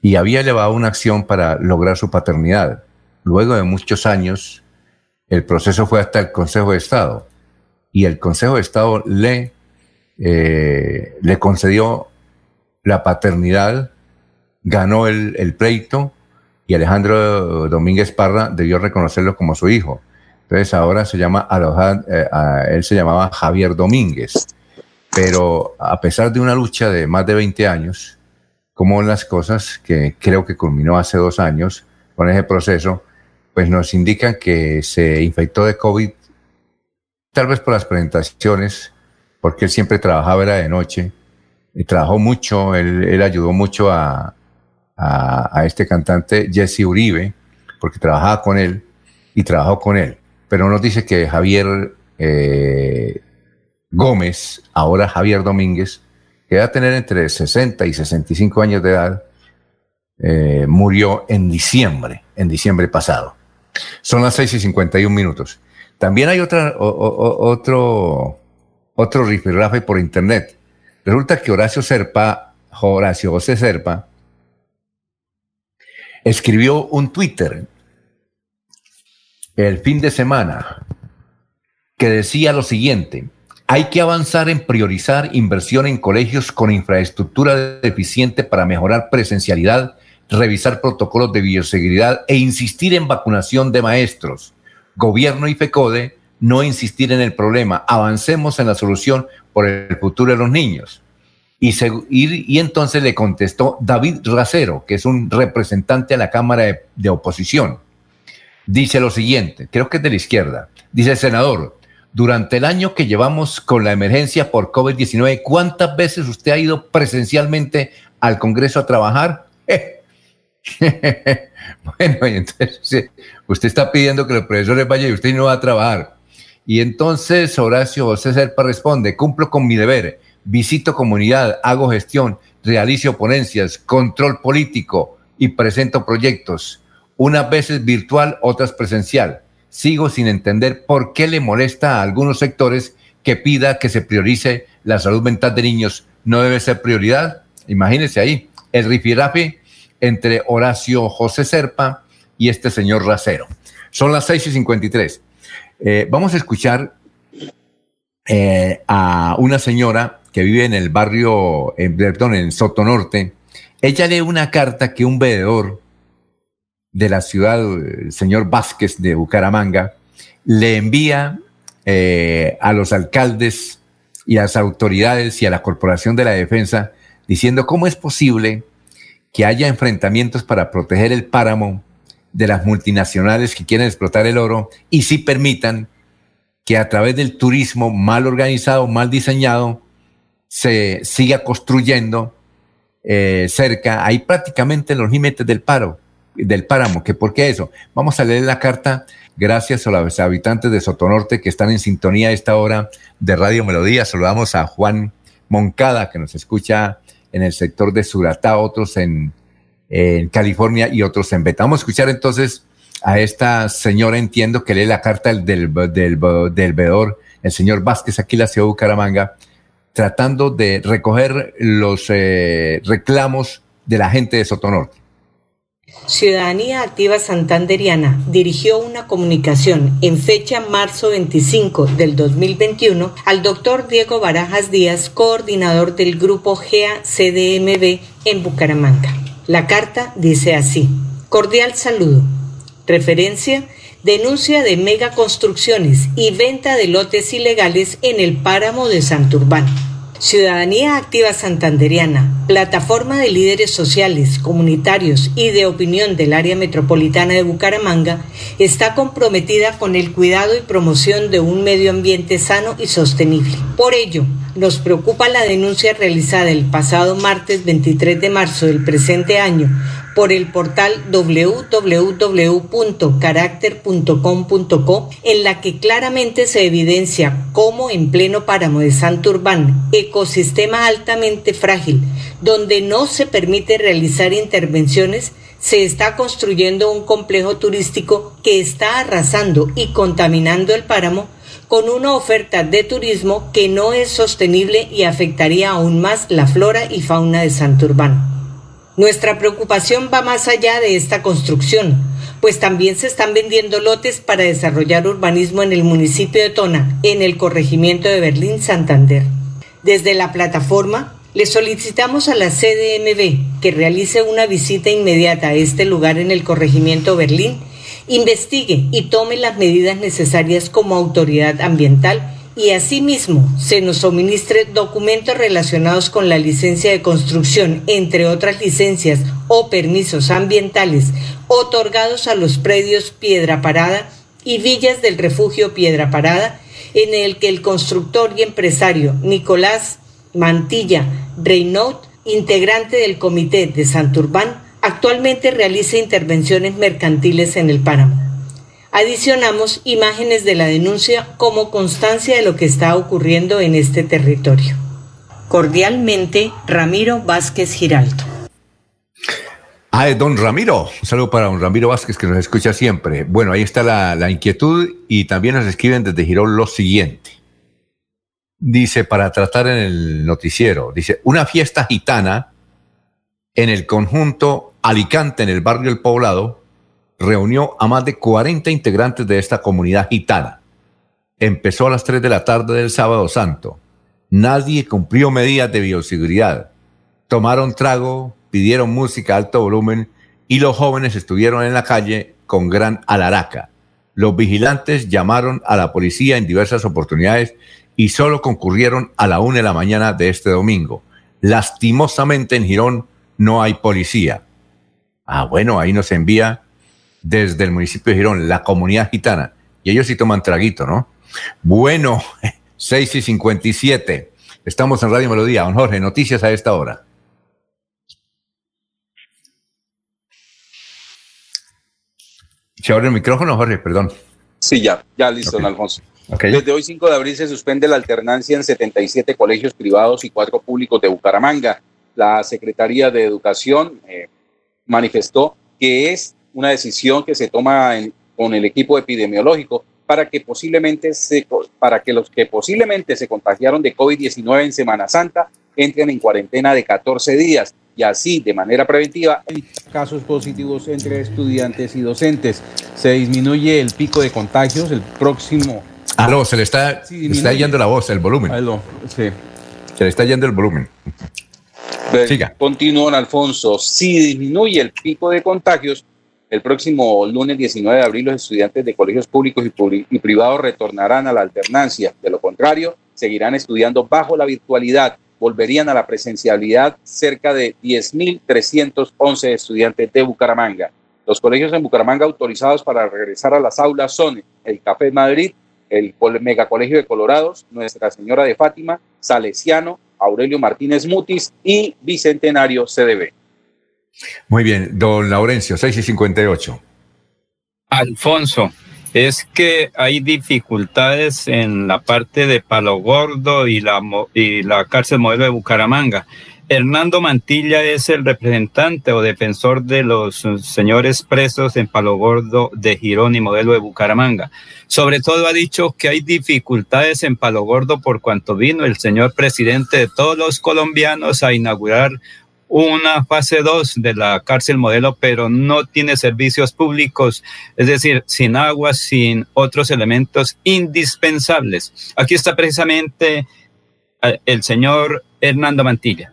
y había llevado una acción para lograr su paternidad. Luego de muchos años, el proceso fue hasta el Consejo de Estado y el Consejo de Estado le, eh, le concedió la paternidad, ganó el, el pleito y Alejandro Domínguez Parra debió reconocerlo como su hijo. Entonces ahora se llama, eh, él se llamaba Javier Domínguez. Pero a pesar de una lucha de más de 20 años, como las cosas, que creo que culminó hace dos años con ese proceso, pues nos indican que se infectó de COVID, tal vez por las presentaciones, porque él siempre trabajaba, de noche, y trabajó mucho, él ayudó mucho a, a, este cantante Jesse Uribe, porque trabajaba con él y trabajó con él. Pero nos dice que Javier eh, Gómez, ahora Javier Domínguez, que va a tener entre 60 y 65 años de edad, eh, murió en diciembre, en diciembre pasado. Son las 6 y 51 minutos. También hay otra, otro, otro rifirrafe por internet. Resulta que Horacio Serpa, Horacio José Serpa, escribió un Twitter el fin de semana que decía lo siguiente, hay que avanzar en priorizar inversión en colegios con infraestructura deficiente para mejorar presencialidad, revisar protocolos de bioseguridad e insistir en vacunación de maestros. Gobierno y FECODE no insistir en el problema, avancemos en la solución por el futuro de los niños. Y, y, entonces le contestó David Racero, que es un representante a la Cámara de, de Oposición. Dice lo siguiente, creo que es de la izquierda. Dice senador, durante el año que llevamos con la emergencia por COVID-19, ¿cuántas veces usted ha ido presencialmente al Congreso a trabajar? [LAUGHS] bueno, y entonces usted está pidiendo que los profesores vayan y usted no va a trabajar. Y entonces Horacio José Serpa responde, cumplo con mi deber, visito comunidad, hago gestión, realizo ponencias, control político y presento proyectos, unas veces virtual, otras presencial. Sigo sin entender por qué le molesta a algunos sectores que pida que se priorice la salud mental de niños. ¿No debe ser prioridad? Imagínese ahí, el rifirafe entre Horacio José Serpa y este señor Racero. Son las 6 y 53. Eh, vamos a escuchar eh, a una señora que vive en el barrio, en, perdón, en Soto Norte. Ella lee una carta que un veedor de la ciudad, el señor Vázquez de Bucaramanga, le envía eh, a los alcaldes y a las autoridades y a la Corporación de la Defensa diciendo cómo es posible que haya enfrentamientos para proteger el páramo de las multinacionales que quieren explotar el oro y si permitan que a través del turismo mal organizado, mal diseñado, se siga construyendo eh, cerca, ahí prácticamente los límites del paro, del páramo, que por qué eso. Vamos a leer la carta gracias a los habitantes de Sotonorte que están en sintonía a esta hora de Radio Melodía. Saludamos a Juan Moncada, que nos escucha en el sector de Suratá, otros en, California y otros en Beta. Vamos a escuchar entonces a esta señora, entiendo que lee la carta del, del, del, el señor Vázquez, aquí en la ciudad Bucaramanga, tratando de recoger los eh, reclamos de la gente de Sotonorte. Ciudadanía Activa Santanderiana dirigió una comunicación en fecha marzo 25 del 2021 al doctor Diego Barajas Díaz, coordinador del grupo GEA-CDMB en Bucaramanga. La carta dice así, cordial saludo, referencia, denuncia de megaconstrucciones y venta de lotes ilegales en el páramo de Santurbán Ciudadanía Activa Santanderiana, plataforma de líderes sociales, comunitarios y de opinión del área metropolitana de Bucaramanga, está comprometida con el cuidado y promoción de un medio ambiente sano y sostenible. Por ello, nos preocupa la denuncia realizada el pasado martes 23 de marzo del presente año por el portal www.caracter.com.co en la que claramente se evidencia cómo en pleno páramo de Santurbán, ecosistema altamente frágil, donde no se permite realizar intervenciones, se está construyendo un complejo turístico que está arrasando y contaminando el páramo con una oferta de turismo que no es sostenible y afectaría aún más la flora y fauna de Santurbán. Nuestra preocupación va más allá de esta construcción, pues también se están vendiendo lotes para desarrollar urbanismo en el municipio de Tona, en el corregimiento de Berlín, Santander. Desde la plataforma, le solicitamos a la CDMB que realice una visita inmediata a este lugar en el corregimiento Berlín, investigue y tome las medidas necesarias como autoridad ambiental y asimismo se nos suministre documentos relacionados con la licencia de construcción, entre otras licencias o permisos ambientales otorgados a los predios Piedra Parada y villas del refugio Piedra Parada, en el que el constructor y empresario Nicolás Mantilla Reynaud, integrante del comité de Santurbán, actualmente realiza intervenciones mercantiles en el páramo. Adicionamos imágenes de la denuncia como constancia de lo que está ocurriendo en este territorio. Cordialmente, Ramiro Vázquez Giraldo. Ah, don Ramiro. Un saludo para don Ramiro Vázquez que nos escucha siempre. Bueno, ahí está la, inquietud y también nos escriben desde Girón lo siguiente. Dice, para tratar en el noticiero, dice, una fiesta gitana en el conjunto Alicante, en el barrio El Poblado, reunió a más de 40 integrantes de esta comunidad gitana. Empezó a las 3 de la tarde del sábado santo. Nadie cumplió medidas de bioseguridad. Tomaron trago, pidieron música a alto volumen y los jóvenes estuvieron en la calle con gran alaraca. los vigilantes llamaron a la policía en diversas oportunidades y solo concurrieron a la una de la mañana de este domingo. Lastimosamente en Girón no hay policía. Ah, bueno, ahí nos envía desde el municipio de Girón, la comunidad gitana. Y ellos sí toman traguito, ¿no? Bueno, [LAUGHS] 6 y 57. Estamos en Radio Melodía. Don Jorge, noticias a esta hora. Se abre el micrófono, Jorge, perdón. Sí, ya, ya listo, don Alfonso. Desde hoy 5 de abril se suspende la alternancia en 77 colegios privados y cuatro públicos de Bucaramanga. La Secretaría de Educación eh, manifestó que es una decisión que se toma con el equipo epidemiológico para que posiblemente se, para que los que posiblemente se contagiaron de COVID-19 en Semana Santa entren en cuarentena de 14 días y así de manera preventiva casos positivos entre estudiantes y docentes. Se disminuye el pico de contagios el próximo. Aló, se le está, está yendo la voz, el volumen. Aló, sí. Se le está yendo el volumen. Siga. Continúa, Alfonso. Si disminuye el pico de contagios, el próximo lunes 19 de abril los estudiantes de colegios públicos y, privados retornarán a la alternancia. De lo contrario, seguirán estudiando bajo la virtualidad. Volverían a la presencialidad cerca de 10.311 estudiantes de Bucaramanga. Los colegios en Bucaramanga autorizados para regresar a las aulas son el Café Madrid, el Megacolegio de Colorados, Nuestra Señora de Fátima, Salesiano, Aurelio Martínez Mutis y Bicentenario CDB. Muy bien, don Laurencio, 6 y 58. Alfonso, es que hay dificultades en la parte de Palo Gordo y la, y la cárcel modelo de Bucaramanga. Hernando Mantilla es el representante o defensor de los señores presos en Palo Gordo de Girón y modelo de Bucaramanga. Sobre todo ha dicho que hay dificultades en Palo Gordo por cuanto vino el señor presidente de todos los colombianos a inaugurar una fase 2 de la cárcel modelo, pero no tiene servicios públicos, es decir, sin agua, sin otros elementos indispensables. Aquí está precisamente eh, el señor Hernando Mantilla.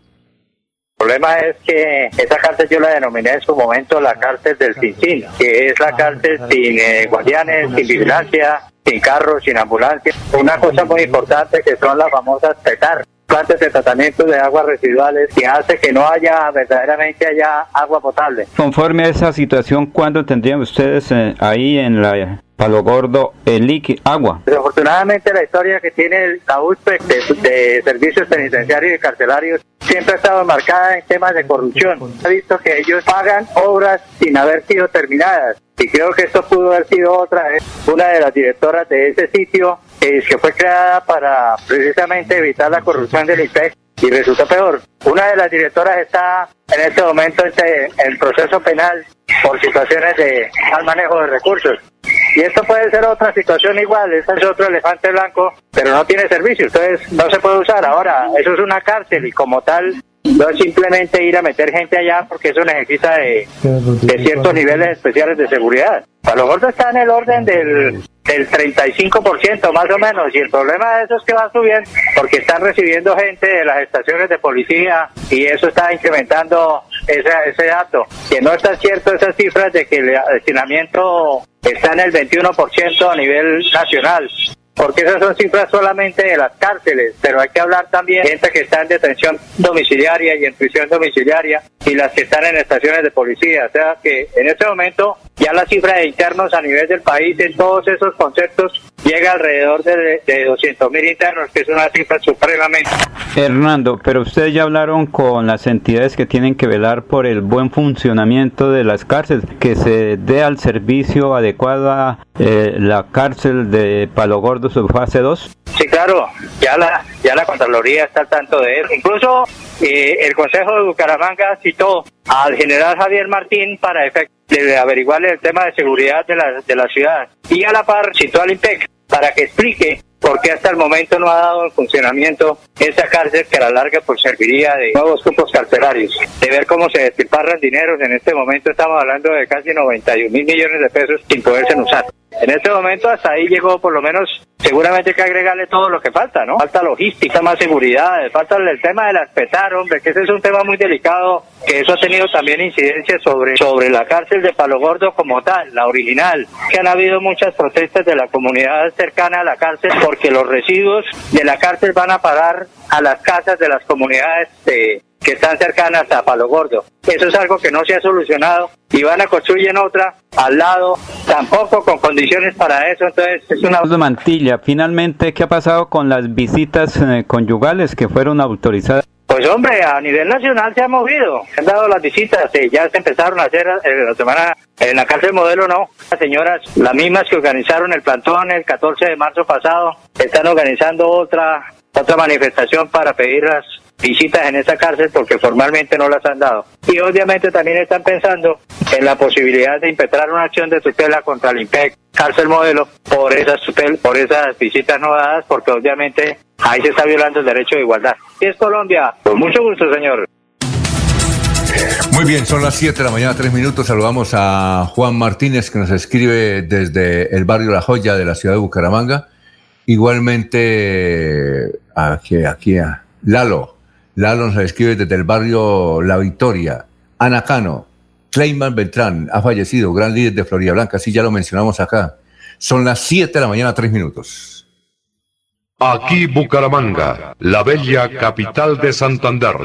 El problema es que esa cárcel yo la denominé en su momento la cárcel del sin, que es la cárcel sin eh, guardianes, sin vigilancia, sin carros, sin ambulancia. Una cosa muy importante que son las famosas petar plantas de tratamiento de aguas residuales que hace que no haya verdaderamente haya agua potable. Conforme a esa situación, ¿cuándo tendrían ustedes eh, ahí en la Palo Gordo el líquido, agua? Desafortunadamente la historia que tiene la USPE de, servicios penitenciarios y carcelarios siempre ha estado marcada en temas de corrupción. Ha visto que ellos pagan obras sin haber sido terminadas. Y creo que esto pudo haber sido otra, vez una de las directoras de ese sitio que fue creada para precisamente evitar la corrupción del IPEC y resulta peor. Una de las directoras está en este momento en el proceso penal por situaciones de mal manejo de recursos. Y esto puede ser otra situación igual, este es otro elefante blanco, pero no tiene servicio, entonces no se puede usar. Ahora, eso es una cárcel y como tal no es simplemente ir a meter gente allá porque eso necesita de, ciertos niveles especiales de seguridad. A lo mejor está en el orden del, del 35% más o menos y el problema de eso es que va subiendo porque están recibiendo gente de las estaciones de policía y eso está incrementando ese, ese dato. Que no está cierto esas cifras de que el destinamiento está en el 21% a nivel nacional porque esas son cifras solamente de las cárceles, pero hay que hablar también de gente que está en detención domiciliaria y en prisión domiciliaria y las que están en estaciones de policía. O sea que en este momento ya la cifra de internos a nivel del país en todos esos conceptos llega alrededor de, de 200 mil internos, que es una cifra supremamente. Hernando, pero ustedes ya hablaron con las entidades que tienen que velar por el buen funcionamiento de las cárceles, que se dé al servicio adecuado a eh, la cárcel de Palo Gordo su fase 2. Sí, claro, ya la, ya la Contraloría está al tanto de eso. Incluso eh, el Consejo de Bucaramanga citó al general Javier Martín para de averiguarle el tema de seguridad de la, de la ciudad. Y a la par citó al IMPEC para que explique por qué hasta el momento no ha dado en funcionamiento esa cárcel que a la larga pues serviría de nuevos grupos carcelarios, de ver cómo se despilfarran dineros. En este momento estamos hablando de casi 91 mil millones de pesos sin poderse usar. En este momento hasta ahí llegó por lo menos seguramente que agregarle todo lo que falta, ¿no? Falta logística, más seguridad, falta el tema de las petar, hombre, que ese es un tema muy delicado, que eso ha tenido también incidencia sobre, sobre la cárcel de Palo Gordo como tal, la original, que han habido muchas protestas de la comunidad cercana a la cárcel porque los residuos de la cárcel van a parar a las casas de las comunidades de que están cercanas a Palo Gordo. Eso es algo que no se ha solucionado y van a construir otra al lado, tampoco con condiciones para eso, entonces es una... Mantilla, finalmente, ¿qué ha pasado con las visitas eh, conyugales que fueron autorizadas? Pues hombre, a nivel nacional se ha movido, se han dado las visitas, eh, ya se empezaron a hacer eh, la semana en la cárcel modelo no, las señoras, las mismas que organizaron el plantón el 14 de marzo pasado, están organizando otra otra manifestación para pedir las visitas en esa cárcel porque formalmente no las han dado. Y obviamente también están pensando en la posibilidad de impetrar una acción de tutela contra el IMPEC, cárcel modelo, por esas, por esas visitas no dadas, porque obviamente ahí se está violando el derecho de igualdad. Y es Colombia. Con mucho gusto, señor. Muy bien, son las 7 de la mañana, 3 minutos. Saludamos a Juan Martínez que nos escribe desde el barrio La Joya de la ciudad de Bucaramanga. Igualmente, aquí, aquí, Lalo, Lalo nos escribe desde el barrio La Victoria. Anacano, Clayman Beltrán ha fallecido, gran líder de Florida Blanca, sí, ya lo mencionamos acá. Son las 7 de la mañana, 3 minutos. Aquí Bucaramanga, la bella capital de Santander.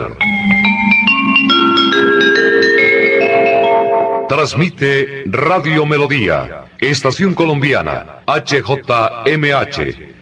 Transmite Radio Melodía, Estación Colombiana, HJMH.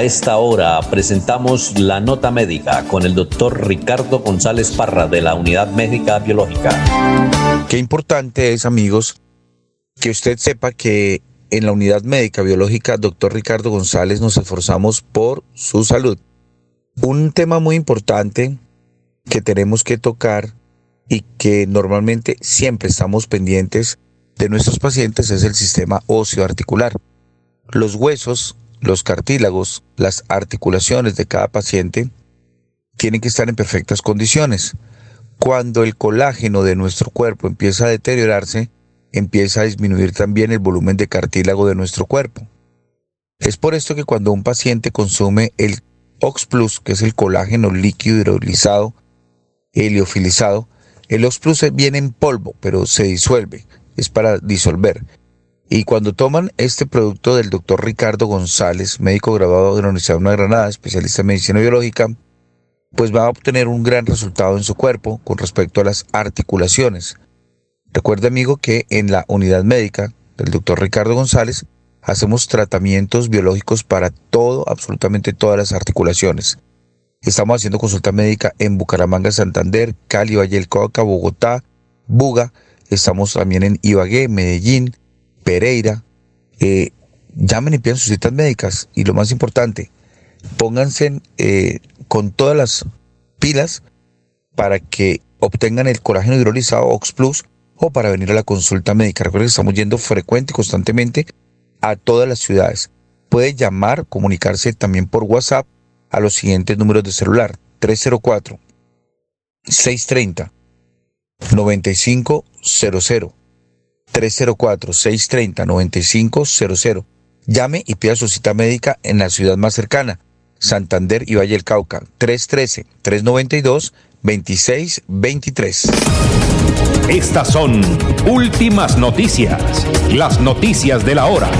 A esta hora presentamos la nota médica con el doctor Ricardo González Parra de la Unidad Médica Biológica. Qué importante es, amigos, que usted sepa que en la Unidad Médica Biológica, doctor Ricardo González, nos esforzamos por su salud. Un tema muy importante que tenemos que tocar y que normalmente siempre estamos pendientes de nuestros pacientes es el sistema óseo articular. Los huesos los cartílagos, las articulaciones de cada paciente tienen que estar en perfectas condiciones. Cuando el colágeno de nuestro cuerpo empieza a deteriorarse, empieza a disminuir también el volumen de cartílago de nuestro cuerpo. Es por esto que cuando un paciente consume el Ox Plus, que es el colágeno líquido hidrolizado, heliofilizado, el Ox Plus viene en polvo, pero se disuelve, es para disolver. Y cuando toman este producto del doctor Ricardo González, médico graduado de la Universidad de Granada, especialista en medicina biológica, pues va a obtener un gran resultado en su cuerpo con respecto a las articulaciones. Recuerde amigo que en la unidad médica del doctor Ricardo González hacemos tratamientos biológicos para todo, absolutamente todas las articulaciones. Estamos haciendo consulta médica en Bucaramanga, Santander, Cali, Valle del Cauca, Bogotá, Buga. Estamos también en Ibagué, Medellín, Pereira, eh, llamen y pidan sus citas médicas. Y lo más importante, pónganse eh, con todas las pilas para que obtengan el colágeno hidrolizado Ox Plus o para venir a la consulta médica. Recuerden que estamos yendo frecuente y constantemente a todas las ciudades. Puede llamar, comunicarse también por WhatsApp a los siguientes números de celular. 304 630 9500 304-630-9500. Llame y pida su cita médica en la ciudad más cercana, Santander y Valle del Cauca, 313-392-2623. Estas son últimas noticias, las noticias de la hora.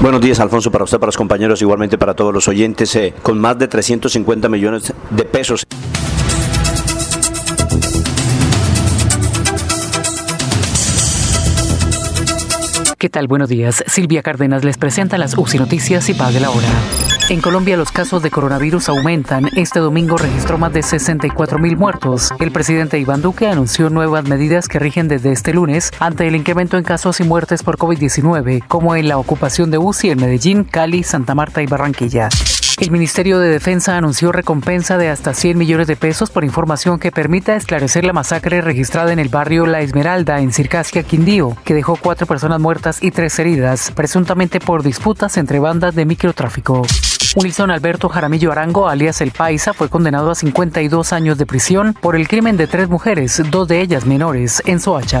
Buenos días, Alfonso, para usted, para los compañeros, igualmente para todos los oyentes, eh, con más de 350 millones de pesos. ¿Qué tal? Buenos días. Silvia Cárdenas les presenta las UCI Noticias y Pague la Hora. En Colombia los casos de coronavirus aumentan. Este domingo registró más de 64 mil muertos. El presidente Iván Duque anunció nuevas medidas que rigen desde este lunes ante el incremento en casos y muertes por COVID-19, como en la ocupación de UCI en Medellín, Cali, Santa Marta y Barranquilla. El Ministerio de Defensa anunció recompensa de hasta 100 millones de pesos por información que permita esclarecer la masacre registrada en el barrio La Esmeralda, en Circasia, Quindío, que dejó cuatro personas muertas y tres heridas, presuntamente por disputas entre bandas de microtráfico. Wilson Alberto Jaramillo Arango, alias El Paisa, fue condenado a 52 años de prisión por el crimen de tres mujeres, dos de ellas menores, en Soacha.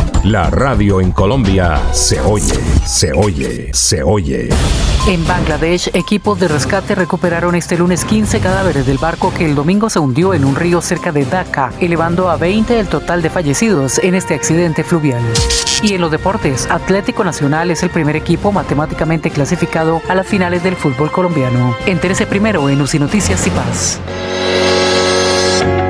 La radio en Colombia se oye, se oye, se oye. En Bangladesh, equipos de rescate recuperaron este lunes 15 cadáveres del barco que el domingo se hundió en un río cerca de Dhaka, elevando a 20 el total de fallecidos en este accidente fluvial. Y en los deportes, Atlético Nacional es el primer equipo matemáticamente clasificado a las finales del fútbol colombiano. Entérese primero en UCI Noticias y Paz.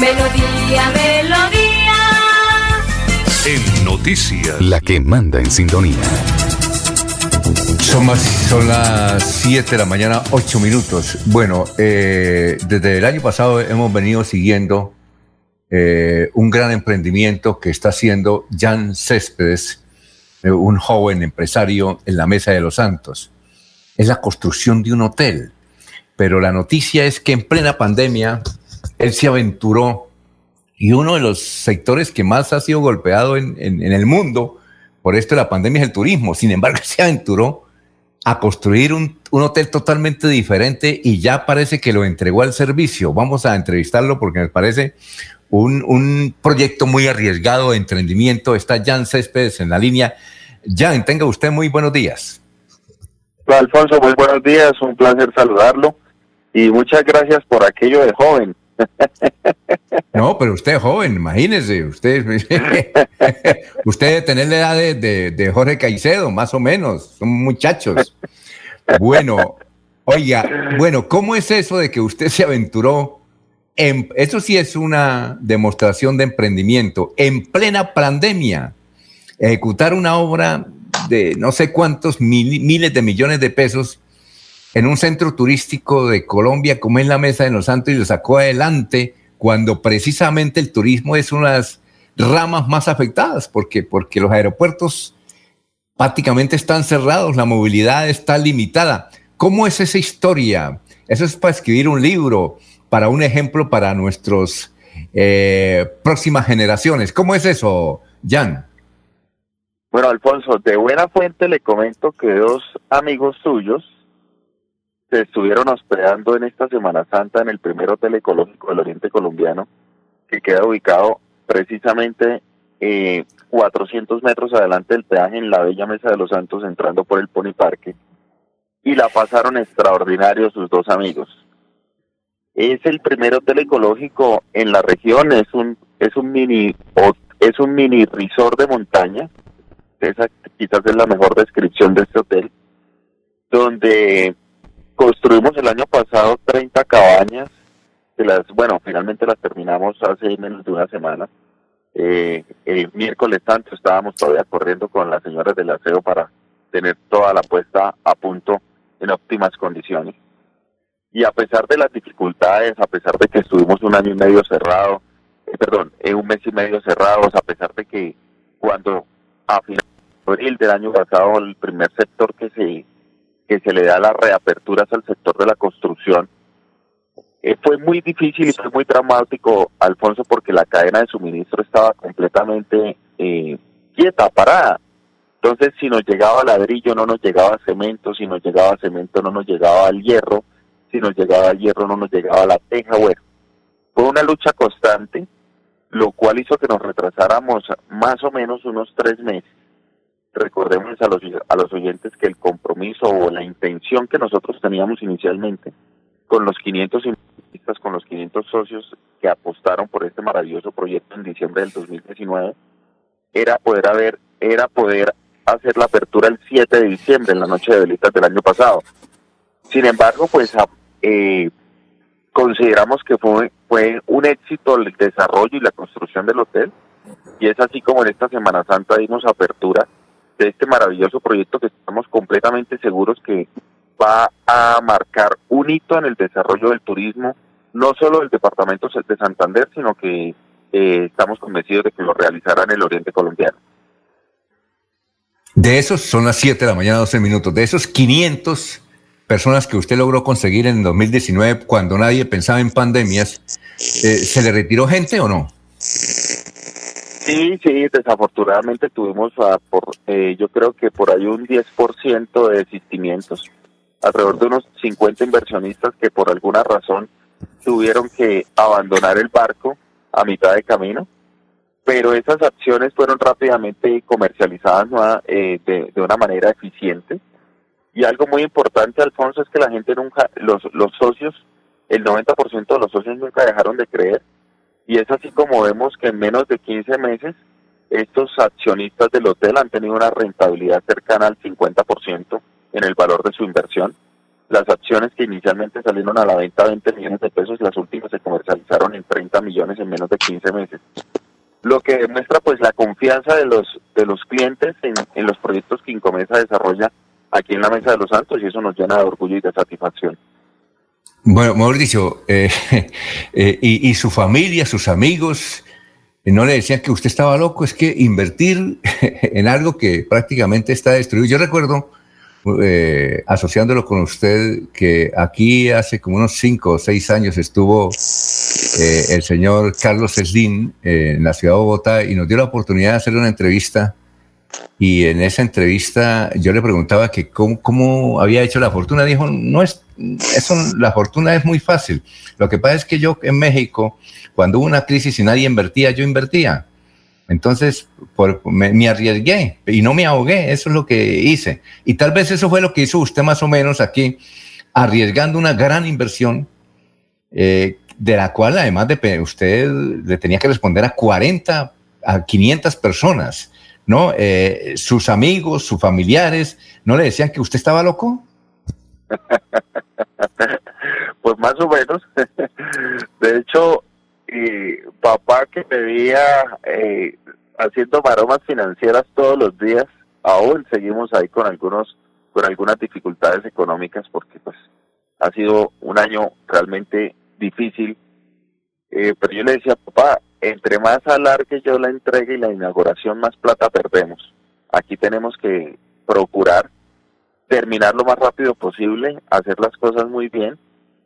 Melodía, melodía. En noticias, la que manda en sintonía. Son, más, son las 7 de la mañana, 8 minutos. Bueno, eh, desde el año pasado hemos venido siguiendo eh, un gran emprendimiento que está haciendo Jan Céspedes, eh, un joven empresario en la Mesa de los Santos. Es la construcción de un hotel. Pero la noticia es que en plena pandemia él se aventuró y uno de los sectores que más ha sido golpeado en, el mundo por esto de la pandemia es el turismo. Sin embargo, [LAUGHS] se aventuró a construir un, hotel totalmente diferente y ya parece que lo entregó al servicio. Vamos a entrevistarlo porque me parece un, proyecto muy arriesgado de emprendimiento. Está Jan Céspedes en la línea. Jan, tenga usted muy buenos días. Alfonso, muy buenos días. Un placer saludarlo y muchas gracias por aquello de joven. [LAUGHS] No, pero usted es joven, imagínese, usted, [LAUGHS] usted debe tener la edad de, Jorge Caicedo, más o menos, son muchachos. Bueno, oiga, bueno, ¿cómo es eso de que usted se aventuró? En, eso sí es una demostración de emprendimiento, en plena pandemia, ejecutar una obra de no sé cuántos miles de millones de pesos en un centro turístico de Colombia como es la Mesa de los Santos y lo sacó adelante cuando precisamente el turismo es una de las ramas más afectadas, porque, porque los aeropuertos prácticamente están cerrados, la movilidad está limitada. ¿Cómo es esa historia? Eso es para escribir un libro, para un ejemplo para nuestras eh, próximas generaciones. ¿Cómo es eso, Jan? Bueno, Alfonso, de buena fuente le comento que dos amigos suyos se estuvieron hospedando en esta Semana Santa en el primer hotel ecológico del Oriente Colombiano, que queda ubicado precisamente eh, 400 metros adelante del peaje en la Bella Mesa de los Santos, entrando por el Pony Parque, y la pasaron extraordinario sus dos amigos. Es el primer hotel ecológico en la región, es un es un mini es un mini resort de montaña, esa quizás es la mejor descripción de este hotel, donde Construimos el año pasado 30 cabañas, de las, bueno, finalmente las terminamos hace menos de una semana. Eh, el miércoles tanto estábamos todavía corriendo con las señoras del aseo para tener toda la puesta a punto en óptimas condiciones. Y a pesar de las dificultades, a pesar de que estuvimos un año y medio cerrado, eh, perdón, en un mes y medio cerrados, a pesar de que cuando a final de abril del año pasado el primer sector que se que se le da las reaperturas al sector de la construcción, Eh, fue muy difícil y fue muy dramático, Alfonso, porque la cadena de suministro estaba completamente eh, quieta, parada. Entonces, si nos llegaba ladrillo, no nos llegaba cemento, si nos llegaba cemento, no nos llegaba el hierro, si nos llegaba el hierro, no nos llegaba la teja. Bueno, fue una lucha constante, lo cual hizo que nos retrasáramos más o menos unos tres meses. Recordemos a los, a los oyentes que el compromiso o la intención que nosotros teníamos inicialmente con los 500 inversionistas, con los 500 socios que apostaron por este maravilloso proyecto en diciembre del 2019, era poder haber, era poder hacer la apertura el 7 de diciembre, en la noche de velitas del año pasado. Sin embargo, pues eh, consideramos que fue, fue un éxito el desarrollo y la construcción del hotel, y es así como en esta Semana Santa dimos apertura de este maravilloso proyecto que estamos completamente seguros que va a marcar un hito en el desarrollo del turismo, no solo del departamento de Santander, sino que eh, estamos convencidos de que lo realizará en el oriente colombiano. De esos, son las 7 de la mañana, 12 minutos, de esos 500 personas que usted logró conseguir en 2019 cuando nadie pensaba en pandemias, eh, ¿se le retiró gente o no? Sí, sí, desafortunadamente tuvimos, a, por, eh, yo creo que por ahí un 10% de desistimientos alrededor de unos 50 inversionistas que por alguna razón tuvieron que abandonar el barco a mitad de camino, pero esas acciones fueron rápidamente comercializadas eh, de, de, una manera eficiente. Y algo muy importante, Alfonso, es que la gente nunca, los, los socios, el 90% de los socios nunca dejaron de creer. Y es así como vemos que en menos de 15 meses estos accionistas del hotel han tenido una rentabilidad cercana al 50% en el valor de su inversión. Las acciones que inicialmente salieron a la venta 20 millones de pesos, las últimas se comercializaron en 30 millones en menos de 15 meses. Lo que demuestra pues la confianza de los de los clientes en, en los proyectos que Incomesa desarrolla aquí en la Mesa de los Santos y eso nos llena de orgullo y de satisfacción. Bueno, Mauricio, eh, [LAUGHS] eh, y, su familia, sus amigos, no le decían que usted estaba loco, es que invertir [LAUGHS] en algo que prácticamente está destruido. Yo recuerdo eh, asociándolo con usted, que aquí hace como unos cinco o seis años estuvo eh, el señor Carlos eh, en la ciudad de Bogotá y nos dio la oportunidad de hacer una entrevista. Y en esa entrevista yo le preguntaba que cómo, había hecho la fortuna. Dijo, no es, eso, la fortuna es muy fácil. Lo que pasa es que yo en México, cuando hubo una crisis y nadie invertía, yo invertía. Entonces, me, arriesgué y no me ahogué, eso es lo que hice. Y tal vez eso fue lo que hizo usted más o menos aquí, arriesgando una gran inversión, eh, de la cual además de usted le tenía que responder a 40, a 500 personas, ¿no? Eh, sus amigos, sus familiares, ¿no le decían que usted estaba loco? [LAUGHS] pues más o menos. [LAUGHS] De hecho, papá que me veía eh, haciendo maromas financieras todos los días, aún seguimos ahí con algunos con algunas dificultades económicas porque pues ha sido un año realmente difícil. Eh, pero yo le decía, papá, entre más alargue yo la entrega y la inauguración, más plata perdemos. Aquí tenemos que procurar terminar lo más rápido posible, hacer las cosas muy bien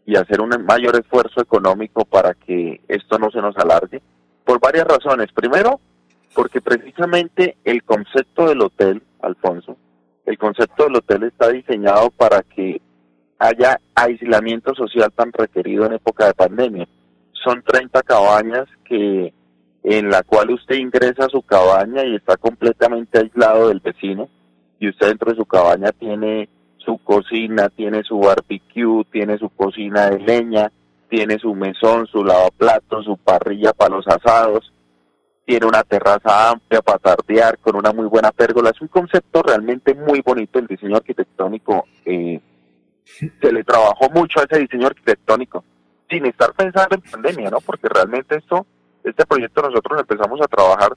y hacer un mayor esfuerzo económico para que esto no se nos alargue, por varias razones. Primero, porque precisamente el concepto del hotel, Alfonso, el concepto del hotel está diseñado para que haya aislamiento social tan requerido en época de pandemia. Son 30 cabañas que en la cual usted ingresa a su cabaña y está completamente aislado del vecino y usted dentro de su cabaña tiene su cocina, tiene su barbecue, tiene su cocina de leña, tiene su mesón, su lavaplatos, su parrilla para los asados, tiene una terraza amplia para tardear con una muy buena pérgola. Es un concepto realmente muy bonito el diseño arquitectónico. Eh, se le trabajó mucho a ese diseño arquitectónico sin estar pensando en pandemia, ¿no? Porque realmente esto, este proyecto nosotros empezamos a trabajar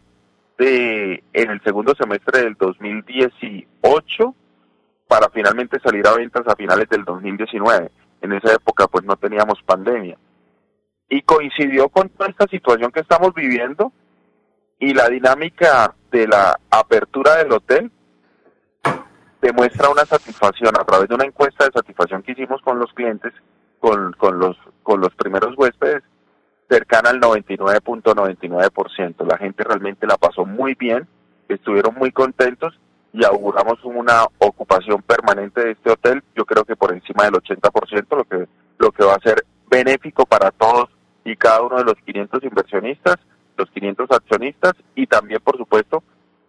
de, en el segundo semestre del 2018 para finalmente salir a ventas a finales del 2019. En esa época pues no teníamos pandemia. Y coincidió con toda esta situación que estamos viviendo y la dinámica de la apertura del hotel demuestra una satisfacción a través de una encuesta de satisfacción que hicimos con los clientes, con, con, los, con los primeros huéspedes cercana al 99.99%. La gente realmente la pasó muy bien, estuvieron muy contentos y auguramos una ocupación permanente de este hotel, yo creo que por encima del 80%, lo que, lo que va a ser benéfico para todos y cada uno de los 500 inversionistas, los 500 accionistas y también, por supuesto,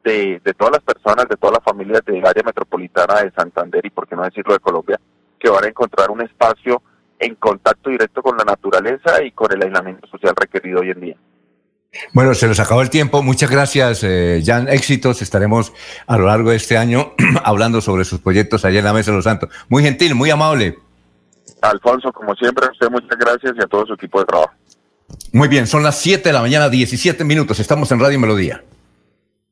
de, de todas las personas, de todas las familias del área metropolitana de Santander y, por qué no decirlo, de Colombia, que van a encontrar un espacio en contacto directo con la naturaleza y con el aislamiento social requerido hoy en día. Bueno, se nos acabó el tiempo. Muchas gracias, eh, Jan. Éxitos. Estaremos a lo largo de este año [CLEARS THROAT] hablando sobre sus proyectos allá en la Mesa de los Santos. Muy gentil, muy amable. Alfonso, como siempre, a usted muchas gracias y a todo su equipo de trabajo. Muy bien, son las 7 de la mañana, 17 minutos. Estamos en Radio Melodía.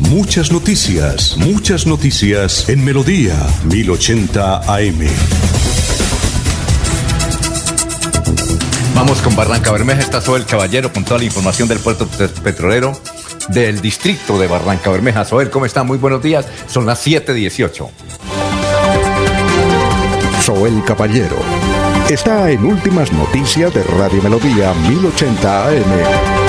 Muchas noticias, muchas noticias en Melodía 1080 AM. Vamos con Barranca Bermeja. Está Soel Caballero con toda la información del puerto petrolero del distrito de Barranca Bermeja. Soel, ¿cómo está? Muy buenos días. Son las 7:18. Soel Caballero está en Últimas Noticias de Radio Melodía 1080 AM.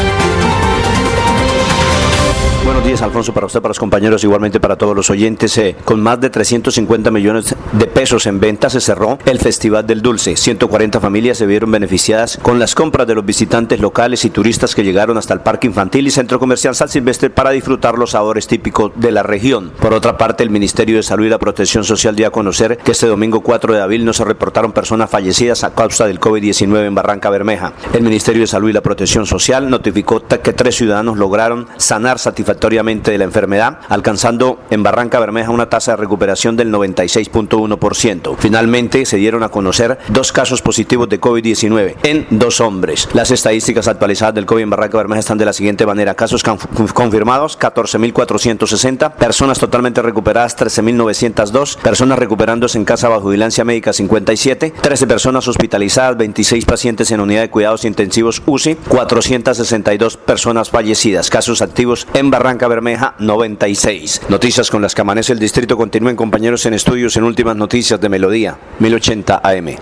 Días, Alfonso, para usted, para los compañeros, igualmente para todos los oyentes. Eh, con más de 350 millones de pesos en venta se cerró el Festival del Dulce. 140 familias se vieron beneficiadas con las compras de los visitantes locales y turistas que llegaron hasta el Parque Infantil y Centro Comercial San Silvestre para disfrutar los sabores típicos de la región. Por otra parte, el Ministerio de Salud y la Protección Social dio a conocer que este domingo 4 de abril no se reportaron personas fallecidas a causa del COVID-19 en Barranca Bermeja. El Ministerio de Salud y la Protección Social notificó que tres ciudadanos lograron sanar satisfactoriamente de la enfermedad, alcanzando en Barranca Bermeja una tasa de recuperación del 96.1%. Finalmente se dieron a conocer dos casos positivos de COVID-19 en dos hombres. Las estadísticas actualizadas del COVID en Barranca Bermeja están de la siguiente manera. Casos confirmados 14.460, personas totalmente recuperadas 13.902, personas recuperándose en casa bajo vigilancia médica 57, 13 personas hospitalizadas, 26 pacientes en unidad de cuidados intensivos UCI, 462 personas fallecidas. Casos activos en Barranca Barranca Bermeja 96. Noticias con las que amanece el distrito continúen compañeros en estudios en últimas noticias de Melodía 1080 AM.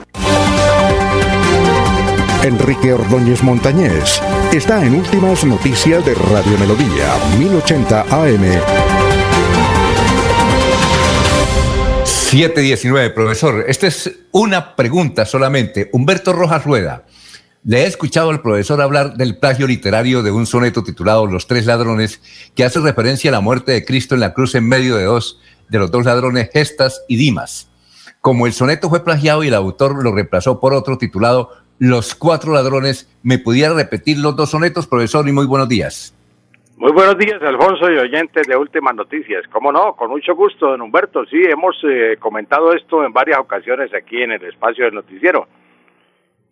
Enrique Ordóñez Montañés está en últimas noticias de Radio Melodía 1080 AM. 719, profesor. Esta es una pregunta solamente. Humberto Rojas Rueda le he escuchado al profesor hablar del plagio literario de un soneto titulado Los tres ladrones, que hace referencia a la muerte de Cristo en la cruz en medio de dos de los dos ladrones, Gestas y Dimas. Como el soneto fue plagiado y el autor lo reemplazó por otro titulado Los cuatro ladrones, ¿me pudiera repetir los dos sonetos, profesor? Y muy buenos días. Muy buenos días, Alfonso y oyentes de Últimas Noticias. ¿Cómo no? Con mucho gusto, don Humberto. Sí, hemos eh, comentado esto en varias ocasiones aquí en el espacio del noticiero.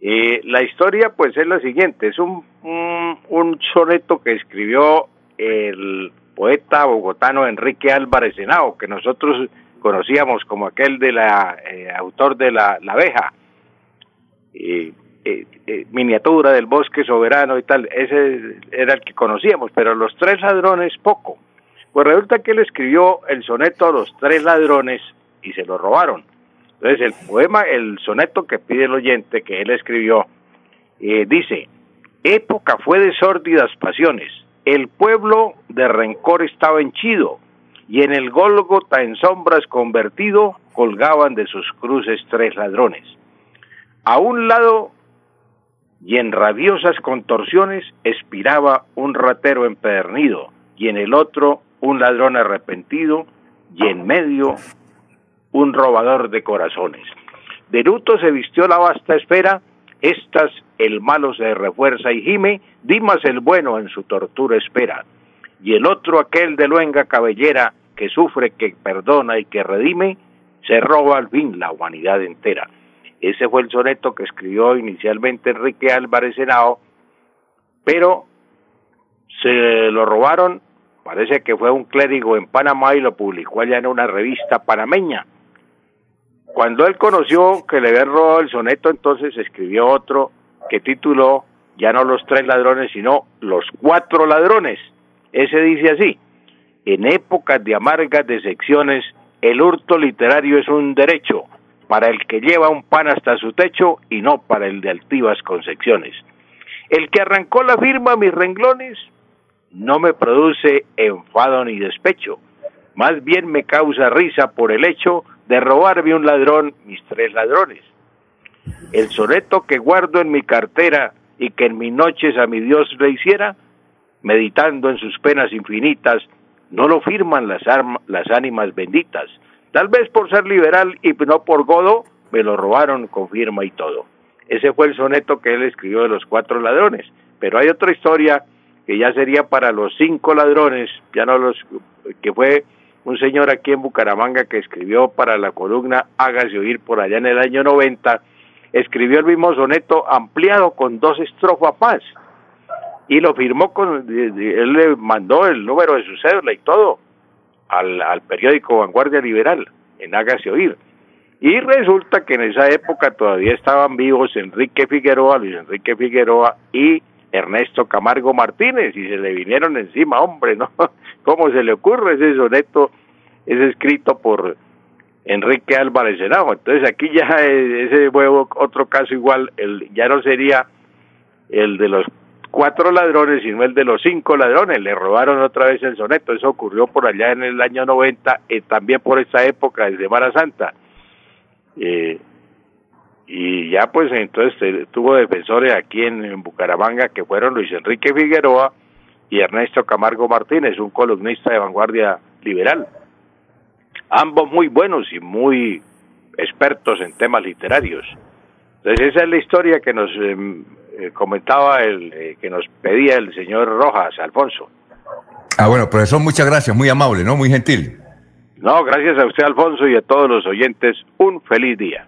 Eh, la historia pues es la siguiente, es un, un, soneto que escribió el poeta bogotano Enrique Álvarez Henao, que nosotros conocíamos como aquel de la eh, autor de la, la abeja, eh, miniatura del bosque soberano y tal, ese era el que conocíamos, pero los tres ladrones poco. Pues resulta que él escribió el soneto a los tres ladrones y se lo robaron. Entonces el poema, el soneto que pide el oyente, que él escribió, eh, dice, época fue de sórdidas pasiones, el pueblo de rencor estaba henchido, y en el Gólgota en sombras convertido colgaban de sus cruces tres ladrones. A un lado y en rabiosas contorsiones expiraba un ratero empedernido, y en el otro un ladrón arrepentido, y en medio un robador de corazones. De luto se vistió la vasta espera, estas el malo se refuerza y gime, Dimas el bueno en su tortura espera, y el otro aquel de luenga cabellera, que sufre, que perdona y que redime, se roba al fin la humanidad entera. Ese fue el soneto que escribió inicialmente Enrique Álvarez Henao pero se lo robaron, parece que fue un clérigo en Panamá y lo publicó allá en una revista panameña. Cuando él conoció que le habían robado el soneto, entonces escribió otro que tituló ya no los tres ladrones, sino los cuatro ladrones. Ese dice así, en épocas de amargas decepciones, el hurto literario es un derecho para el que lleva un pan hasta su techo y no para el de altivas concepciones. El que arrancó la firma a mis renglones no me produce enfado ni despecho, más bien me causa risa por el hecho de robarme un ladrón mis tres ladrones. El soneto que guardo en mi cartera y que en mis noches a mi Dios le hiciera, meditando en sus penas infinitas, no lo firman las, las ánimas benditas. Tal vez por ser liberal y no por godo, me lo robaron con firma y todo. Ese fue el soneto que él escribió de los cuatro ladrones. Pero hay otra historia que ya sería para los cinco ladrones, ya no los que fue un señor aquí en Bucaramanga que escribió para la columna Hágase oír por allá en el año 90, escribió el mismo soneto ampliado con dos estrofas más y lo firmó con, él le mandó el número de su cédula y todo al, al periódico Vanguardia Liberal en Hágase Oír. Y resulta que en esa época todavía estaban vivos Enrique Figueroa, Luis Enrique Figueroa y Ernesto Camargo Martínez y se le vinieron encima, hombre, ¿no? [LAUGHS] ¿Cómo se le ocurre ese soneto? Es escrito por Enrique Álvarez Senado. Entonces aquí ya ese fue otro caso igual, ya no sería el de los cuatro ladrones, sino el de los cinco ladrones. Le robaron otra vez el soneto. Eso ocurrió por allá en el año 90, eh, también por esa época de Semana Santa. Eh, y ya pues entonces tuvo defensores aquí en, Bucaramanga que fueron Luis Enrique Figueroa y Ernesto Camargo Martínez, un columnista de vanguardia liberal. Ambos muy buenos y muy expertos en temas literarios. Entonces esa es la historia que nos em, eh, comentaba el eh, que nos pedía el señor Rojas, Alfonso. Ah, bueno, profesor, muchas gracias, muy amable, ¿no? Muy gentil. No, gracias a usted, Alfonso, y a todos los oyentes, un feliz día.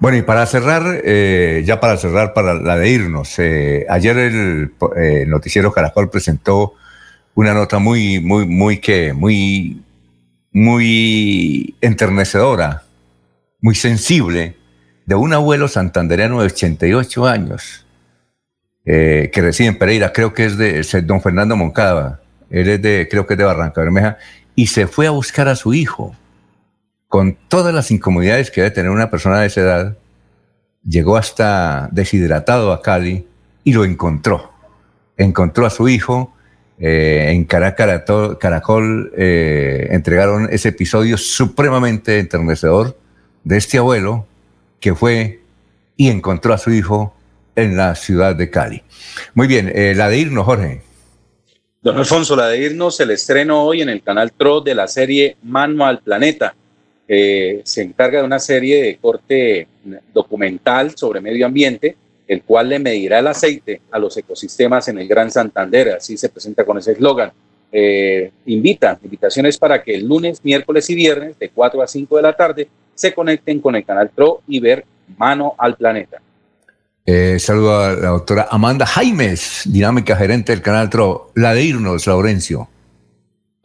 Bueno, y para cerrar, eh, ya para cerrar, para la de irnos, eh, ayer el eh, noticiero Caracol presentó una nota muy, muy, muy que, muy, muy enternecedora, muy sensible, de un abuelo santandereano de 88 años, que reside en Pereira, creo que es de don Fernando Moncada, él es de, creo que es de Barranca Bermeja, y se fue a buscar a su hijo con todas las incomodidades que debe tener una persona de esa edad, llegó hasta deshidratado a Cali y lo encontró. Encontró a su hijo. Eh, en Caracol eh, entregaron ese episodio supremamente enternecedor de este abuelo que fue y encontró a su hijo en la ciudad de Cali. Muy bien, eh, la de irnos, Jorge. Don Alfonso, la de irnos, el estreno hoy en el canal TRO de la serie Mano al Planeta se encarga de una serie de corte documental sobre medio ambiente, el cual le medirá el aceite a los ecosistemas en el Gran Santander, así se presenta con ese eslogan. Eh, invita, invitaciones para que el lunes, miércoles y viernes de 4 a 5 de la tarde se conecten con el canal PRO y ver Mano al Planeta. Eh, saludo a la doctora Amanda Jaimes, dinámica gerente del canal TRO. La de irnos, Laurencio.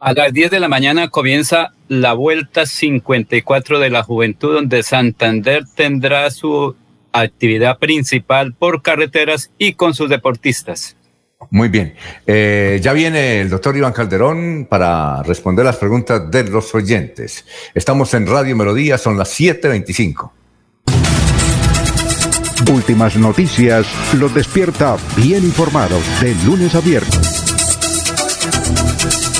A las 10 de la mañana comienza la Vuelta 54 de la Juventud, donde Santander tendrá su actividad principal por carreteras y con sus deportistas. Muy bien. Eh, ya viene el doctor Iván Calderón para responder las preguntas de los oyentes. Estamos en Radio Melodía, son las 7.25. Últimas noticias los despierta bien informados de lunes a viernes.